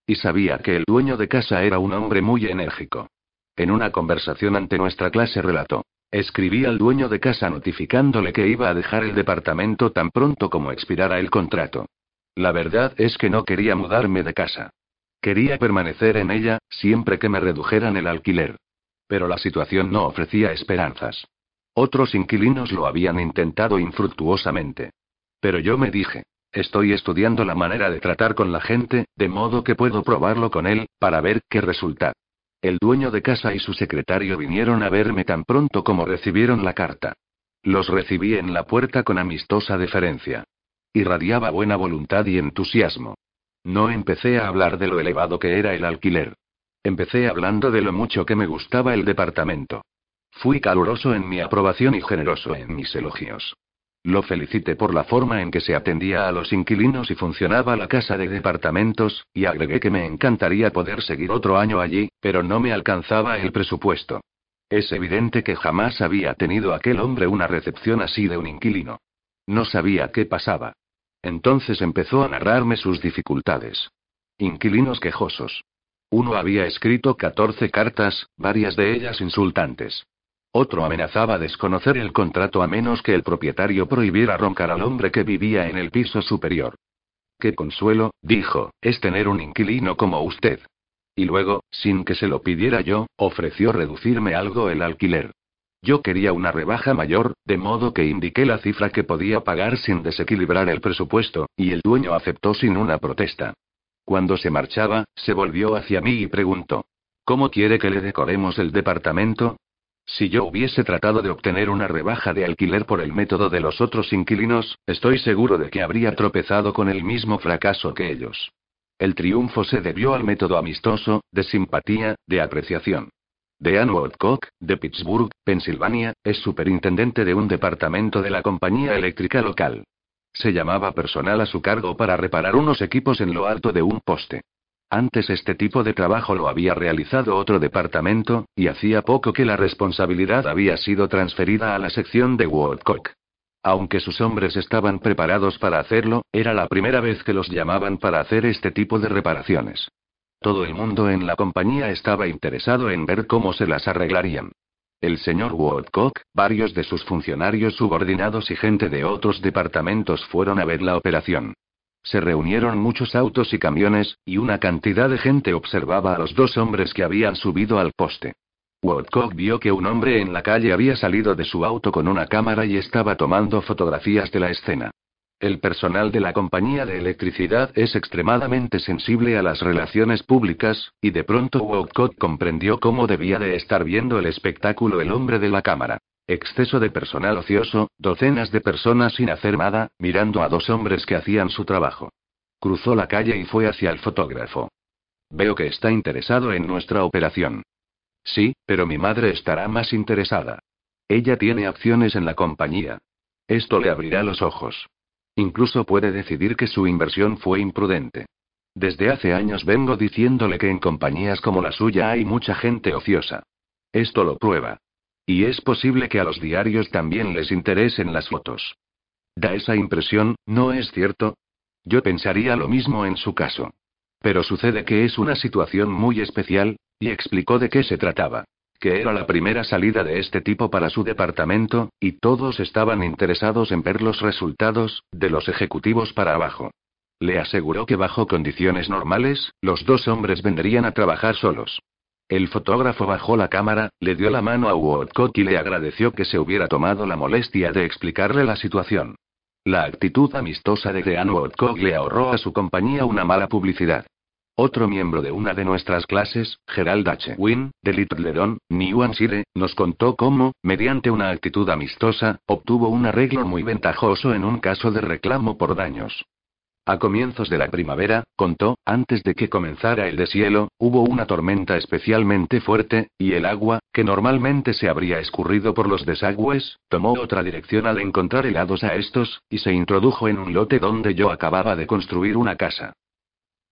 Y sabía que el dueño de casa era un hombre muy enérgico. En una conversación ante nuestra clase relató. Escribí al dueño de casa notificándole que iba a dejar el departamento tan pronto como expirara el contrato. La verdad es que no quería mudarme de casa. Quería permanecer en ella, siempre que me redujeran el alquiler. Pero la situación no ofrecía esperanzas. Otros inquilinos lo habían intentado infructuosamente. Pero yo me dije, estoy estudiando la manera de tratar con la gente, de modo que puedo probarlo con él, para ver qué resulta. El dueño de casa y su secretario vinieron a verme tan pronto como recibieron la carta. Los recibí en la puerta con amistosa deferencia. Irradiaba buena voluntad y entusiasmo. No empecé a hablar de lo elevado que era el alquiler. Empecé hablando de lo mucho que me gustaba el departamento. Fui caluroso en mi aprobación y generoso en mis elogios. Lo felicité por la forma en que se atendía a los inquilinos y funcionaba la casa de departamentos, y agregué que me encantaría poder seguir otro año allí, pero no me alcanzaba el presupuesto. Es evidente que jamás había tenido aquel hombre una recepción así de un inquilino. No sabía qué pasaba. Entonces empezó a narrarme sus dificultades. Inquilinos quejosos. Uno había escrito 14 cartas, varias de ellas insultantes. Otro amenazaba desconocer el contrato a menos que el propietario prohibiera roncar al hombre que vivía en el piso superior. Qué consuelo, dijo, es tener un inquilino como usted. Y luego, sin que se lo pidiera yo, ofreció reducirme algo el alquiler. Yo quería una rebaja mayor, de modo que indiqué la cifra que podía pagar sin desequilibrar el presupuesto, y el dueño aceptó sin una protesta. Cuando se marchaba, se volvió hacia mí y preguntó. ¿Cómo quiere que le decoremos el departamento? Si yo hubiese tratado de obtener una rebaja de alquiler por el método de los otros inquilinos, estoy seguro de que habría tropezado con el mismo fracaso que ellos. El triunfo se debió al método amistoso, de simpatía, de apreciación. Dean Woodcock, de Pittsburgh, Pensilvania, es superintendente de un departamento de la compañía eléctrica local. Se llamaba personal a su cargo para reparar unos equipos en lo alto de un poste. Antes este tipo de trabajo lo había realizado otro departamento, y hacía poco que la responsabilidad había sido transferida a la sección de Woodcock. Aunque sus hombres estaban preparados para hacerlo, era la primera vez que los llamaban para hacer este tipo de reparaciones. Todo el mundo en la compañía estaba interesado en ver cómo se las arreglarían. El señor Woodcock, varios de sus funcionarios subordinados y gente de otros departamentos fueron a ver la operación. Se reunieron muchos autos y camiones, y una cantidad de gente observaba a los dos hombres que habían subido al poste. Woodcock vio que un hombre en la calle había salido de su auto con una cámara y estaba tomando fotografías de la escena. El personal de la compañía de electricidad es extremadamente sensible a las relaciones públicas, y de pronto Woodcock comprendió cómo debía de estar viendo el espectáculo el hombre de la cámara. Exceso de personal ocioso, docenas de personas sin hacer nada, mirando a dos hombres que hacían su trabajo. Cruzó la calle y fue hacia el fotógrafo. Veo que está interesado en nuestra operación. Sí, pero mi madre estará más interesada. Ella tiene acciones en la compañía. Esto le abrirá los ojos. Incluso puede decidir que su inversión fue imprudente. Desde hace años vengo diciéndole que en compañías como la suya hay mucha gente ociosa. Esto lo prueba. Y es posible que a los diarios también les interesen las fotos. Da esa impresión, ¿no es cierto? Yo pensaría lo mismo en su caso. Pero sucede que es una situación muy especial, y explicó de qué se trataba. Que era la primera salida de este tipo para su departamento, y todos estaban interesados en ver los resultados, de los ejecutivos para abajo. Le aseguró que bajo condiciones normales, los dos hombres vendrían a trabajar solos. El fotógrafo bajó la cámara, le dio la mano a Woodcock y le agradeció que se hubiera tomado la molestia de explicarle la situación. La actitud amistosa de Dean Woodcock le ahorró a su compañía una mala publicidad. Otro miembro de una de nuestras clases, Gerald H. Wynn, de Littleton, New Hampshire, nos contó cómo, mediante una actitud amistosa, obtuvo un arreglo muy ventajoso en un caso de reclamo por daños. A comienzos de la primavera, contó, antes de que comenzara el deshielo, hubo una tormenta especialmente fuerte, y el agua, que normalmente se habría escurrido por los desagües, tomó otra dirección al encontrar helados a estos, y se introdujo en un lote donde yo acababa de construir una casa.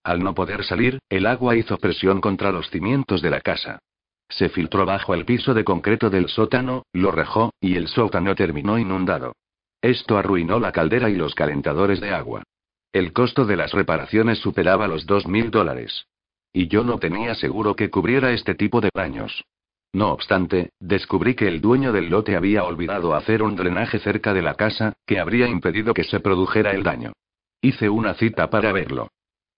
Al no poder salir, el agua hizo presión contra los cimientos de la casa. Se filtró bajo el piso de concreto del sótano, lo rejó, y el sótano terminó inundado. Esto arruinó la caldera y los calentadores de agua. El costo de las reparaciones superaba los dos mil dólares. Y yo no tenía seguro que cubriera este tipo de daños. No obstante, descubrí que el dueño del lote había olvidado hacer un drenaje cerca de la casa, que habría impedido que se produjera el daño. Hice una cita para verlo.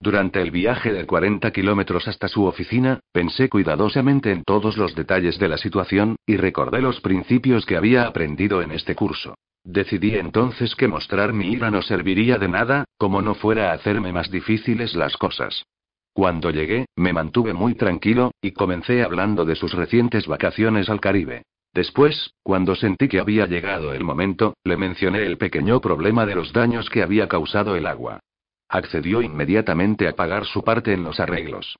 Durante el viaje de 40 kilómetros hasta su oficina, pensé cuidadosamente en todos los detalles de la situación, y recordé los principios que había aprendido en este curso. Decidí entonces que mostrar mi ira no serviría de nada, como no fuera a hacerme más difíciles las cosas. Cuando llegué, me mantuve muy tranquilo, y comencé hablando de sus recientes vacaciones al Caribe. Después, cuando sentí que había llegado el momento, le mencioné el pequeño problema de los daños que había causado el agua. Accedió inmediatamente a pagar su parte en los arreglos.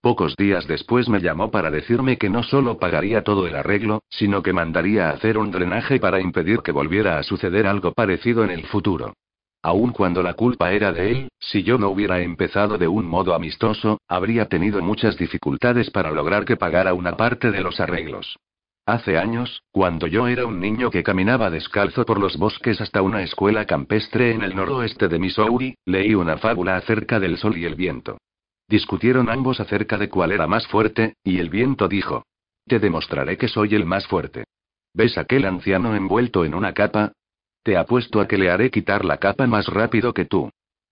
Pocos días después me llamó para decirme que no solo pagaría todo el arreglo, sino que mandaría a hacer un drenaje para impedir que volviera a suceder algo parecido en el futuro. Aun cuando la culpa era de él, si yo no hubiera empezado de un modo amistoso, habría tenido muchas dificultades para lograr que pagara una parte de los arreglos. Hace años, cuando yo era un niño que caminaba descalzo por los bosques hasta una escuela campestre en el noroeste de Missouri, leí una fábula acerca del sol y el viento. Discutieron ambos acerca de cuál era más fuerte, y el viento dijo. Te demostraré que soy el más fuerte. ¿Ves aquel anciano envuelto en una capa? Te apuesto a que le haré quitar la capa más rápido que tú.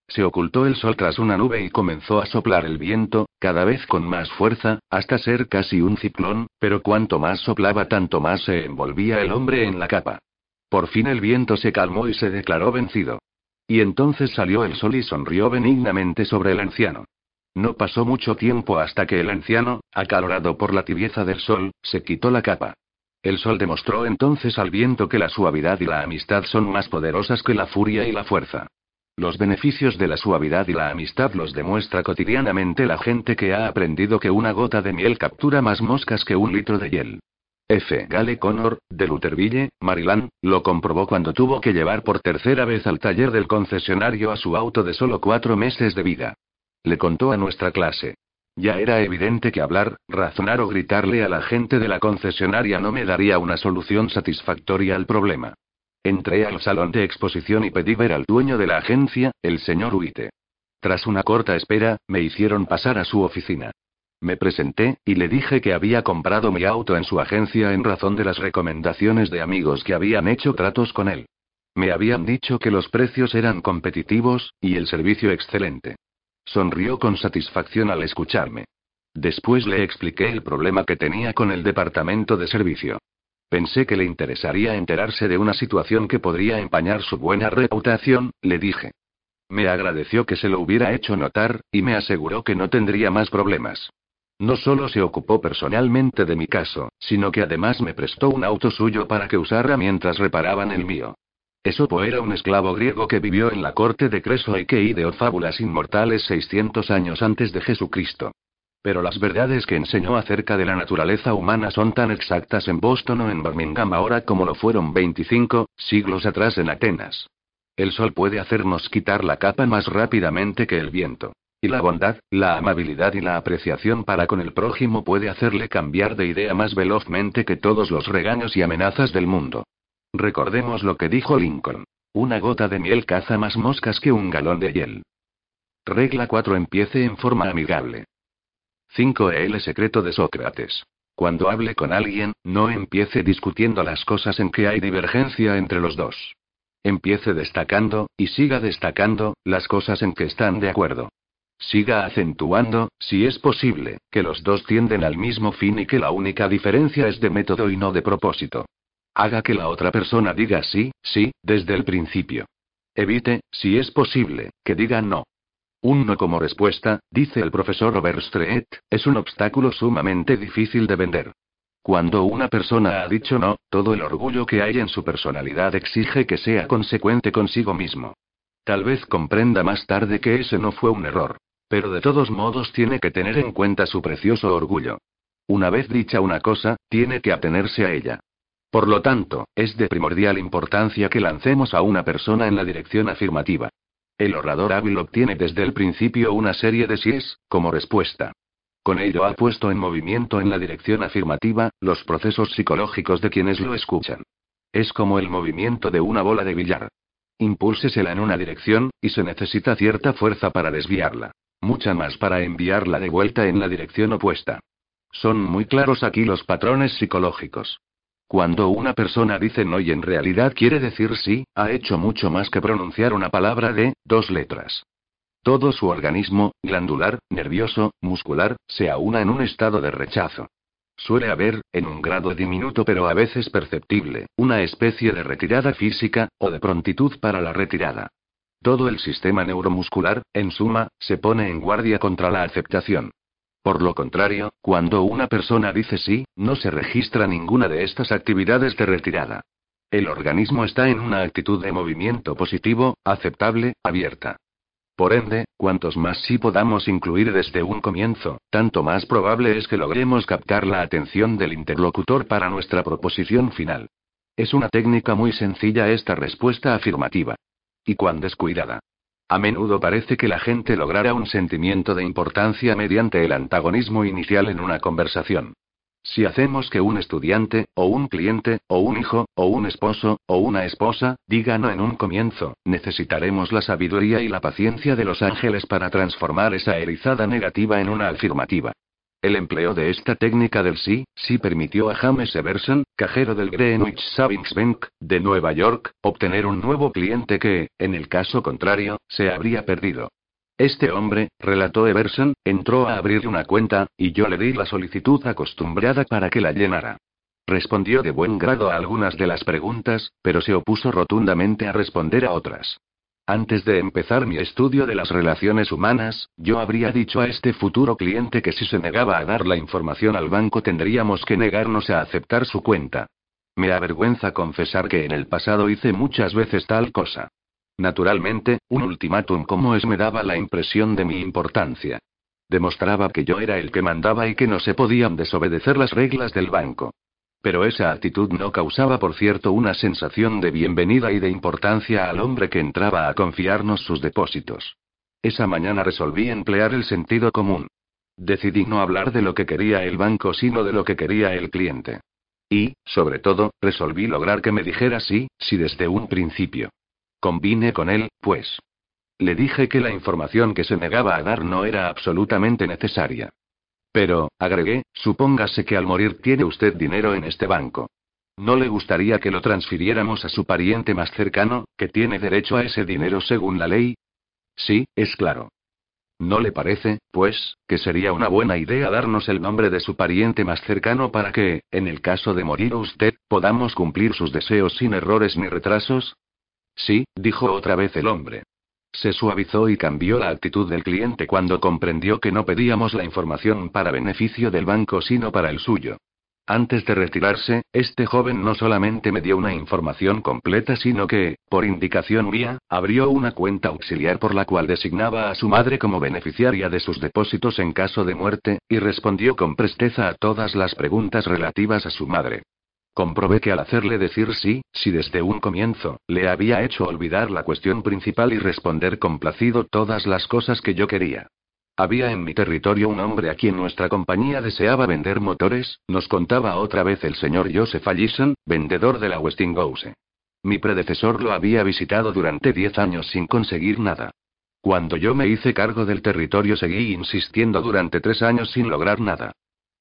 Se ocultó el sol tras una nube y comenzó a soplar el viento, cada vez con más fuerza, hasta ser casi un ciclón, pero cuanto más soplaba tanto más se envolvía el hombre en la capa. Por fin el viento se calmó y se declaró vencido. Y entonces salió el sol y sonrió benignamente sobre el anciano. No pasó mucho tiempo hasta que el anciano, acalorado por la tibieza del sol, se quitó la capa. El sol demostró entonces al viento que la suavidad y la amistad son más poderosas que la furia y la fuerza. Los beneficios de la suavidad y la amistad los demuestra cotidianamente la gente que ha aprendido que una gota de miel captura más moscas que un litro de hiel. F. Gale Connor, de Lutherville, Maryland, lo comprobó cuando tuvo que llevar por tercera vez al taller del concesionario a su auto de solo cuatro meses de vida. Le contó a nuestra clase. Ya era evidente que hablar, razonar o gritarle a la gente de la concesionaria no me daría una solución satisfactoria al problema. Entré al salón de exposición y pedí ver al dueño de la agencia, el señor Huite. Tras una corta espera, me hicieron pasar a su oficina. Me presenté, y le dije que había comprado mi auto en su agencia en razón de las recomendaciones de amigos que habían hecho tratos con él. Me habían dicho que los precios eran competitivos, y el servicio excelente. Sonrió con satisfacción al escucharme. Después le expliqué el problema que tenía con el departamento de servicio. Pensé que le interesaría enterarse de una situación que podría empañar su buena reputación, le dije. Me agradeció que se lo hubiera hecho notar, y me aseguró que no tendría más problemas. No solo se ocupó personalmente de mi caso, sino que además me prestó un auto suyo para que usara mientras reparaban el mío. Esopo era un esclavo griego que vivió en la corte de Creso y que ideó fábulas inmortales 600 años antes de Jesucristo. Pero las verdades que enseñó acerca de la naturaleza humana son tan exactas en Boston o en Birmingham ahora como lo fueron 25 siglos atrás en Atenas. El sol puede hacernos quitar la capa más rápidamente que el viento. Y la bondad, la amabilidad y la apreciación para con el prójimo puede hacerle cambiar de idea más velozmente que todos los regaños y amenazas del mundo. Recordemos lo que dijo Lincoln. Una gota de miel caza más moscas que un galón de hiel. Regla 4. Empiece en forma amigable. 5. El secreto de Sócrates. Cuando hable con alguien, no empiece discutiendo las cosas en que hay divergencia entre los dos. Empiece destacando, y siga destacando, las cosas en que están de acuerdo. Siga acentuando, si es posible, que los dos tienden al mismo fin y que la única diferencia es de método y no de propósito. Haga que la otra persona diga sí, sí, desde el principio. Evite, si es posible, que diga no. Un no como respuesta, dice el profesor Overstreet, es un obstáculo sumamente difícil de vender. Cuando una persona ha dicho no, todo el orgullo que hay en su personalidad exige que sea consecuente consigo mismo. Tal vez comprenda más tarde que ese no fue un error. Pero de todos modos tiene que tener en cuenta su precioso orgullo. Una vez dicha una cosa, tiene que atenerse a ella. Por lo tanto, es de primordial importancia que lancemos a una persona en la dirección afirmativa. El orador hábil obtiene desde el principio una serie de síes, como respuesta. Con ello ha puesto en movimiento en la dirección afirmativa, los procesos psicológicos de quienes lo escuchan. Es como el movimiento de una bola de billar. Impúlsesela en una dirección, y se necesita cierta fuerza para desviarla. Mucha más para enviarla de vuelta en la dirección opuesta. Son muy claros aquí los patrones psicológicos. Cuando una persona dice no y en realidad quiere decir sí, ha hecho mucho más que pronunciar una palabra de dos letras. Todo su organismo, glandular, nervioso, muscular, se aúna en un estado de rechazo. Suele haber, en un grado diminuto pero a veces perceptible, una especie de retirada física, o de prontitud para la retirada. Todo el sistema neuromuscular, en suma, se pone en guardia contra la aceptación. Por lo contrario, cuando una persona dice sí, no se registra ninguna de estas actividades de retirada. El organismo está en una actitud de movimiento positivo, aceptable, abierta. Por ende, cuantos más sí podamos incluir desde un comienzo, tanto más probable es que logremos captar la atención del interlocutor para nuestra proposición final. Es una técnica muy sencilla esta respuesta afirmativa. Y cuán descuidada. A menudo parece que la gente logrará un sentimiento de importancia mediante el antagonismo inicial en una conversación. Si hacemos que un estudiante, o un cliente, o un hijo, o un esposo, o una esposa, diga no en un comienzo, necesitaremos la sabiduría y la paciencia de los ángeles para transformar esa erizada negativa en una afirmativa. El empleo de esta técnica del sí, sí permitió a James Everson, cajero del Greenwich Savings Bank, de Nueva York, obtener un nuevo cliente que, en el caso contrario, se habría perdido. Este hombre, relató Everson, entró a abrir una cuenta, y yo le di la solicitud acostumbrada para que la llenara. Respondió de buen grado a algunas de las preguntas, pero se opuso rotundamente a responder a otras. Antes de empezar mi estudio de las relaciones humanas, yo habría dicho a este futuro cliente que si se negaba a dar la información al banco tendríamos que negarnos a aceptar su cuenta. Me avergüenza confesar que en el pasado hice muchas veces tal cosa. Naturalmente, un ultimátum como es me daba la impresión de mi importancia. Demostraba que yo era el que mandaba y que no se podían desobedecer las reglas del banco. Pero esa actitud no causaba, por cierto, una sensación de bienvenida y de importancia al hombre que entraba a confiarnos sus depósitos. Esa mañana resolví emplear el sentido común. Decidí no hablar de lo que quería el banco, sino de lo que quería el cliente. Y, sobre todo, resolví lograr que me dijera sí, sí desde un principio. Combine con él, pues. Le dije que la información que se negaba a dar no era absolutamente necesaria. Pero, agregué, supóngase que al morir tiene usted dinero en este banco. ¿No le gustaría que lo transfiriéramos a su pariente más cercano, que tiene derecho a ese dinero según la ley? Sí, es claro. ¿No le parece, pues, que sería una buena idea darnos el nombre de su pariente más cercano para que, en el caso de morir usted, podamos cumplir sus deseos sin errores ni retrasos? Sí, dijo otra vez el hombre. Se suavizó y cambió la actitud del cliente cuando comprendió que no pedíamos la información para beneficio del banco sino para el suyo. Antes de retirarse, este joven no solamente me dio una información completa, sino que, por indicación mía, abrió una cuenta auxiliar por la cual designaba a su madre como beneficiaria de sus depósitos en caso de muerte, y respondió con presteza a todas las preguntas relativas a su madre. Comprobé que al hacerle decir sí, si desde un comienzo, le había hecho olvidar la cuestión principal y responder complacido todas las cosas que yo quería. Había en mi territorio un hombre a quien nuestra compañía deseaba vender motores, nos contaba otra vez el señor Joseph Allison, vendedor de la Westinghouse. Mi predecesor lo había visitado durante diez años sin conseguir nada. Cuando yo me hice cargo del territorio seguí insistiendo durante tres años sin lograr nada.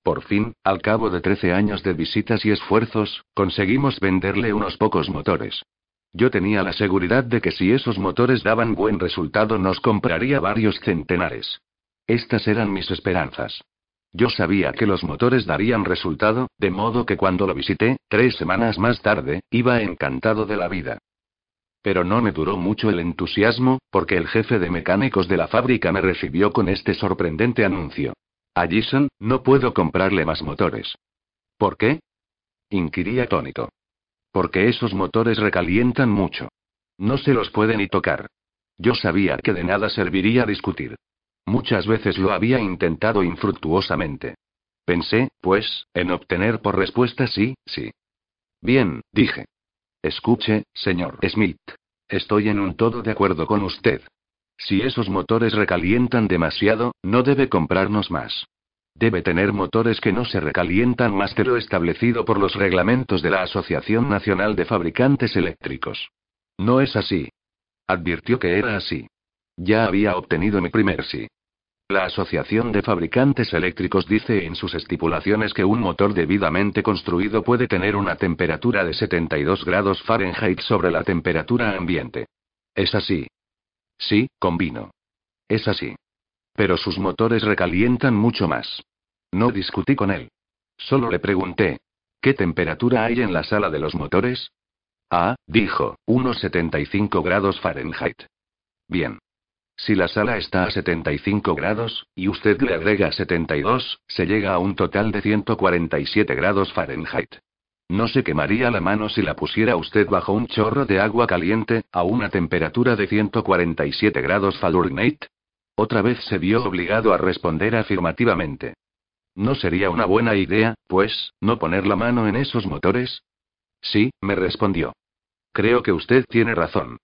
Por fin, al cabo de 13 años de visitas y esfuerzos, conseguimos venderle unos pocos motores. Yo tenía la seguridad de que si esos motores daban buen resultado nos compraría varios centenares. Estas eran mis esperanzas. Yo sabía que los motores darían resultado, de modo que cuando lo visité, tres semanas más tarde, iba encantado de la vida. Pero no me duró mucho el entusiasmo, porque el jefe de mecánicos de la fábrica me recibió con este sorprendente anuncio. Allison, no puedo comprarle más motores. ¿Por qué? inquirí atónito. Porque esos motores recalientan mucho. No se los puede ni tocar. Yo sabía que de nada serviría discutir. Muchas veces lo había intentado infructuosamente. Pensé, pues, en obtener por respuesta sí, sí. Bien, dije. Escuche, señor Smith. Estoy en un todo de acuerdo con usted. Si esos motores recalientan demasiado, no debe comprarnos más. Debe tener motores que no se recalientan más de lo establecido por los reglamentos de la Asociación Nacional de Fabricantes Eléctricos. No es así. Advirtió que era así. Ya había obtenido mi primer sí. La Asociación de Fabricantes Eléctricos dice en sus estipulaciones que un motor debidamente construido puede tener una temperatura de 72 grados Fahrenheit sobre la temperatura ambiente. Es así. Sí, convino. Es así. Pero sus motores recalientan mucho más. No discutí con él. Solo le pregunté, ¿qué temperatura hay en la sala de los motores? Ah, dijo, unos 75 grados Fahrenheit. Bien. Si la sala está a 75 grados, y usted le agrega 72, se llega a un total de 147 grados Fahrenheit. No se quemaría la mano si la pusiera usted bajo un chorro de agua caliente, a una temperatura de 147 grados Fahrenheit. Otra vez se vio obligado a responder afirmativamente. ¿No sería una buena idea, pues, no poner la mano en esos motores? Sí, me respondió. Creo que usted tiene razón.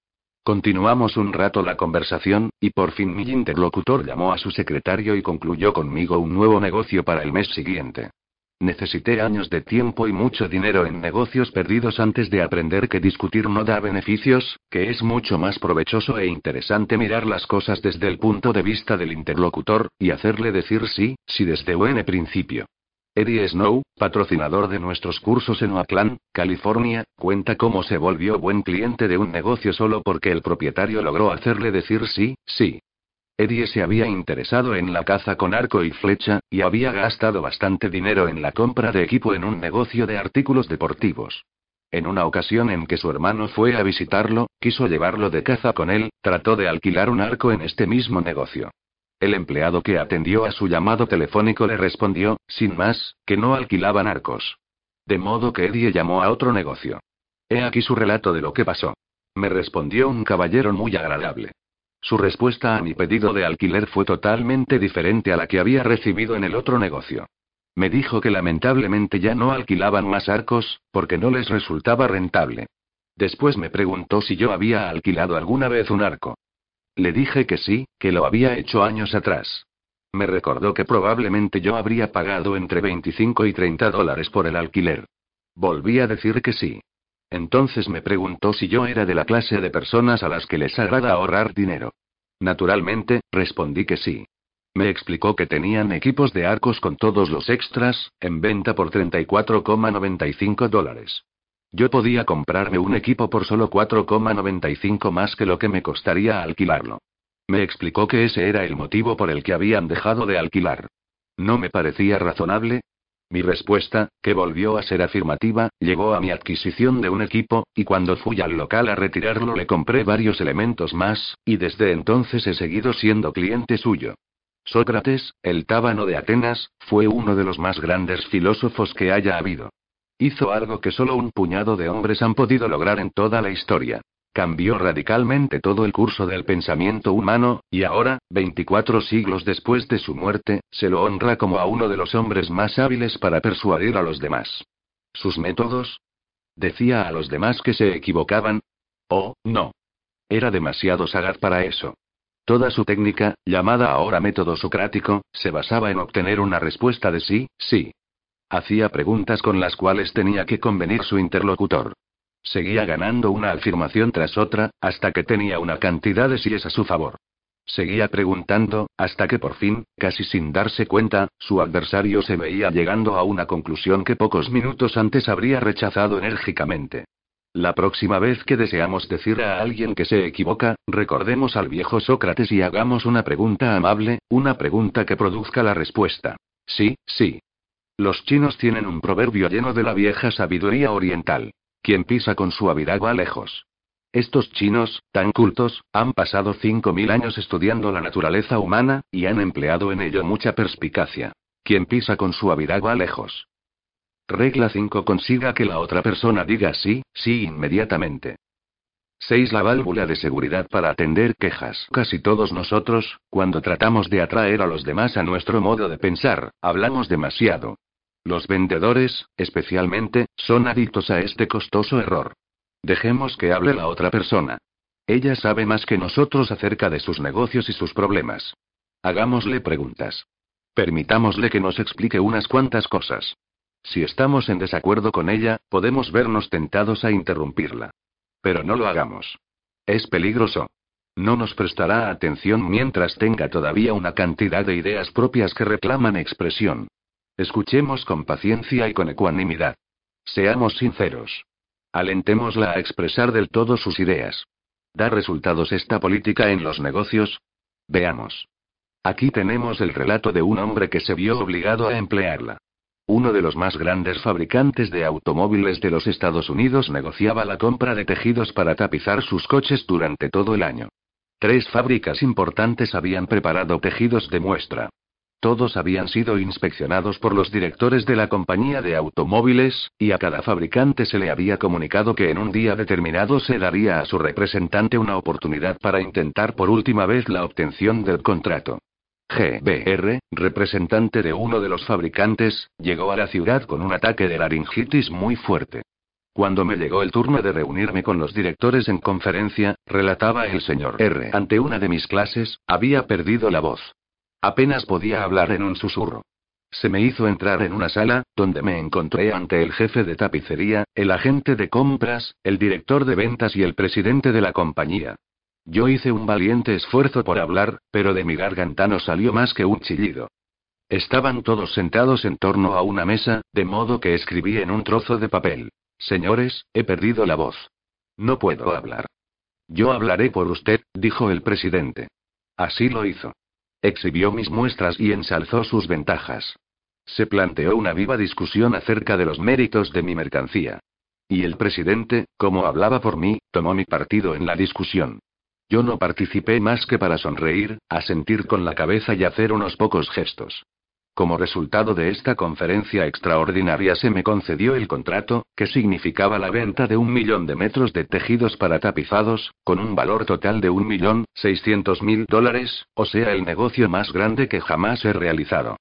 Continuamos un rato la conversación, y por fin mi interlocutor llamó a su secretario y concluyó conmigo un nuevo negocio para el mes siguiente. Necesité años de tiempo y mucho dinero en negocios perdidos antes de aprender que discutir no da beneficios, que es mucho más provechoso e interesante mirar las cosas desde el punto de vista del interlocutor, y hacerle decir sí, sí desde buen principio. Eddie Snow, patrocinador de nuestros cursos en Oakland, California, cuenta cómo se volvió buen cliente de un negocio solo porque el propietario logró hacerle decir sí, sí. Eddie se había interesado en la caza con arco y flecha, y había gastado bastante dinero en la compra de equipo en un negocio de artículos deportivos. En una ocasión en que su hermano fue a visitarlo, quiso llevarlo de caza con él, trató de alquilar un arco en este mismo negocio. El empleado que atendió a su llamado telefónico le respondió, sin más, que no alquilaban arcos. De modo que Eddie llamó a otro negocio. He aquí su relato de lo que pasó. Me respondió un caballero muy agradable. Su respuesta a mi pedido de alquiler fue totalmente diferente a la que había recibido en el otro negocio. Me dijo que lamentablemente ya no alquilaban más arcos, porque no les resultaba rentable. Después me preguntó si yo había alquilado alguna vez un arco. Le dije que sí, que lo había hecho años atrás. Me recordó que probablemente yo habría pagado entre 25 y 30 dólares por el alquiler. Volví a decir que sí. Entonces me preguntó si yo era de la clase de personas a las que les agrada ahorrar dinero. Naturalmente, respondí que sí. Me explicó que tenían equipos de arcos con todos los extras, en venta por 34,95 dólares. Yo podía comprarme un equipo por solo 4,95 más que lo que me costaría alquilarlo. Me explicó que ese era el motivo por el que habían dejado de alquilar. ¿No me parecía razonable? Mi respuesta, que volvió a ser afirmativa, llegó a mi adquisición de un equipo, y cuando fui al local a retirarlo le compré varios elementos más, y desde entonces he seguido siendo cliente suyo. Sócrates, el tábano de Atenas, fue uno de los más grandes filósofos que haya habido. Hizo algo que solo un puñado de hombres han podido lograr en toda la historia. Cambió radicalmente todo el curso del pensamiento humano, y ahora, 24 siglos después de su muerte, se lo honra como a uno de los hombres más hábiles para persuadir a los demás. ¿Sus métodos? ¿Decía a los demás que se equivocaban? Oh, no. Era demasiado sagaz para eso. Toda su técnica, llamada ahora método socrático, se basaba en obtener una respuesta de sí, sí. Hacía preguntas con las cuales tenía que convenir su interlocutor. Seguía ganando una afirmación tras otra, hasta que tenía una cantidad de síes a su favor. Seguía preguntando, hasta que por fin, casi sin darse cuenta, su adversario se veía llegando a una conclusión que pocos minutos antes habría rechazado enérgicamente. La próxima vez que deseamos decir a alguien que se equivoca, recordemos al viejo Sócrates y hagamos una pregunta amable, una pregunta que produzca la respuesta. Sí, sí. Los chinos tienen un proverbio lleno de la vieja sabiduría oriental. Quien pisa con suavidad va lejos. Estos chinos, tan cultos, han pasado 5.000 años estudiando la naturaleza humana, y han empleado en ello mucha perspicacia. Quien pisa con suavidad va lejos. Regla 5. Consiga que la otra persona diga sí, sí inmediatamente. 6. La válvula de seguridad para atender quejas. Casi todos nosotros, cuando tratamos de atraer a los demás a nuestro modo de pensar, hablamos demasiado. Los vendedores, especialmente, son adictos a este costoso error. Dejemos que hable la otra persona. Ella sabe más que nosotros acerca de sus negocios y sus problemas. Hagámosle preguntas. Permitámosle que nos explique unas cuantas cosas. Si estamos en desacuerdo con ella, podemos vernos tentados a interrumpirla. Pero no lo hagamos. Es peligroso. No nos prestará atención mientras tenga todavía una cantidad de ideas propias que reclaman expresión. Escuchemos con paciencia y con ecuanimidad. Seamos sinceros. Alentémosla a expresar del todo sus ideas. ¿Da resultados esta política en los negocios? Veamos. Aquí tenemos el relato de un hombre que se vio obligado a emplearla. Uno de los más grandes fabricantes de automóviles de los Estados Unidos negociaba la compra de tejidos para tapizar sus coches durante todo el año. Tres fábricas importantes habían preparado tejidos de muestra. Todos habían sido inspeccionados por los directores de la compañía de automóviles, y a cada fabricante se le había comunicado que en un día determinado se daría a su representante una oportunidad para intentar por última vez la obtención del contrato. GBR, representante de uno de los fabricantes, llegó a la ciudad con un ataque de laringitis muy fuerte. Cuando me llegó el turno de reunirme con los directores en conferencia, relataba el señor R. Ante una de mis clases, había perdido la voz. Apenas podía hablar en un susurro. Se me hizo entrar en una sala, donde me encontré ante el jefe de tapicería, el agente de compras, el director de ventas y el presidente de la compañía. Yo hice un valiente esfuerzo por hablar, pero de mi garganta no salió más que un chillido. Estaban todos sentados en torno a una mesa, de modo que escribí en un trozo de papel. Señores, he perdido la voz. No puedo hablar. Yo hablaré por usted, dijo el presidente. Así lo hizo. Exhibió mis muestras y ensalzó sus ventajas. Se planteó una viva discusión acerca de los méritos de mi mercancía. Y el presidente, como hablaba por mí, tomó mi partido en la discusión. Yo no participé más que para sonreír, asentir con la cabeza y hacer unos pocos gestos. Como resultado de esta conferencia extraordinaria se me concedió el contrato, que significaba la venta de un millón de metros de tejidos para tapizados, con un valor total de un millón seiscientos mil dólares, o sea el negocio más grande que jamás he realizado.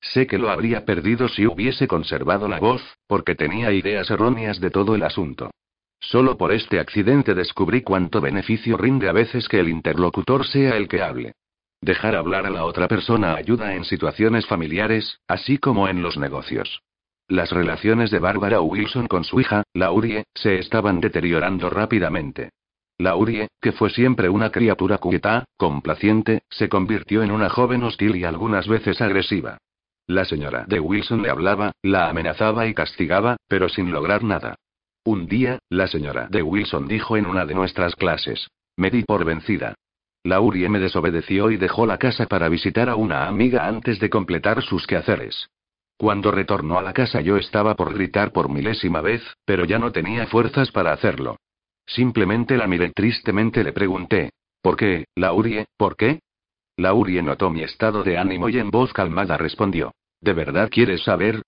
Sé que lo habría perdido si hubiese conservado la voz, porque tenía ideas erróneas de todo el asunto. Solo por este accidente descubrí cuánto beneficio rinde a veces que el interlocutor sea el que hable. Dejar hablar a la otra persona ayuda en situaciones familiares, así como en los negocios. Las relaciones de Barbara Wilson con su hija, Laurie, se estaban deteriorando rápidamente. Laurie, que fue siempre una criatura quieta, complaciente, se convirtió en una joven hostil y algunas veces agresiva. La señora de Wilson le hablaba, la amenazaba y castigaba, pero sin lograr nada. Un día, la señora de Wilson dijo en una de nuestras clases, me di por vencida. Laurie me desobedeció y dejó la casa para visitar a una amiga antes de completar sus quehaceres. Cuando retornó a la casa yo estaba por gritar por milésima vez, pero ya no tenía fuerzas para hacerlo. Simplemente la miré tristemente le pregunté, ¿por qué, Laurie, por qué? Laurie notó mi estado de ánimo y en voz calmada respondió, ¿de verdad quieres saber?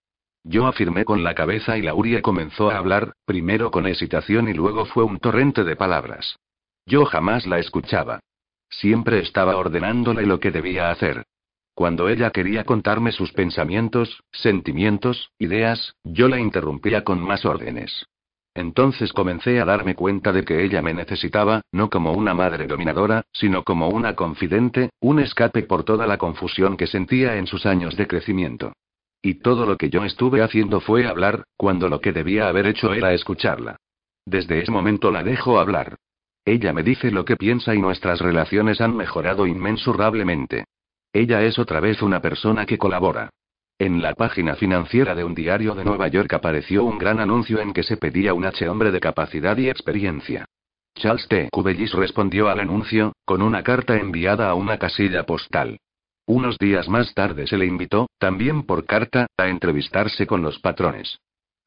Yo afirmé con la cabeza y Laurie comenzó a hablar, primero con hesitación y luego fue un torrente de palabras. Yo jamás la escuchaba. Siempre estaba ordenándole lo que debía hacer. Cuando ella quería contarme sus pensamientos, sentimientos, ideas, yo la interrumpía con más órdenes. Entonces comencé a darme cuenta de que ella me necesitaba, no como una madre dominadora, sino como una confidente, un escape por toda la confusión que sentía en sus años de crecimiento. Y todo lo que yo estuve haciendo fue hablar, cuando lo que debía haber hecho era escucharla. Desde ese momento la dejo hablar. Ella me dice lo que piensa y nuestras relaciones han mejorado inmensurablemente. Ella es otra vez una persona que colabora. En la página financiera de un diario de Nueva York apareció un gran anuncio en que se pedía un H hombre de capacidad y experiencia. Charles T. Cubellis respondió al anuncio, con una carta enviada a una casilla postal. Unos días más tarde se le invitó, también por carta, a entrevistarse con los patrones.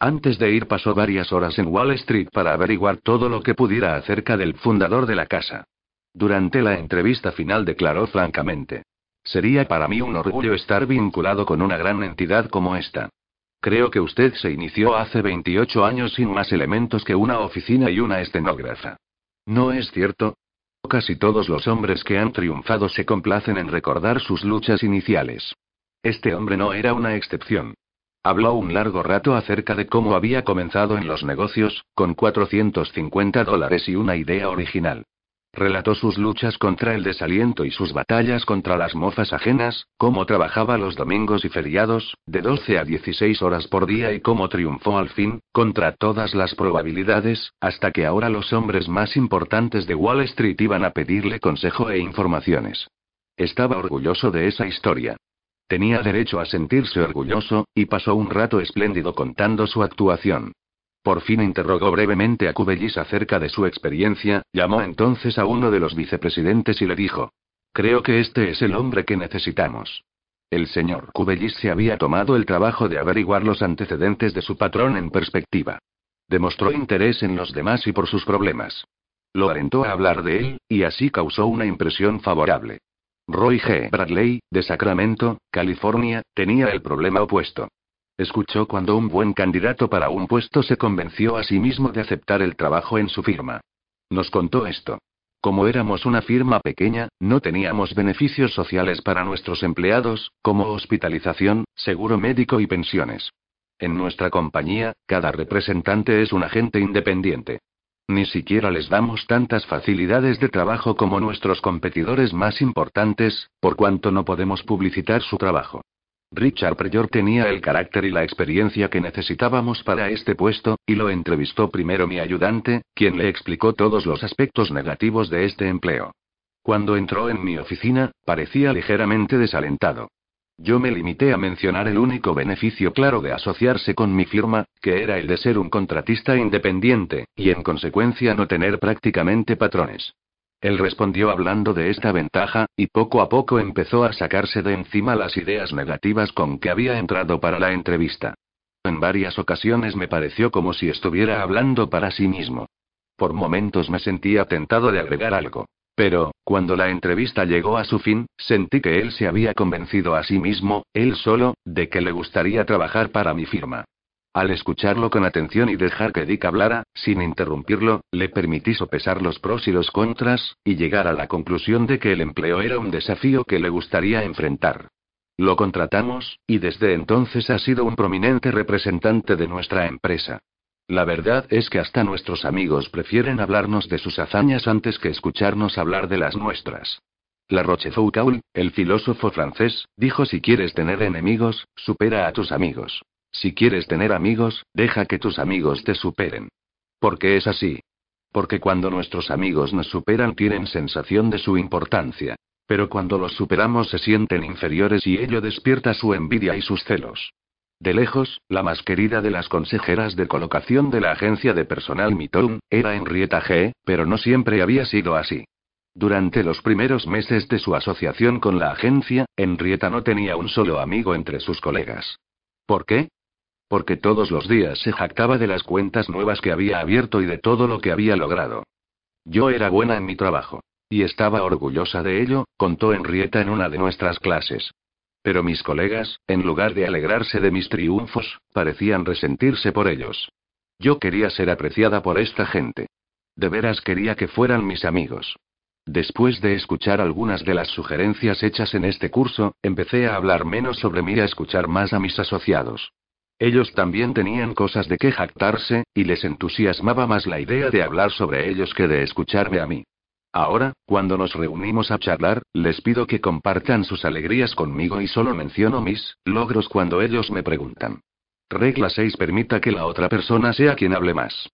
Antes de ir pasó varias horas en Wall Street para averiguar todo lo que pudiera acerca del fundador de la casa. Durante la entrevista final declaró francamente. Sería para mí un orgullo estar vinculado con una gran entidad como esta. Creo que usted se inició hace 28 años sin más elementos que una oficina y una estenógrafa. ¿No es cierto? Casi todos los hombres que han triunfado se complacen en recordar sus luchas iniciales. Este hombre no era una excepción. Habló un largo rato acerca de cómo había comenzado en los negocios, con 450 dólares y una idea original. Relató sus luchas contra el desaliento y sus batallas contra las mofas ajenas, cómo trabajaba los domingos y feriados, de 12 a 16 horas por día y cómo triunfó al fin, contra todas las probabilidades, hasta que ahora los hombres más importantes de Wall Street iban a pedirle consejo e informaciones. Estaba orgulloso de esa historia. Tenía derecho a sentirse orgulloso, y pasó un rato espléndido contando su actuación. Por fin interrogó brevemente a Cubellis acerca de su experiencia, llamó entonces a uno de los vicepresidentes y le dijo. Creo que este es el hombre que necesitamos. El señor Cubellis se había tomado el trabajo de averiguar los antecedentes de su patrón en perspectiva. Demostró interés en los demás y por sus problemas. Lo alentó a hablar de él, y así causó una impresión favorable. Roy G. Bradley, de Sacramento, California, tenía el problema opuesto. Escuchó cuando un buen candidato para un puesto se convenció a sí mismo de aceptar el trabajo en su firma. Nos contó esto. Como éramos una firma pequeña, no teníamos beneficios sociales para nuestros empleados, como hospitalización, seguro médico y pensiones. En nuestra compañía, cada representante es un agente independiente. Ni siquiera les damos tantas facilidades de trabajo como nuestros competidores más importantes, por cuanto no podemos publicitar su trabajo. Richard Pryor tenía el carácter y la experiencia que necesitábamos para este puesto, y lo entrevistó primero mi ayudante, quien le explicó todos los aspectos negativos de este empleo. Cuando entró en mi oficina, parecía ligeramente desalentado. Yo me limité a mencionar el único beneficio claro de asociarse con mi firma, que era el de ser un contratista independiente, y en consecuencia no tener prácticamente patrones. Él respondió hablando de esta ventaja, y poco a poco empezó a sacarse de encima las ideas negativas con que había entrado para la entrevista. En varias ocasiones me pareció como si estuviera hablando para sí mismo. Por momentos me sentía tentado de agregar algo. Pero, cuando la entrevista llegó a su fin, sentí que él se había convencido a sí mismo, él solo, de que le gustaría trabajar para mi firma. Al escucharlo con atención y dejar que Dick hablara, sin interrumpirlo, le permití sopesar los pros y los contras, y llegar a la conclusión de que el empleo era un desafío que le gustaría enfrentar. Lo contratamos, y desde entonces ha sido un prominente representante de nuestra empresa. La verdad es que hasta nuestros amigos prefieren hablarnos de sus hazañas antes que escucharnos hablar de las nuestras. La Rochefoucauld, el filósofo francés, dijo si quieres tener enemigos, supera a tus amigos. Si quieres tener amigos, deja que tus amigos te superen. ¿Por qué es así? Porque cuando nuestros amigos nos superan tienen sensación de su importancia. Pero cuando los superamos se sienten inferiores y ello despierta su envidia y sus celos. De lejos, la más querida de las consejeras de colocación de la agencia de personal Mitón, era Henrietta G., pero no siempre había sido así. Durante los primeros meses de su asociación con la agencia, Henrietta no tenía un solo amigo entre sus colegas. ¿Por qué? Porque todos los días se jactaba de las cuentas nuevas que había abierto y de todo lo que había logrado. Yo era buena en mi trabajo. Y estaba orgullosa de ello, contó Henrietta en una de nuestras clases. Pero mis colegas, en lugar de alegrarse de mis triunfos, parecían resentirse por ellos. Yo quería ser apreciada por esta gente. De veras quería que fueran mis amigos. Después de escuchar algunas de las sugerencias hechas en este curso, empecé a hablar menos sobre mí y a escuchar más a mis asociados. Ellos también tenían cosas de qué jactarse, y les entusiasmaba más la idea de hablar sobre ellos que de escucharme a mí. Ahora, cuando nos reunimos a charlar, les pido que compartan sus alegrías conmigo y solo menciono mis logros cuando ellos me preguntan. Regla 6. Permita que la otra persona sea quien hable más.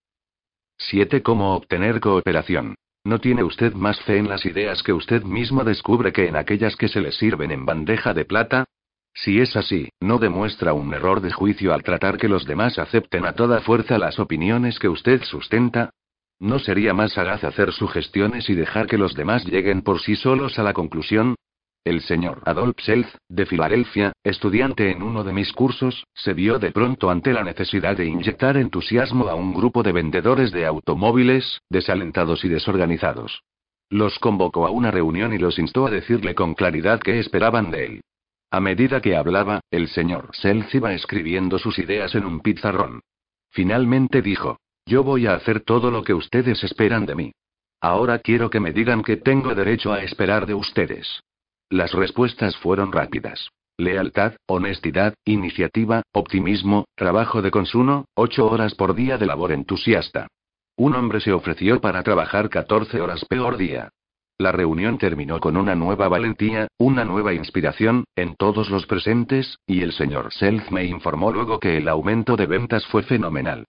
7. Cómo obtener cooperación. ¿No tiene usted más fe en las ideas que usted mismo descubre que en aquellas que se le sirven en bandeja de plata? Si es así, ¿no demuestra un error de juicio al tratar que los demás acepten a toda fuerza las opiniones que usted sustenta? ¿No sería más sagaz hacer sugestiones y dejar que los demás lleguen por sí solos a la conclusión? El señor Adolf Self, de Filadelfia, estudiante en uno de mis cursos, se vio de pronto ante la necesidad de inyectar entusiasmo a un grupo de vendedores de automóviles, desalentados y desorganizados. Los convocó a una reunión y los instó a decirle con claridad qué esperaban de él. A medida que hablaba, el señor Self iba escribiendo sus ideas en un pizarrón. Finalmente dijo, yo voy a hacer todo lo que ustedes esperan de mí. Ahora quiero que me digan que tengo derecho a esperar de ustedes. Las respuestas fueron rápidas. Lealtad, honestidad, iniciativa, optimismo, trabajo de consumo, ocho horas por día de labor entusiasta. Un hombre se ofreció para trabajar 14 horas peor día. La reunión terminó con una nueva valentía, una nueva inspiración, en todos los presentes, y el señor Self me informó luego que el aumento de ventas fue fenomenal.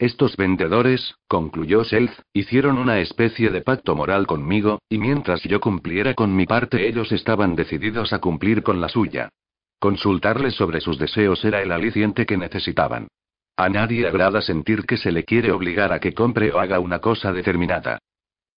Estos vendedores, concluyó Self, hicieron una especie de pacto moral conmigo, y mientras yo cumpliera con mi parte ellos estaban decididos a cumplir con la suya. Consultarles sobre sus deseos era el aliciente que necesitaban. A nadie agrada sentir que se le quiere obligar a que compre o haga una cosa determinada.